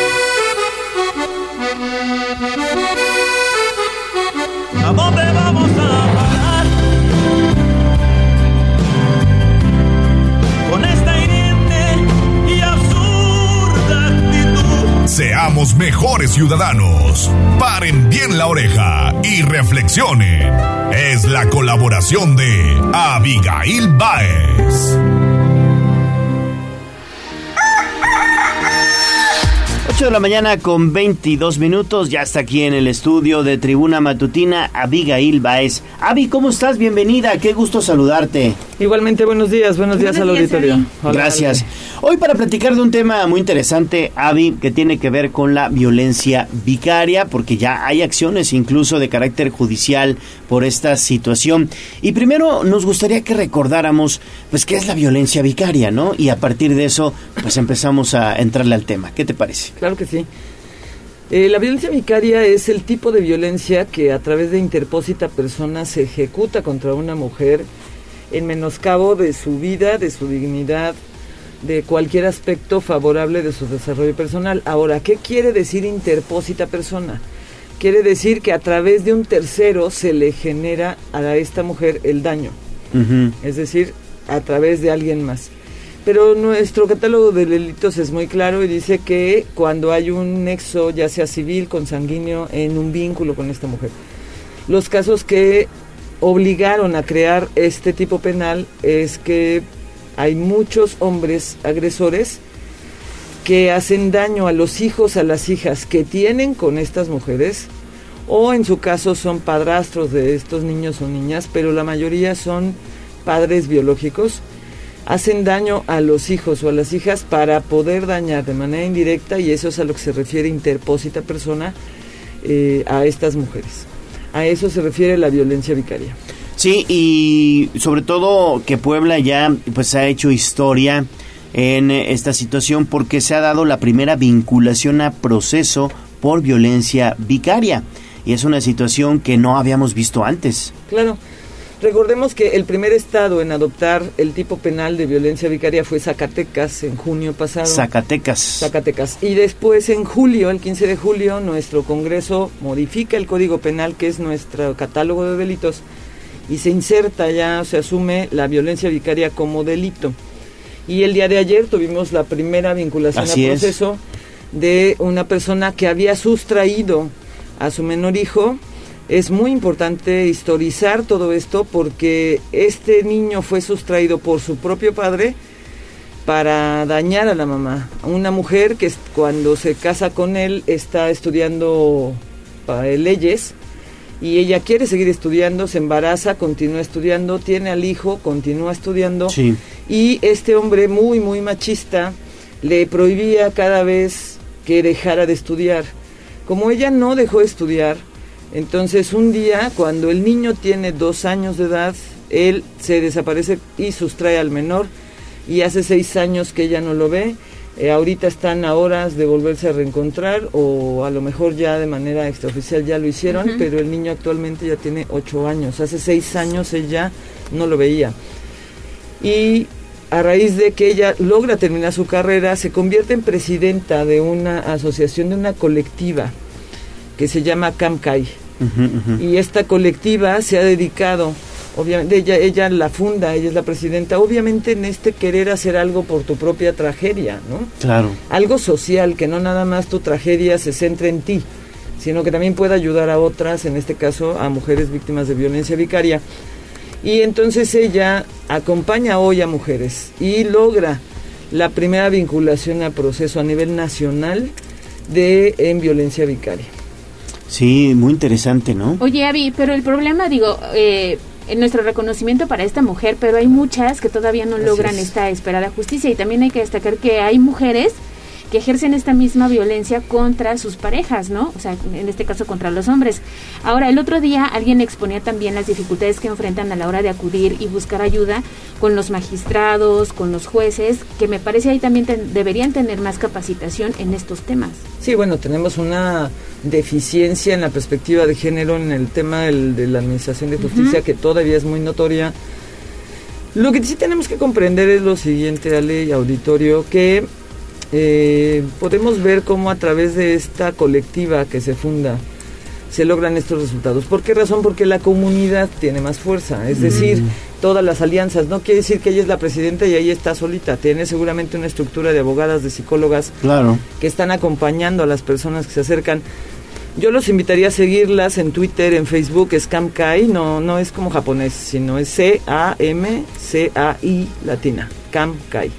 Mejores ciudadanos. Paren bien la oreja y reflexionen. Es la colaboración de Abigail Baez. 8 de la mañana con 22 minutos, ya está aquí en el estudio de Tribuna Matutina Abigail Baez. Abi, ¿cómo estás? Bienvenida, qué gusto saludarte. Igualmente, buenos días, buenos días al auditorio. Hola, Gracias. Hoy para platicar de un tema muy interesante, Avi, que tiene que ver con la violencia vicaria, porque ya hay acciones incluso de carácter judicial por esta situación. Y primero nos gustaría que recordáramos, pues, qué es la violencia vicaria, ¿no? Y a partir de eso, pues empezamos a entrarle al tema. ¿Qué te parece? Claro que sí. Eh, la violencia vicaria es el tipo de violencia que a través de interpósita persona se ejecuta contra una mujer en menoscabo de su vida, de su dignidad, de cualquier aspecto favorable de su desarrollo personal. Ahora, ¿qué quiere decir interpósita persona? Quiere decir que a través de un tercero se le genera a esta mujer el daño, es decir, a través de alguien más. Pero nuestro catálogo de delitos es muy claro y dice que cuando hay un nexo, ya sea civil, consanguíneo, en un vínculo con esta mujer. Los casos que obligaron a crear este tipo penal es que hay muchos hombres agresores que hacen daño a los hijos, a las hijas que tienen con estas mujeres, o en su caso son padrastros de estos niños o niñas, pero la mayoría son padres biológicos, hacen daño a los hijos o a las hijas para poder dañar de manera indirecta, y eso es a lo que se refiere interpósita persona, eh, a estas mujeres. A eso se refiere la violencia vicaria. Sí, y sobre todo que Puebla ya pues ha hecho historia en esta situación porque se ha dado la primera vinculación a proceso por violencia vicaria y es una situación que no habíamos visto antes. Claro. Recordemos que el primer estado en adoptar el tipo penal de violencia vicaria fue Zacatecas en junio pasado. Zacatecas. Zacatecas. Y después en julio, el 15 de julio, nuestro Congreso modifica el Código Penal, que es nuestro catálogo de delitos, y se inserta ya, se asume la violencia vicaria como delito. Y el día de ayer tuvimos la primera vinculación Así a es. proceso de una persona que había sustraído a su menor hijo. Es muy importante historizar todo esto porque este niño fue sustraído por su propio padre para dañar a la mamá. Una mujer que cuando se casa con él está estudiando leyes y ella quiere seguir estudiando, se embaraza, continúa estudiando, tiene al hijo, continúa estudiando Sí. y este hombre muy, muy machista le prohibía cada vez que dejara de estudiar. Como ella no dejó de estudiar, entonces un día, cuando el niño tiene dos años de edad, él se desaparece y sustrae al menor y hace seis años que ella no lo ve. Eh, ahorita están a horas de volverse a reencontrar o a lo mejor ya de manera extraoficial ya lo hicieron, pero el niño actualmente ya tiene ocho años. Hace seis años ella no lo veía. Y a raíz de que ella logra terminar su carrera, se convierte en presidenta de una asociación, de una colectiva que se llama CAMCAI. Y esta colectiva se ha dedicado, obviamente, ella, ella la funda, ella es la presidenta, obviamente en este querer hacer algo por tu propia tragedia, ¿no? Claro. Algo social, que no nada más tu tragedia se centre en ti, sino que también pueda ayudar a otras, en este caso a mujeres víctimas de violencia vicaria. Y entonces ella acompaña hoy a mujeres y logra la primera vinculación a proceso a nivel nacional de en violencia vicaria. Sí, muy interesante, ¿no? Oye, Avi, pero el problema, digo, eh, en nuestro reconocimiento para esta mujer, pero hay muchas que todavía no logran es. esta esperada justicia y también hay que destacar que hay mujeres que ejercen esta misma violencia contra sus parejas, ¿no? O sea, en este caso contra los hombres. Ahora, el otro día alguien exponía también las dificultades que enfrentan a la hora de acudir y buscar ayuda con los magistrados, con los jueces, que me parece ahí también ten- deberían tener más capacitación en estos temas. Sí, bueno, tenemos una deficiencia en la perspectiva de género en el tema del- de la administración de justicia que todavía es muy notoria. Lo que sí tenemos que comprender es lo siguiente, Ale y auditorio, que eh, podemos ver cómo a través de esta colectiva que se funda se logran estos resultados. ¿Por qué razón? Porque la comunidad tiene más fuerza, es decir, Mm. todas las alianzas. No quiere decir que ella es la presidenta y ahí está solita, tiene seguramente una estructura de abogadas, de psicólogas, Claro. que están acompañando a las personas que se acercan. Yo los invitaría a seguirlas en Twitter, en Facebook, Scamkai, no, no es como japonés, sino es C-A-M-C-A-I latina, Camkai.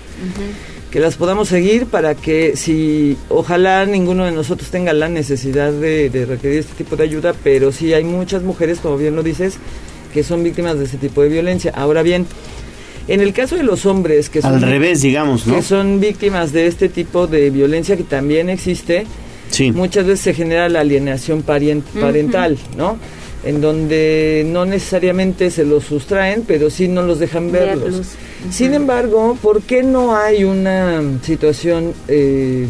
Que las podamos seguir para que si, ojalá ninguno de nosotros tenga la necesidad de, de requerir este tipo de ayuda, pero sí hay muchas mujeres, como bien lo dices, que son víctimas de este tipo de violencia. Ahora bien, en el caso de los hombres que son Al revés, digamos, ¿no? que son víctimas de este tipo de violencia que también existe, muchas veces se genera la alienación parental, ¿no? En donde no necesariamente se los sustraen, pero sí no los dejan verlos. Verlos. Sin embargo, ¿por qué no hay una situación eh,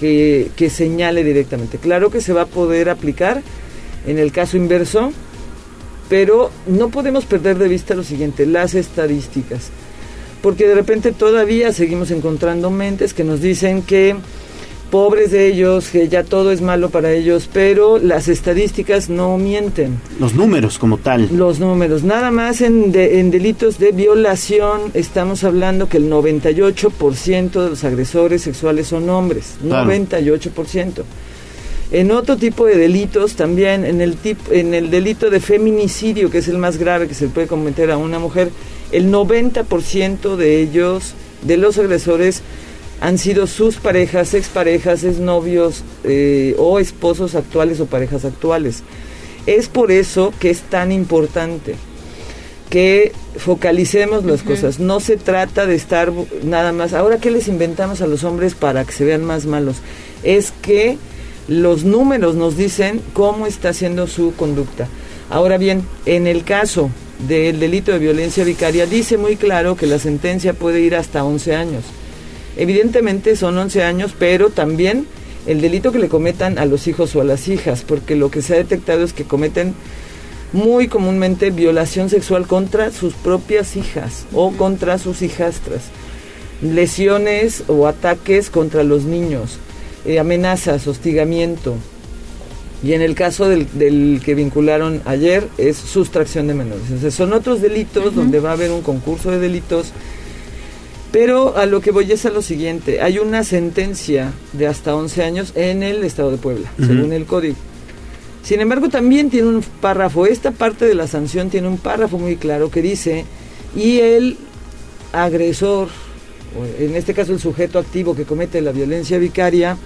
que, que señale directamente? Claro que se va a poder aplicar en el caso inverso, pero no podemos perder de vista lo siguiente, las estadísticas. Porque de repente todavía seguimos encontrando mentes que nos dicen que pobres de ellos, que ya todo es malo para ellos, pero las estadísticas no mienten. Los números como tal. Los números, nada más en, de- en delitos de violación estamos hablando que el 98% de los agresores sexuales son hombres, Claro. 98%. En otro tipo de delitos también, en el, tip- en el delito de feminicidio, que es el más grave que se puede cometer a una mujer, el 90% de ellos, de los agresores, han sido sus parejas, exparejas, exnovios eh, o esposos actuales o parejas actuales. Es por eso que es tan importante que focalicemos las cosas. No se trata de estar nada más. Ahora, ¿qué les inventamos a los hombres para que se vean más malos? Es que los números nos dicen cómo está siendo su conducta. Ahora bien, en el caso del delito de violencia vicaria, dice muy claro que la sentencia puede ir hasta 11 años. Evidentemente son 11 años, pero también el delito que le cometan a los hijos o a las hijas, porque lo que se ha detectado es que cometen muy comúnmente violación sexual contra sus propias hijas o contra sus hijastras, lesiones o ataques contra los niños, eh, amenazas, hostigamiento. Y en el caso del, del que vincularon ayer es sustracción de menores. Entonces son otros delitos donde va a haber un concurso de delitos. Pero a lo que voy es a lo siguiente. Hay una sentencia de hasta 11 años en el Estado de Puebla, según el código. Sin embargo, también tiene un párrafo, esta parte de la sanción tiene un párrafo muy claro que dice, y el agresor, o en este caso el sujeto activo que comete la violencia vicaria,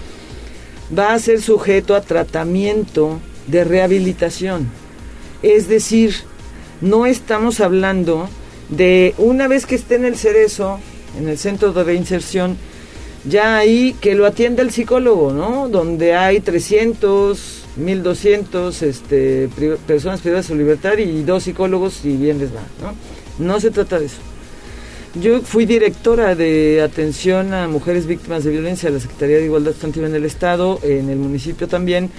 va a ser sujeto a tratamiento de rehabilitación. Es decir, no estamos hablando de una vez que esté en el cerezo, en el centro de reinserción, ya ahí que lo atienda el psicólogo, ¿no? Donde hay 300, 1200 este, pri- personas privadas de su libertad y dos psicólogos y bien les va, ¿no? No se trata de eso. Yo fui directora de atención a mujeres víctimas de violencia de la Secretaría de Igualdad Sustantiva en el Estado, en el municipio también,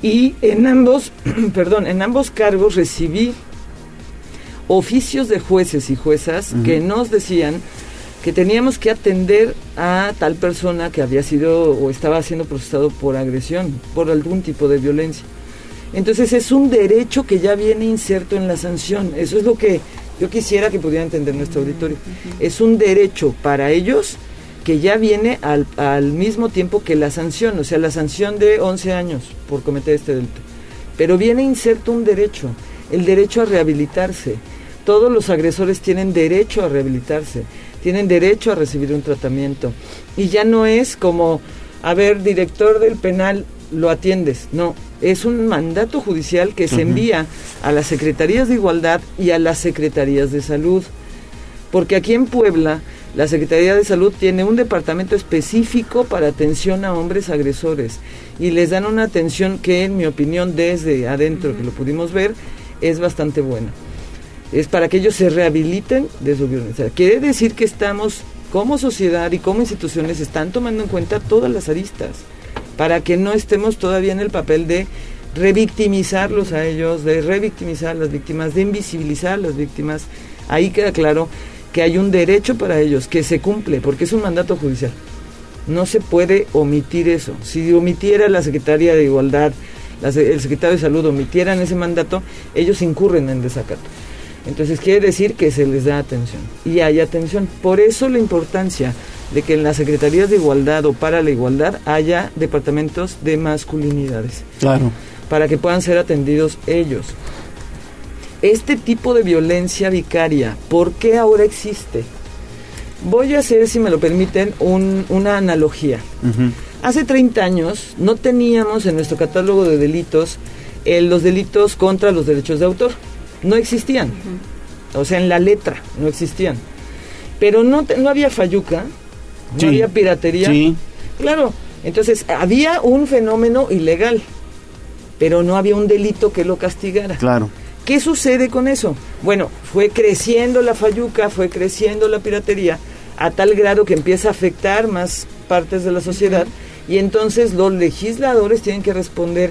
y en ambos, perdón, en ambos cargos recibí oficios de jueces y juezas que nos decían que teníamos que atender a tal persona que había sido o estaba siendo procesado por agresión, por algún tipo de violencia. Entonces es un derecho que ya viene inserto en la sanción. Eso es lo que yo quisiera que pudiera entender nuestro auditorio. Es un derecho para ellos que ya viene al, al mismo tiempo que la sanción, o sea, la sanción de 11 años por cometer este delito. Pero viene inserto un derecho, el derecho a rehabilitarse. Todos los agresores tienen derecho a rehabilitarse, tienen derecho a recibir un tratamiento. Y ya no es como, a ver, director del penal, lo atiendes. No, es un mandato judicial que se envía a las secretarías de igualdad y a las secretarías de salud Porque aquí en Puebla, la Secretaría de Salud tiene un departamento específico para atención a hombres agresores y les dan una atención que, en mi opinión, desde adentro, que lo pudimos ver, es bastante buena. Es para que ellos se rehabiliten de su violencia. Quiere decir que estamos, como sociedad y como instituciones, están tomando en cuenta todas las aristas para que no estemos todavía en el papel de revictimizarlos a ellos, de revictimizar a las víctimas, de invisibilizar a las víctimas. Ahí queda claro que hay un derecho para ellos que se cumple, porque es un mandato judicial. No se puede omitir eso. Si omitiera la Secretaría de Igualdad, el secretario de Salud omitieran ese mandato, ellos incurren en desacato. Entonces quiere decir que se les da atención y hay atención. Por eso la importancia de que en las secretarías de igualdad o para la igualdad haya departamentos de masculinidades. Claro. Para que puedan ser atendidos ellos. Este tipo de violencia vicaria, ¿por qué ahora existe? Voy a hacer, si me lo permiten, un, una analogía. Hace 30 años no teníamos en nuestro catálogo de delitos eh, los delitos contra los derechos de autor. No existían. O sea, en la letra no existían. Pero no, te- no había falluca, no Sí. había piratería. Sí. Claro, entonces había un fenómeno ilegal, pero no había un delito que lo castigara. Claro. ¿Qué sucede con eso? Bueno, fue creciendo la falluca, fue creciendo la piratería, a tal grado que empieza a afectar más partes de la sociedad y entonces los legisladores tienen que responder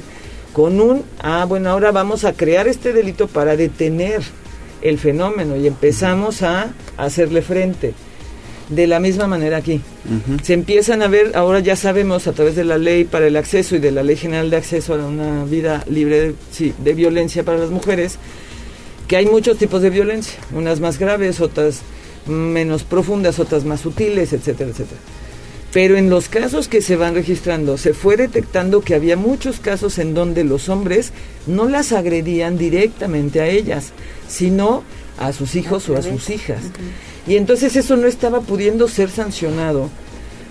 con un, ah, bueno, ahora vamos a crear este delito para detener el fenómeno y empezamos a hacerle frente. De la misma manera aquí. Se empiezan a ver, ahora ya sabemos a través de la ley para el acceso y de la ley general de acceso a una vida libre de, sí, de violencia para las mujeres, que hay muchos tipos de violencia, unas más graves, otras menos profundas, otras más sutiles, etcétera, etcétera. Pero en los casos que se van registrando, se fue detectando que había muchos casos en donde los hombres no las agredían directamente a ellas, sino a sus hijos o a sus hijas. Y entonces eso no estaba pudiendo ser sancionado,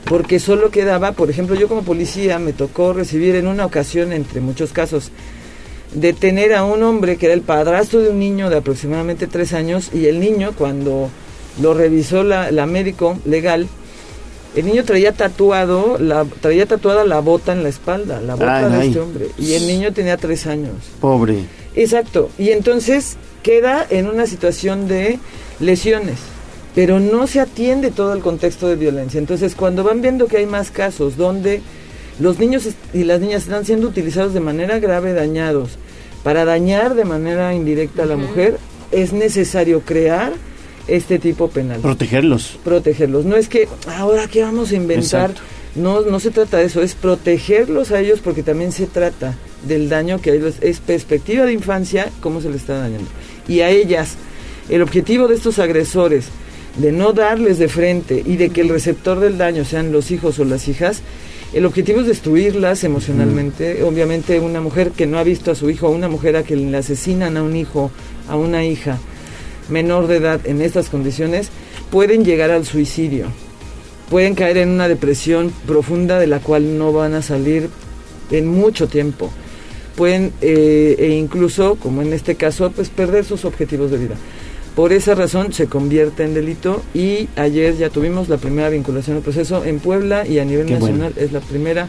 porque solo quedaba, por ejemplo, yo como policía me tocó recibir en una ocasión, entre muchos casos, detener a un hombre que era el padrastro de un niño de aproximadamente tres años y el niño cuando lo revisó la, la médico legal, el niño traía tatuado, la, traía tatuada la bota en la espalda, la bota Ay, de ay. este hombre, y el niño tenía tres años. Pobre. Exacto, y entonces queda en una situación de lesiones, pero no se atiende todo el contexto de violencia. Entonces, cuando van viendo que hay más casos donde los niños y las niñas están siendo utilizados de manera grave, dañados, para dañar de manera indirecta a la mujer, es necesario crear este tipo penal Protegerlos. protegerlos. No es que ahora qué vamos a inventar. Exacto. No, no se trata de eso, es protegerlos a ellos porque también se trata del daño que a ellos es perspectiva de infancia, cómo se les está dañando. Y a ellas, el objetivo de estos agresores, de no darles de frente y de que el receptor del daño sean los hijos o las hijas, el objetivo es destruirlas emocionalmente. Obviamente una mujer que no ha visto a su hijo, una mujer a que le asesinan a un hijo, a una hija menor de edad en estas condiciones, pueden llegar al suicidio. Pueden caer en una depresión profunda de la cual no van a salir en mucho tiempo. Pueden, eh, e incluso, como en este caso, pues perder sus objetivos de vida. Por esa razón se convierte en delito y ayer ya tuvimos la primera vinculación al proceso en Puebla y a nivel Qué bueno. nacional es la primera.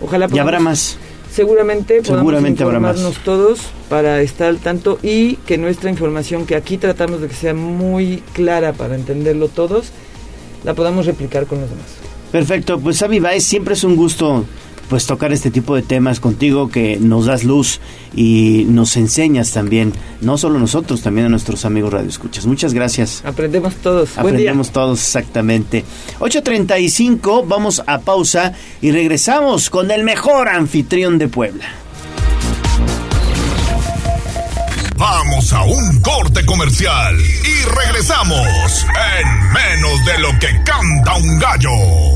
Ojalá Y habrá más. Seguramente podamos Seguramente informarnos todos para estar al tanto y que nuestra información, que aquí tratamos de que sea muy clara para entenderlo todos, la podamos replicar con los demás. Perfecto, pues Avi Baez, siempre es un gusto pues tocar este tipo de temas contigo que nos das luz y nos enseñas también, no solo nosotros, también a nuestros amigos Radio Escuchas. Muchas gracias. Aprendemos todos. Buen día. Aprendemos todos exactamente. 8.35, vamos a pausa y regresamos con el mejor anfitrión de Puebla. Vamos a un corte comercial y regresamos en menos de lo que canta un gallo.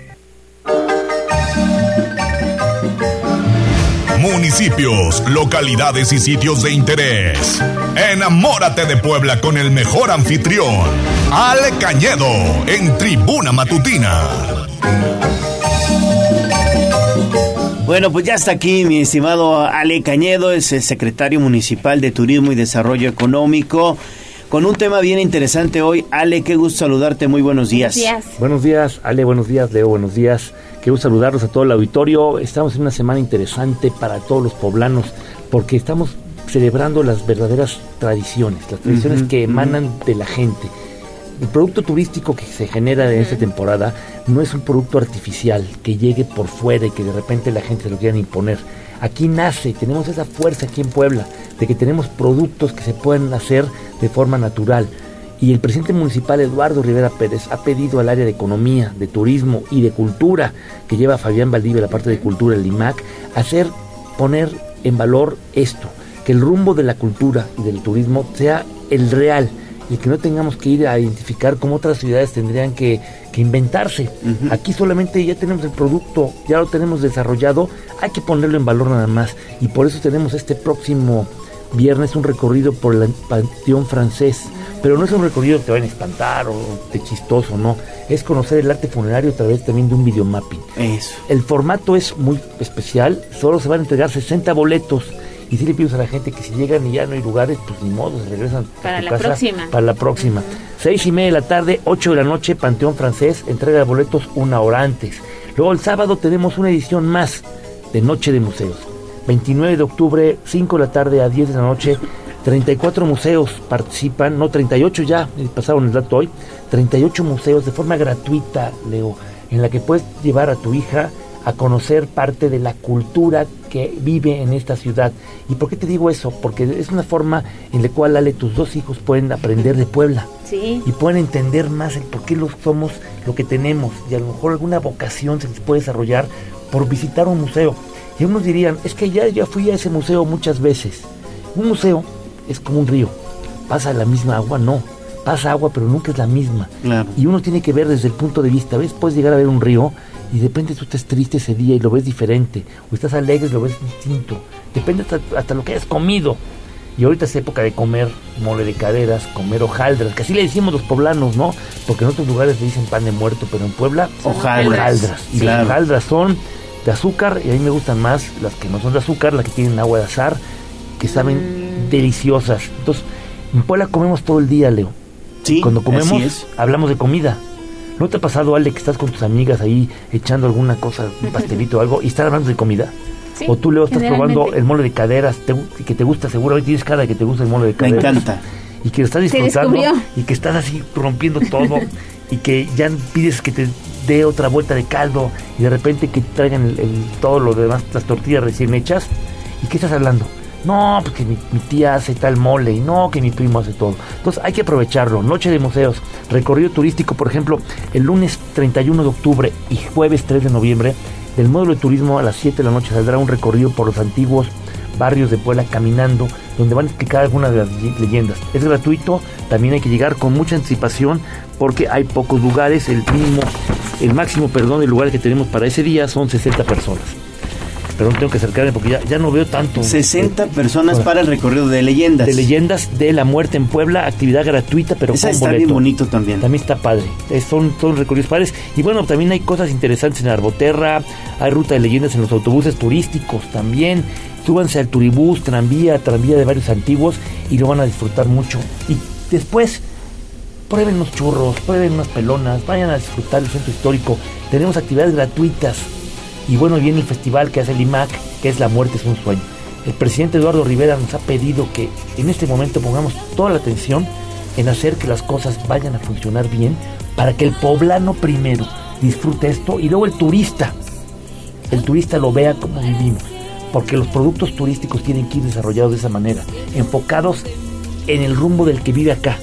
Municipios, localidades y sitios de interés. Enamórate de Puebla con el mejor anfitrión, Ale Cañedo, en Tribuna Matutina. Bueno, pues ya está aquí mi estimado Ale Cañedo, es el secretario municipal de Turismo y Desarrollo Económico, con un tema bien interesante hoy. Ale, qué gusto saludarte, muy buenos días. Buenos días, Ale, buenos días, Leo, buenos días. Gusto saludarlos a todo el auditorio. Estamos en una semana interesante para todos los poblanos, porque estamos celebrando las verdaderas tradiciones, las tradiciones Ujú, que emanan de la gente. El producto turístico que se genera en esta temporada no es un producto artificial que llegue por fuera y que de repente la gente se lo quiera imponer. Aquí nace, tenemos esa fuerza aquí en Puebla, de que tenemos productos que se pueden hacer de forma natural. Y el presidente municipal Eduardo Rivera Pérez ha pedido al área de economía, de turismo y de cultura, que lleva Fabián Valdivia, la parte de cultura, el IMAC, hacer, poner en valor esto, que el rumbo de la cultura y del turismo sea el real y que no tengamos que ir a identificar cómo otras ciudades tendrían que, que inventarse. Aquí solamente ya tenemos el producto, ya lo tenemos desarrollado, hay que ponerlo en valor nada más. Y por eso tenemos este próximo viernes un recorrido por el Panteón francés. Pero no es un recorrido que te vayan a espantar o de chistoso, no. Es conocer el arte funerario a través también de un videomapping. Eso. El formato es muy especial, solo se van a entregar 60 boletos. Y si le pido a la gente que si llegan y ya no hay lugares, pues ni modo, se regresan Para la casa próxima. Para la próxima. Seis y media de la tarde, 8 de la noche, Panteón Francés, entrega de boletos una hora antes. Luego el sábado tenemos una edición más de Noche de Museos. 29 de octubre, 5 de la tarde a 10 de la noche. 34 museos participan, no 38 ya, pasaron el dato hoy. 38 museos de forma gratuita, Leo, en la que puedes llevar a tu hija a conocer parte de la cultura que vive en esta ciudad. ¿Y por qué te digo eso? Porque es una forma en la cual, Ale, tus dos hijos pueden aprender de Puebla Sí. y pueden entender más el por qué los somos lo que tenemos y a lo mejor alguna vocación se les puede desarrollar por visitar un museo. Y unos dirían, es que ya, ya fui a ese museo muchas veces. Un museo es como un río, pasa la misma agua, no, pasa agua pero nunca es la misma. Y uno tiene que ver desde el punto de vista, ¿ves? Puedes llegar a ver un río y de repente tú estás triste ese día y lo ves diferente, o estás alegre y lo ves distinto. Depende hasta, hasta lo que hayas comido. Y ahorita es época de comer mole de caderas, comer hojaldras, que así le decimos los poblanos, ¿no? Porque en otros lugares le dicen pan de muerto, pero en Puebla, Hojaldras. Y las Claro. hojaldras son de azúcar, y a mí me gustan más las que no son de azúcar, las que tienen agua de azar, que saben deliciosas. Entonces, en Puebla comemos todo el día, Leo. Sí, Cuando comemos, así es. hablamos de comida. ¿No te ha pasado, Ale, que estás con tus amigas ahí echando alguna cosa, un pastelito o algo, y están hablando de comida? Sí, o tú, Leo, estás probando el mole de caderas, te que te gusta seguro, hoy tienes cara de que te gusta el mole de Me caderas. encanta. Y que lo estás disfrutando y que estás así rompiendo todo y que ya pides que te dé otra vuelta de caldo y de repente que traigan el- el- todo lo demás, las tortillas recién hechas. ¿Y qué estás hablando? No, porque mi, mi tía hace tal mole y no, que mi primo hace todo. Entonces hay que aprovecharlo. Noche de museos, recorrido turístico, por ejemplo, el lunes 31 de octubre y jueves 3 de noviembre, del módulo de turismo a las 7 de la noche saldrá un recorrido por los antiguos barrios de Puebla caminando, donde van a explicar algunas de las leye- leyendas. Es gratuito, también hay que llegar con mucha anticipación porque hay pocos lugares, el mínimo, el máximo, perdón, de lugares que tenemos para ese día son 60 personas. Perdón, tengo que acercarme porque ya, ya no veo tanto. 60 personas para el recorrido de leyendas. De leyendas de la muerte en Puebla, actividad gratuita, pero Esa con está boleto. bien bonito también. También está padre. Eh, son, son recorridos padres. Y bueno, también hay cosas interesantes en Arboterra. Hay ruta de leyendas en los autobuses turísticos también. Súbanse al turibús, tranvía, tranvía de varios antiguos y lo van a disfrutar mucho. Y después, prueben unos churros, prueben unas pelonas, vayan a disfrutar el centro histórico. Tenemos actividades gratuitas. Y bueno, viene el festival que hace el IMAC, que es La Muerte es un Sueño. El presidente Eduardo Rivera nos ha pedido que en este momento pongamos toda la atención en hacer que las cosas vayan a funcionar bien para que el poblano primero disfrute esto y luego el turista, el turista lo vea como vivimos. Porque los productos turísticos tienen que ir desarrollados de esa manera, enfocados en el rumbo del que vive acá.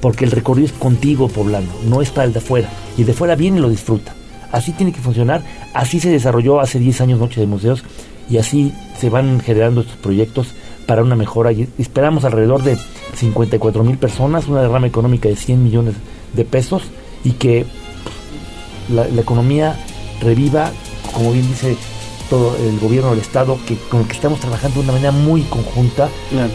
Porque el recorrido es contigo, poblano, no es para el de afuera. Y el de afuera viene y lo disfruta. Así tiene que funcionar. Así se desarrolló hace 10 años Noche de Museos y así se van generando estos proyectos para una mejora. Y esperamos alrededor de 54 mil personas, una derrama económica de 100 millones de pesos y que la, la economía reviva, como bien dice todo el gobierno del estado que con el que estamos trabajando de una manera muy conjunta.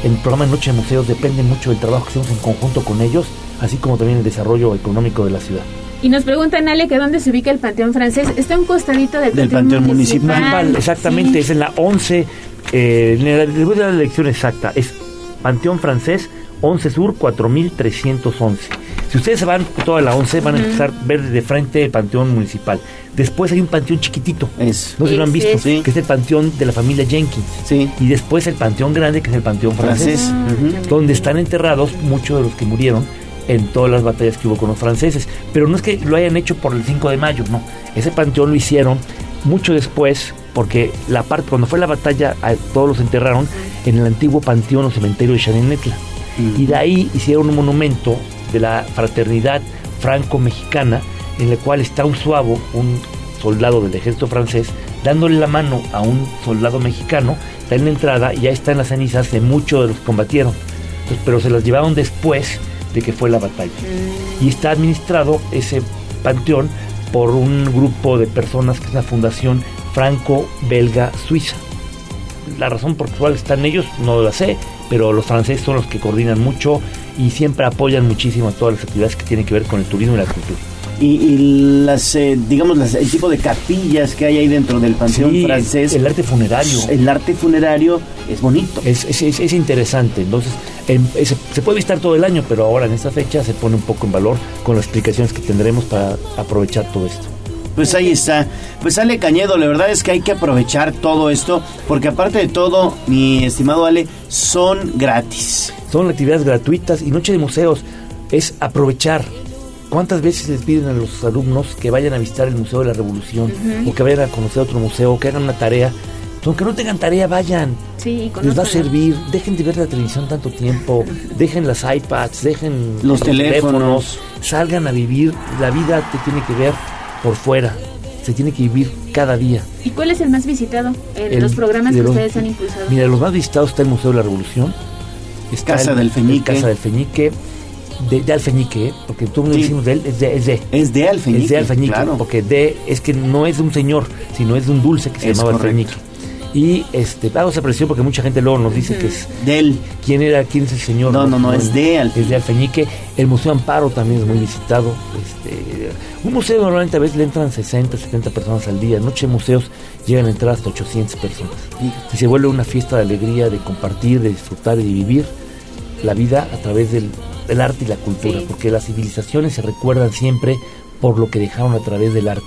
El programa Noche de Museos depende mucho del trabajo que hacemos en conjunto con ellos, así como también el desarrollo económico de la ciudad. Y nos preguntan, Ale, que dónde se ubica el Panteón Francés. Está un costadito del, Del Panteón Municipal. Exactamente, es en la 11, eh, les voy a dar la dirección exacta, es Panteón Francés 11 Sur 4311. Si ustedes se van toda la 11, van a empezar a ver de frente el Panteón Municipal. Después hay un panteón chiquitito, no sé si lo han visto, es. que es el panteón de la familia Jenkins. Y después el panteón grande, que es el panteón francés, Francés. Ujú. donde están enterrados muchos de los que murieron en todas las batallas que hubo con los franceses. Pero no es que lo hayan hecho por el 5 de mayo, no. Ese panteón lo hicieron mucho después, porque la parte, cuando fue la batalla, todos los enterraron en el antiguo panteón o cementerio de Chanenetla. Y de ahí hicieron un monumento de la fraternidad franco-mexicana, en el cual está un suavo, un soldado del ejército francés, dándole la mano a un soldado mexicano, está en la entrada y ya están las cenizas de muchos de los que combatieron. Entonces, pero se las llevaron después de que fue la batalla. Y está administrado ese panteón por un grupo de personas que es una fundación franco-belga-suiza. La razón por la cual están ellos no la sé, pero los franceses son los que coordinan mucho y siempre apoyan muchísimo a todas las actividades que tienen que ver con el turismo y la cultura. Y, y las, eh, digamos, las- el tipo de capillas que hay ahí dentro del panteón Sí, francés. el arte funerario. El arte funerario es bonito. Es, es, es- es interesante. Entonces, en- es- se puede visitar todo el año, pero ahora en esta fecha se pone un poco en valor con las explicaciones que tendremos para aprovechar todo esto. Pues ahí está. Pues Ale Cañedo, la verdad es que hay que aprovechar todo esto, porque aparte de todo, mi estimado Ale, son gratis. Son actividades gratuitas y Noche de Museos es aprovechar. ¿Cuántas veces les piden a los alumnos que vayan a visitar el Museo de la Revolución o que vayan a conocer otro museo, que hagan una tarea? Aunque no tengan tarea, vayan. Sí, y Les va a servir. Dejen de ver la televisión tanto tiempo. Dejen las iPads, dejen Los teléfonos. Salgan a vivir. La vida te tiene que ver por fuera. Se tiene que vivir cada día. ¿Y cuál es el más visitado El- los programas de que los- ustedes han impulsado? Mira, los más visitados está el Museo de la Revolución. Está Casa el- del Feñique. el Casa del Feñique. De, de Alfeñique, ¿eh? porque tú me Sí. decimos de él, es de, es de. Es de Alfeñique, Es de Alfeñique, claro. porque de es que no es de un señor, sino es de un dulce que se Es llamaba correcto. Alfeñique. Y este, hago esa presión porque mucha gente luego nos dice que es de él. ¿Quién era? ¿Quién es el señor? No, no, no, es de Alfeñique. Es de Alfeñique. El Museo Amparo también es muy visitado. Este, un museo normalmente a veces le entran 60, 70 personas al día. Noche de museos llegan a entrar hasta 800 personas. Y se vuelve una fiesta de alegría, de compartir, de disfrutar y de vivir la vida a través del, del arte y la cultura, Sí. porque las civilizaciones se recuerdan siempre por lo que dejaron a través del arte.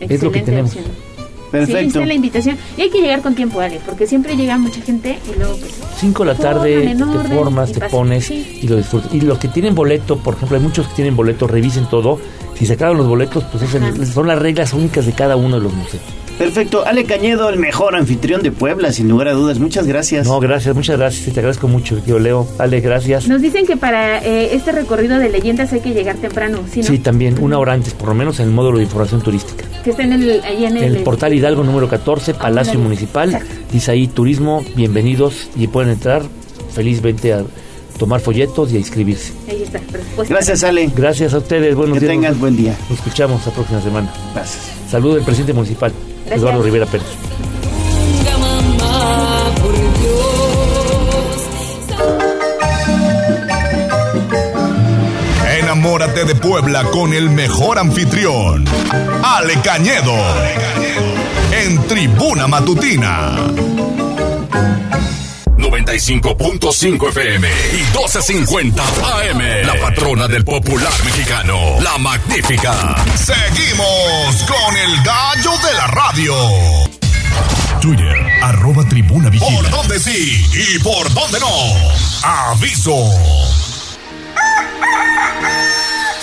es lo que tenemos. opción. Perfecto. Sí, está la invitación. Y hay que llegar con tiempo, Ale, porque siempre llega mucha gente y luego pues... 5 de la tarde te formas, te pasa. pones Sí. y lo disfrutas. Y los que tienen boleto, por ejemplo, hay muchos que tienen boleto, revisen todo. Si se acaban los boletos, pues es el- son las reglas únicas de cada uno de los museos. Perfecto. Ale Cañedo, el mejor anfitrión de Puebla, sin lugar a dudas. Muchas gracias. No, gracias, muchas gracias. Te agradezco mucho, tío Leo. Ale, gracias. Nos dicen que para eh, este recorrido de leyendas hay que llegar temprano, ¿sí, no? Sí, también una hora antes, por lo menos en el módulo de información turística. Que está en el, ahí en el... El portal Hidalgo número 14, Palacio ándale. Municipal. Dice ahí turismo, bienvenidos y pueden entrar felizmente a tomar folletos y a inscribirse. Ahí está. Gracias, Ale. Gracias a ustedes, buenos Que días. tengas buen día. Nos escuchamos la próxima semana. Gracias. Saludos del presidente municipal, Gracias. Eduardo Rivera Pérez. Enamórate de Puebla con el mejor anfitrión, Ale Cañedo, en Tribuna Matutina. 95.5 FM y 12.50 AM. La patrona del popular mexicano, la magnífica. Seguimos con el gallo de la radio. Twitter, arroba tribuna vigila. ¿Por dónde sí y por dónde no? Aviso.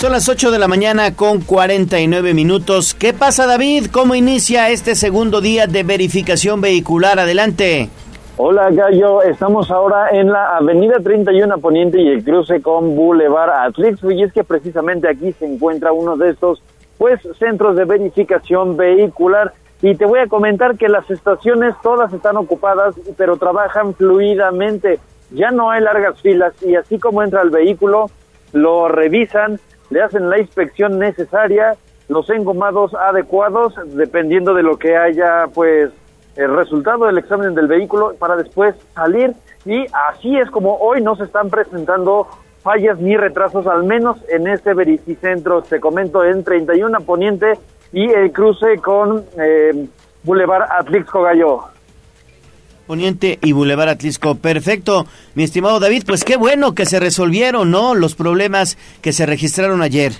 Son las 8 de la mañana con 49 minutos. ¿Qué pasa, David? ¿Cómo inicia este segundo día de verificación vehicular? Adelante. Hola Gallo, estamos ahora en la avenida 31 Poniente y el cruce con Boulevard Atlixco y es que precisamente aquí se encuentra uno de estos pues centros de verificación vehicular. Y te voy a comentar que las estaciones todas están ocupadas pero trabajan fluidamente, ya no hay largas filas y así como entra el vehículo lo revisan, le hacen la inspección necesaria, los engomados adecuados dependiendo de lo que haya pues el resultado del examen del vehículo para después salir y así es como hoy no se están presentando fallas ni retrasos, al menos en este verificentro, te comento, en 31 Poniente y el cruce con eh, Boulevard Gallo. Poniente y Boulevard Atlisco. Perfecto, mi estimado David, pues qué bueno que se resolvieron, ¿no? Los problemas que se registraron ayer.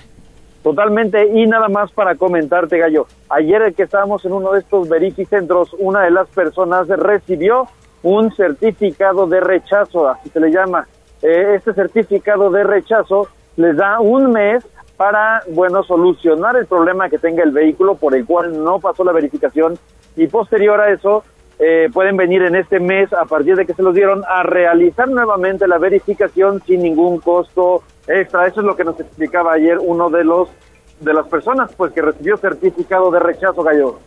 Totalmente, y nada más para comentarte, Gallo. Ayer que estábamos en uno de estos verificentros, una de las personas recibió un certificado de rechazo, así se le llama. Eh, este certificado de rechazo les da un mes para, bueno, solucionar el problema que tenga el vehículo por el cual no pasó la verificación y posterior a eso eh, pueden venir en este mes, a partir de que se los dieron, a realizar nuevamente la verificación sin ningún costo extra. Eso es lo que nos explicaba ayer uno de los de las personas pues que recibió certificado de rechazo gallo.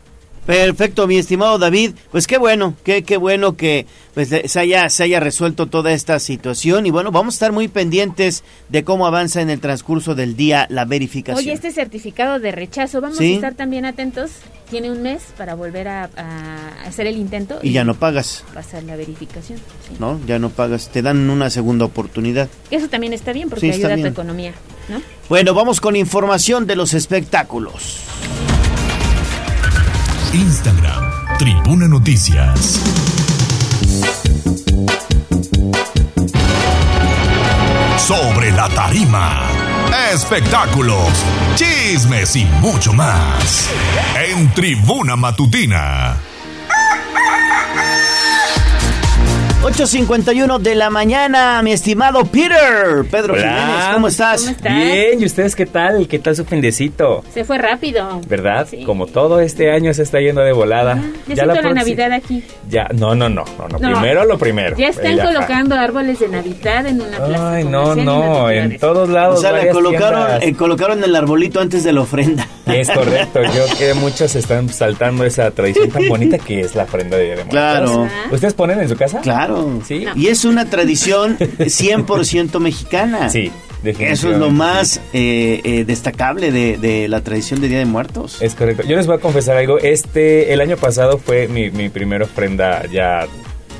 Perfecto, mi estimado David. Pues qué bueno, qué, qué bueno que pues, se, haya, se haya resuelto toda esta situación. Y bueno, vamos a estar muy pendientes de cómo avanza en el transcurso del día la verificación. Oye, este certificado de rechazo, vamos Sí. a estar también atentos. Tiene un mes para volver a, a hacer el intento. Y ya no pagas, Pasar la verificación. sí. ¿no? Ya no pagas, te dan una segunda oportunidad. Eso también está bien porque Sí, ayuda a tu economía, ¿no? Bueno, vamos con información de los espectáculos. Instagram, Tribuna Noticias. Sobre la tarima, espectáculos, chismes y mucho más. En Tribuna Matutina. 8.51 de la mañana, mi estimado Peter. Pedro Hola. Jiménez, ¿cómo estás? ¿Cómo estás? Bien, ¿y ustedes qué tal? ¿Qué tal su findecito? Se fue rápido. ¿Verdad? Sí. Como todo este año se está yendo de volada. Ya, siento la, Navidad aquí. Ya, no, no, no, no, no, No. primero lo primero. Ya están ajá. colocando árboles de Navidad en una plaza Ay, no, no, en todos lados. O sea, le colocaron, eh, colocaron el arbolito antes de la ofrenda. Es correcto, yo que muchos están saltando esa tradición tan bonita que es la ofrenda de Día de Muertos. Claro. ¿Ustedes ponen en su casa? Claro. Sí. Y es una tradición 100% mexicana. Sí. Eso es lo más eh, eh, destacable de, de la tradición de Día de Muertos. Es correcto. Yo les voy a confesar algo. Este, el año pasado fue mi, mi primera ofrenda ya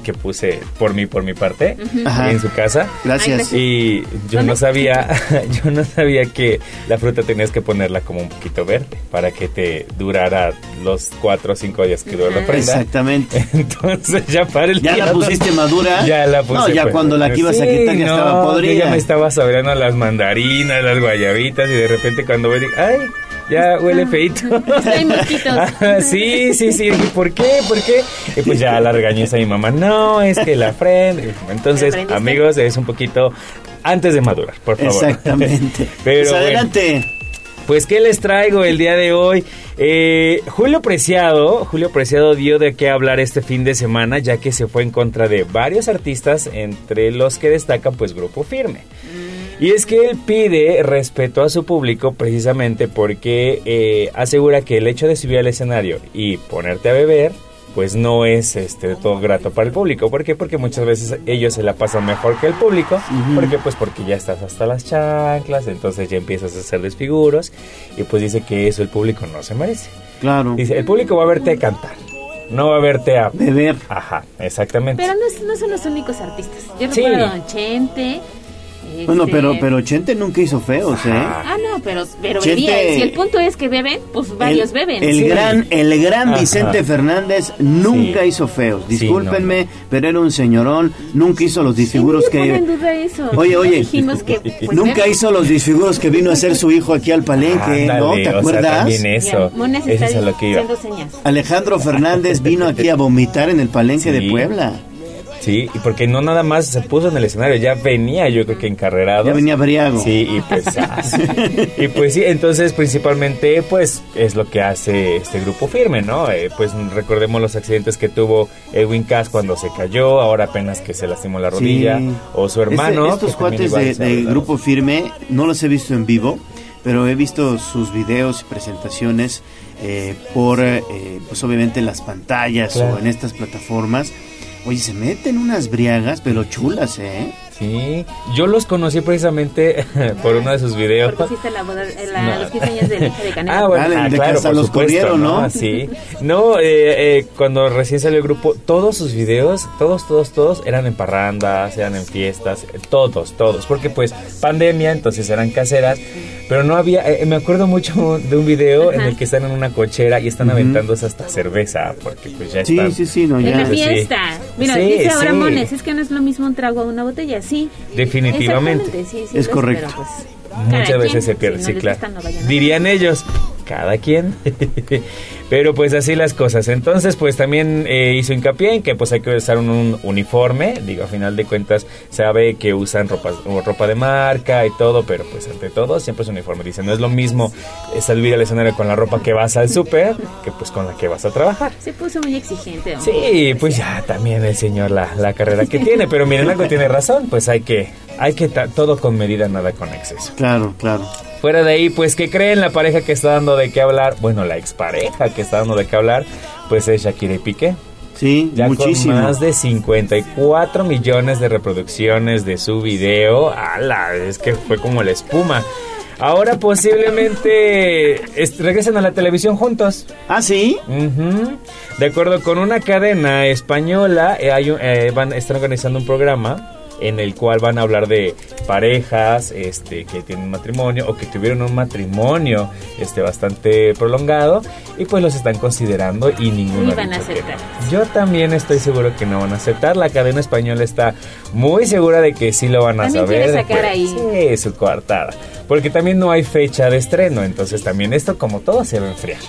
que puse por mí, por mi parte. Ajá. en su casa. Gracias. Y yo no sabía, yo no sabía que la fruta tenías que ponerla como un poquito verde para que te durara los cuatro o cinco días que duró la ofrenda. Exactamente. Entonces ya para el ¿Ya día la pusiste madura? Ya la puse. No, ya pues. cuando la que ibas a quitar ya no, estaba yo podrida. ya me estaba saboreando las mandarinas, las guayabitas y de repente cuando digo, ay, ya huele feito. Hay mosquitos. Ah, sí, sí, sí. Dije, ¿por qué? ¿Por qué? Y pues ya la regañé a mi mamá. No, es que la frente. Entonces, amigos, es un poquito antes de madurar, por favor. Exactamente. Pero Pues bueno. adelante. Pues, ¿qué les traigo el día de hoy? Eh, Julio Preciado, Julio Preciado dio de qué hablar este fin de semana, ya que se fue en contra de varios artistas, entre los que destacan, pues, Grupo Firme. Y es que él pide respeto a su público precisamente porque eh, asegura que el hecho de subir al escenario y ponerte a beber, pues no es este de todo grato para el público. ¿Por qué? Porque muchas veces ellos se la pasan mejor que el público. ¿Por qué? Pues porque ya estás hasta las chanclas, entonces ya empiezas a hacer desfiguros y pues dice que eso el público no se merece. Claro. Dice, el público va a verte cantar, no va a verte a... Beber. Ajá, exactamente. Pero no, no son los únicos artistas. Yo Sí. recuerdo a Don Chente. Bueno, este- pero, pero Chente nunca hizo feos, ¿eh? Ah, no, pero, pero Chente- bebía. Si el punto es que beben, pues varios beben. El Sí. gran, el gran Ajá. Vicente Fernández nunca hizo feos. Discúlpenme, pero era un señorón. Nunca hizo los disfiguros en que. duda eso. Oye, oye. Dijimos que pues, Nunca beben. hizo los disfiguros que vino a hacer su hijo aquí al palenque, ¿no? Ándale, ¿Te o sea, acuerdas? también eso. Mira, Eso es a lo que señas. Alejandro Fernández vino aquí a vomitar en el palenque de. Puebla. Sí, y porque no nada más se puso en el escenario, ya venía yo creo que encarrerado. Ya venía briago. Sí, y pues, ah, sí. y pues sí, entonces principalmente pues es lo que hace este grupo firme, ¿no? Eh, pues recordemos los accidentes que tuvo Edwin Cass cuando se cayó, ahora apenas que se lastimó la rodilla, Sí. o su hermano. Este- estos que también cuates de. Grupo Firme no los he visto en vivo, pero he visto sus videos y presentaciones eh, por, eh, pues obviamente las pantallas Claro. o en estas plataformas. Oye, se meten unas briagas, pero chulas, ¿eh? Sí, yo los conocí precisamente por uno de sus videos. Porque hiciste la boda, eh, la- No. los 15 años de la hija de Canela. Ah, bueno, Ah, ah, claro, por los supuesto, corrieron, ¿no? Sí. No, eh, eh, cuando recién salió el grupo, todos sus videos, todos, todos, todos eran en parrandas, eran en fiestas, eh, todos, todos, porque pues pandemia, entonces eran caseras, pero no había, eh, me acuerdo mucho de un video en el que están en una cochera y están aventándose hasta cerveza, porque pues ya Sí, están. sí, sí, no, En ya. la Sí. fiesta. Mira, Sí, dice ahora sí. Mones, es que no es lo mismo un trago a una botella, sí. Definitivamente. Sí, sí, Es correcto. pues, Muchas veces quien, se pierde, si no sí, claro. no Dirían ellos, cada quien. Pero pues así las cosas. Entonces pues también eh, hizo hincapié en que pues hay que usar un, un uniforme. Digo, a final de cuentas sabe que usan ropa, o ropa de marca y todo, pero pues ante todo siempre es uniforme. Dice, no es lo mismo salir al escenario con la ropa que vas al súper que pues con la que vas a trabajar. Se puso muy exigente. hombre. Sí, pues ya también el señor la, la carrera que tiene, pero miren, algo tiene razón, pues hay que, hay que todo con medida, nada con exceso. Claro, claro. Fuera de ahí, pues, ¿qué creen? La pareja que está dando de qué hablar, bueno, la expareja que está dando de qué hablar, pues es Shakira y Piqué. Sí, Ya muchísimo. con más de 54 millones de reproducciones de su video. ¡Hala! Es que fue como la espuma. Ahora posiblemente regresen a la televisión juntos. ¿Ah, sí? Ujú. De acuerdo con una cadena española, eh, hay un- eh, van, están organizando un programa en el cual van a hablar de parejas este, que tienen matrimonio o que tuvieron un matrimonio este, bastante prolongado y pues los están considerando y ninguno Ni ha van a aceptar. Yo también estoy seguro que no van a aceptar. La cadena española está muy segura de que sí lo van a También saber. sacar pues, ahí. Sí, su coartada. Porque también no hay fecha de estreno, entonces también esto como todo se va a enfriar.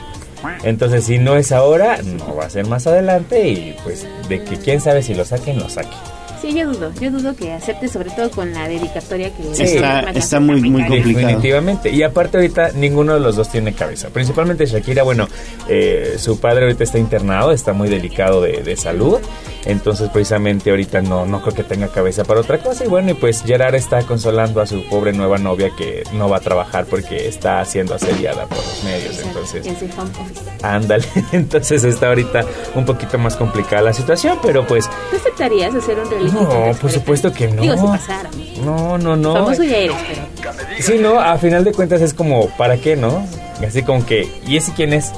Entonces, si no es ahora, no va a ser más adelante y pues de que quién sabe si lo saquen, lo saquen. Sí, yo dudo, yo dudo que acepte, sobre todo con la dedicatoria que Sí. Está, está muy, muy complicado. Definitivamente. Y aparte ahorita ninguno de los dos tiene cabeza. Principalmente Shakira, bueno, eh, su padre ahorita está internado, está muy delicado de, de salud. Entonces precisamente ahorita no, no creo que tenga cabeza para otra cosa. Y bueno, y pues Gerard está consolando a su pobre nueva novia que no va a trabajar porque está siendo asediada por los medios. Entonces... En su home office. Ándale, entonces está ahorita un poquito más complicada la situación, pero pues ¿Tú aceptarías hacer un no, por supuesto que no. Digo, si pasara. No, no, no. Famoso ya eres, pero... Sí, no, a final de cuentas es como, ¿para qué, no? Así como que, ¿y ese quién es?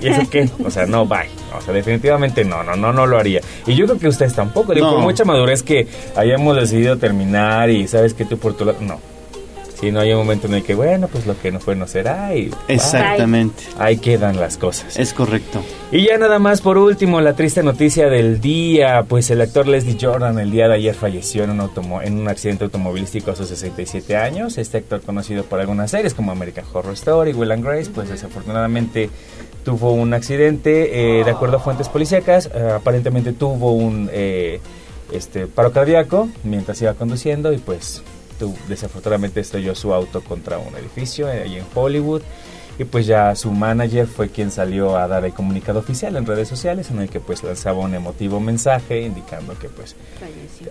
¿Y eso qué? O sea, no, bye. O sea, definitivamente no, no, no, no lo haría. Y yo creo que ustedes tampoco. Digo, No. por mucha madurez que hayamos decidido terminar y sabes que tú por tu lado. No. Si no hay un momento en el que, bueno, pues lo que no fue no será y. Exactamente. Ahí quedan las cosas. Es correcto. Y ya nada más por último, la triste noticia del día, pues el actor Leslie Jordan el día de ayer falleció en un, automo- en un accidente automovilístico a sus 67 años. Este actor conocido por algunas series como American Horror Story, Will and Grace, pues desafortunadamente tuvo un accidente, eh, de acuerdo a fuentes policíacas, eh, aparentemente tuvo un eh, este, paro cardíaco mientras iba conduciendo y pues tu- desafortunadamente estrelló su auto contra un edificio eh, ahí en Hollywood. Y pues ya su manager fue quien salió a dar el comunicado oficial en redes sociales en el que pues lanzaba un emotivo mensaje indicando que pues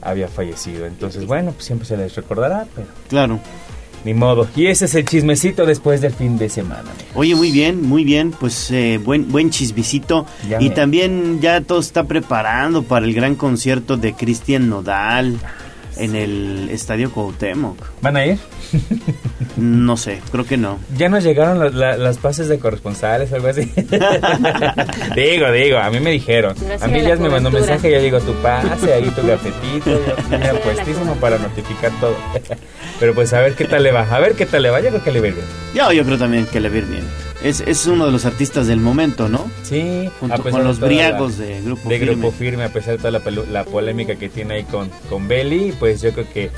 había fallecido. Entonces bueno, pues siempre se les recordará, pero Claro. ni modo. Y ese es el chismecito después del fin de semana. Oye, muy bien, muy bien, pues eh, buen buen chismecito. Ya y me- también ya todo está preparando para el gran concierto de Cristian Nodal en el Estadio Cuauhtémoc. ¿Van a ir? No sé, creo que no. Ya nos llegaron la- la- las pases de corresponsales o algo así. digo, digo, a mí me dijeron. Gracias A mí ya me mandó un mensaje, ya digo tu pase, ahí tu gafetito, yo tenía puestísimo para notificar todo. Pero pues a ver qué tal le va, a ver qué tal le va, yo creo que le va a ir bien. Yo, yo creo también que le va a ir bien. Es, es uno de los artistas del momento, ¿no? Sí, Junto con de los toda briagos la- de Grupo de Firme. Grupo Firme, a pesar de toda la, la polémica que tiene ahí con, con Belly, pues yo creo que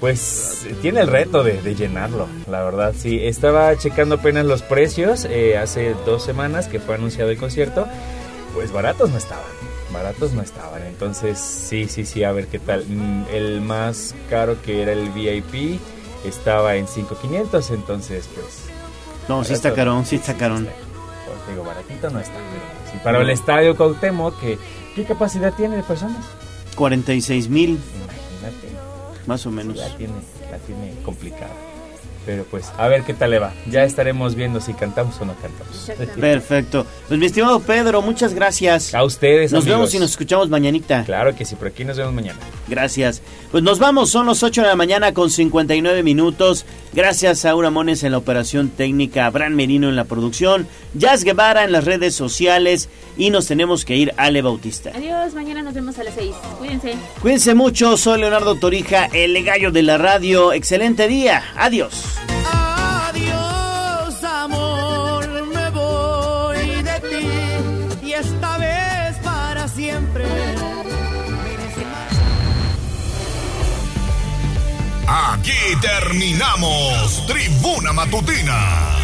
pues tiene el reto de, de llenarlo, la verdad. Sí, estaba checando apenas los precios eh, hace dos semanas que fue anunciado el concierto, pues baratos no estaban. Baratos no estaban, entonces sí, sí, sí, a ver qué tal. Mm, El más caro que era el VIP estaba en 5.500, entonces pues... No, sí está carón, sí está carón. pues digo, baratito no está. sí, para el estadio Cuauhtémoc, que, ¿qué capacidad tiene de personas? 46 mil, Imagínate. más o menos. La tiene, la tiene complicada. Pero pues, a ver qué tal le va. Ya estaremos viendo si cantamos o no cantamos. Perfecto. Pues mi estimado Pedro, muchas gracias. A ustedes, Nos amigos. vemos y nos escuchamos mañanita. Claro que sí, por aquí nos vemos mañana. Gracias. Pues nos vamos, son las 8 de la mañana con 59 minutos. Gracias a Aura Mones en la operación técnica, Abraham Merino en la producción, Jazz Guevara en las redes sociales y nos tenemos que ir Ale Bautista. Adiós, mañana nos vemos a las 6. Cuídense. Cuídense mucho, soy Leonardo Torija, el gallo de la radio. Excelente día. Adiós. Adiós, amor, me voy de ti y esta vez para siempre. Aquí terminamos Tribuna Matutina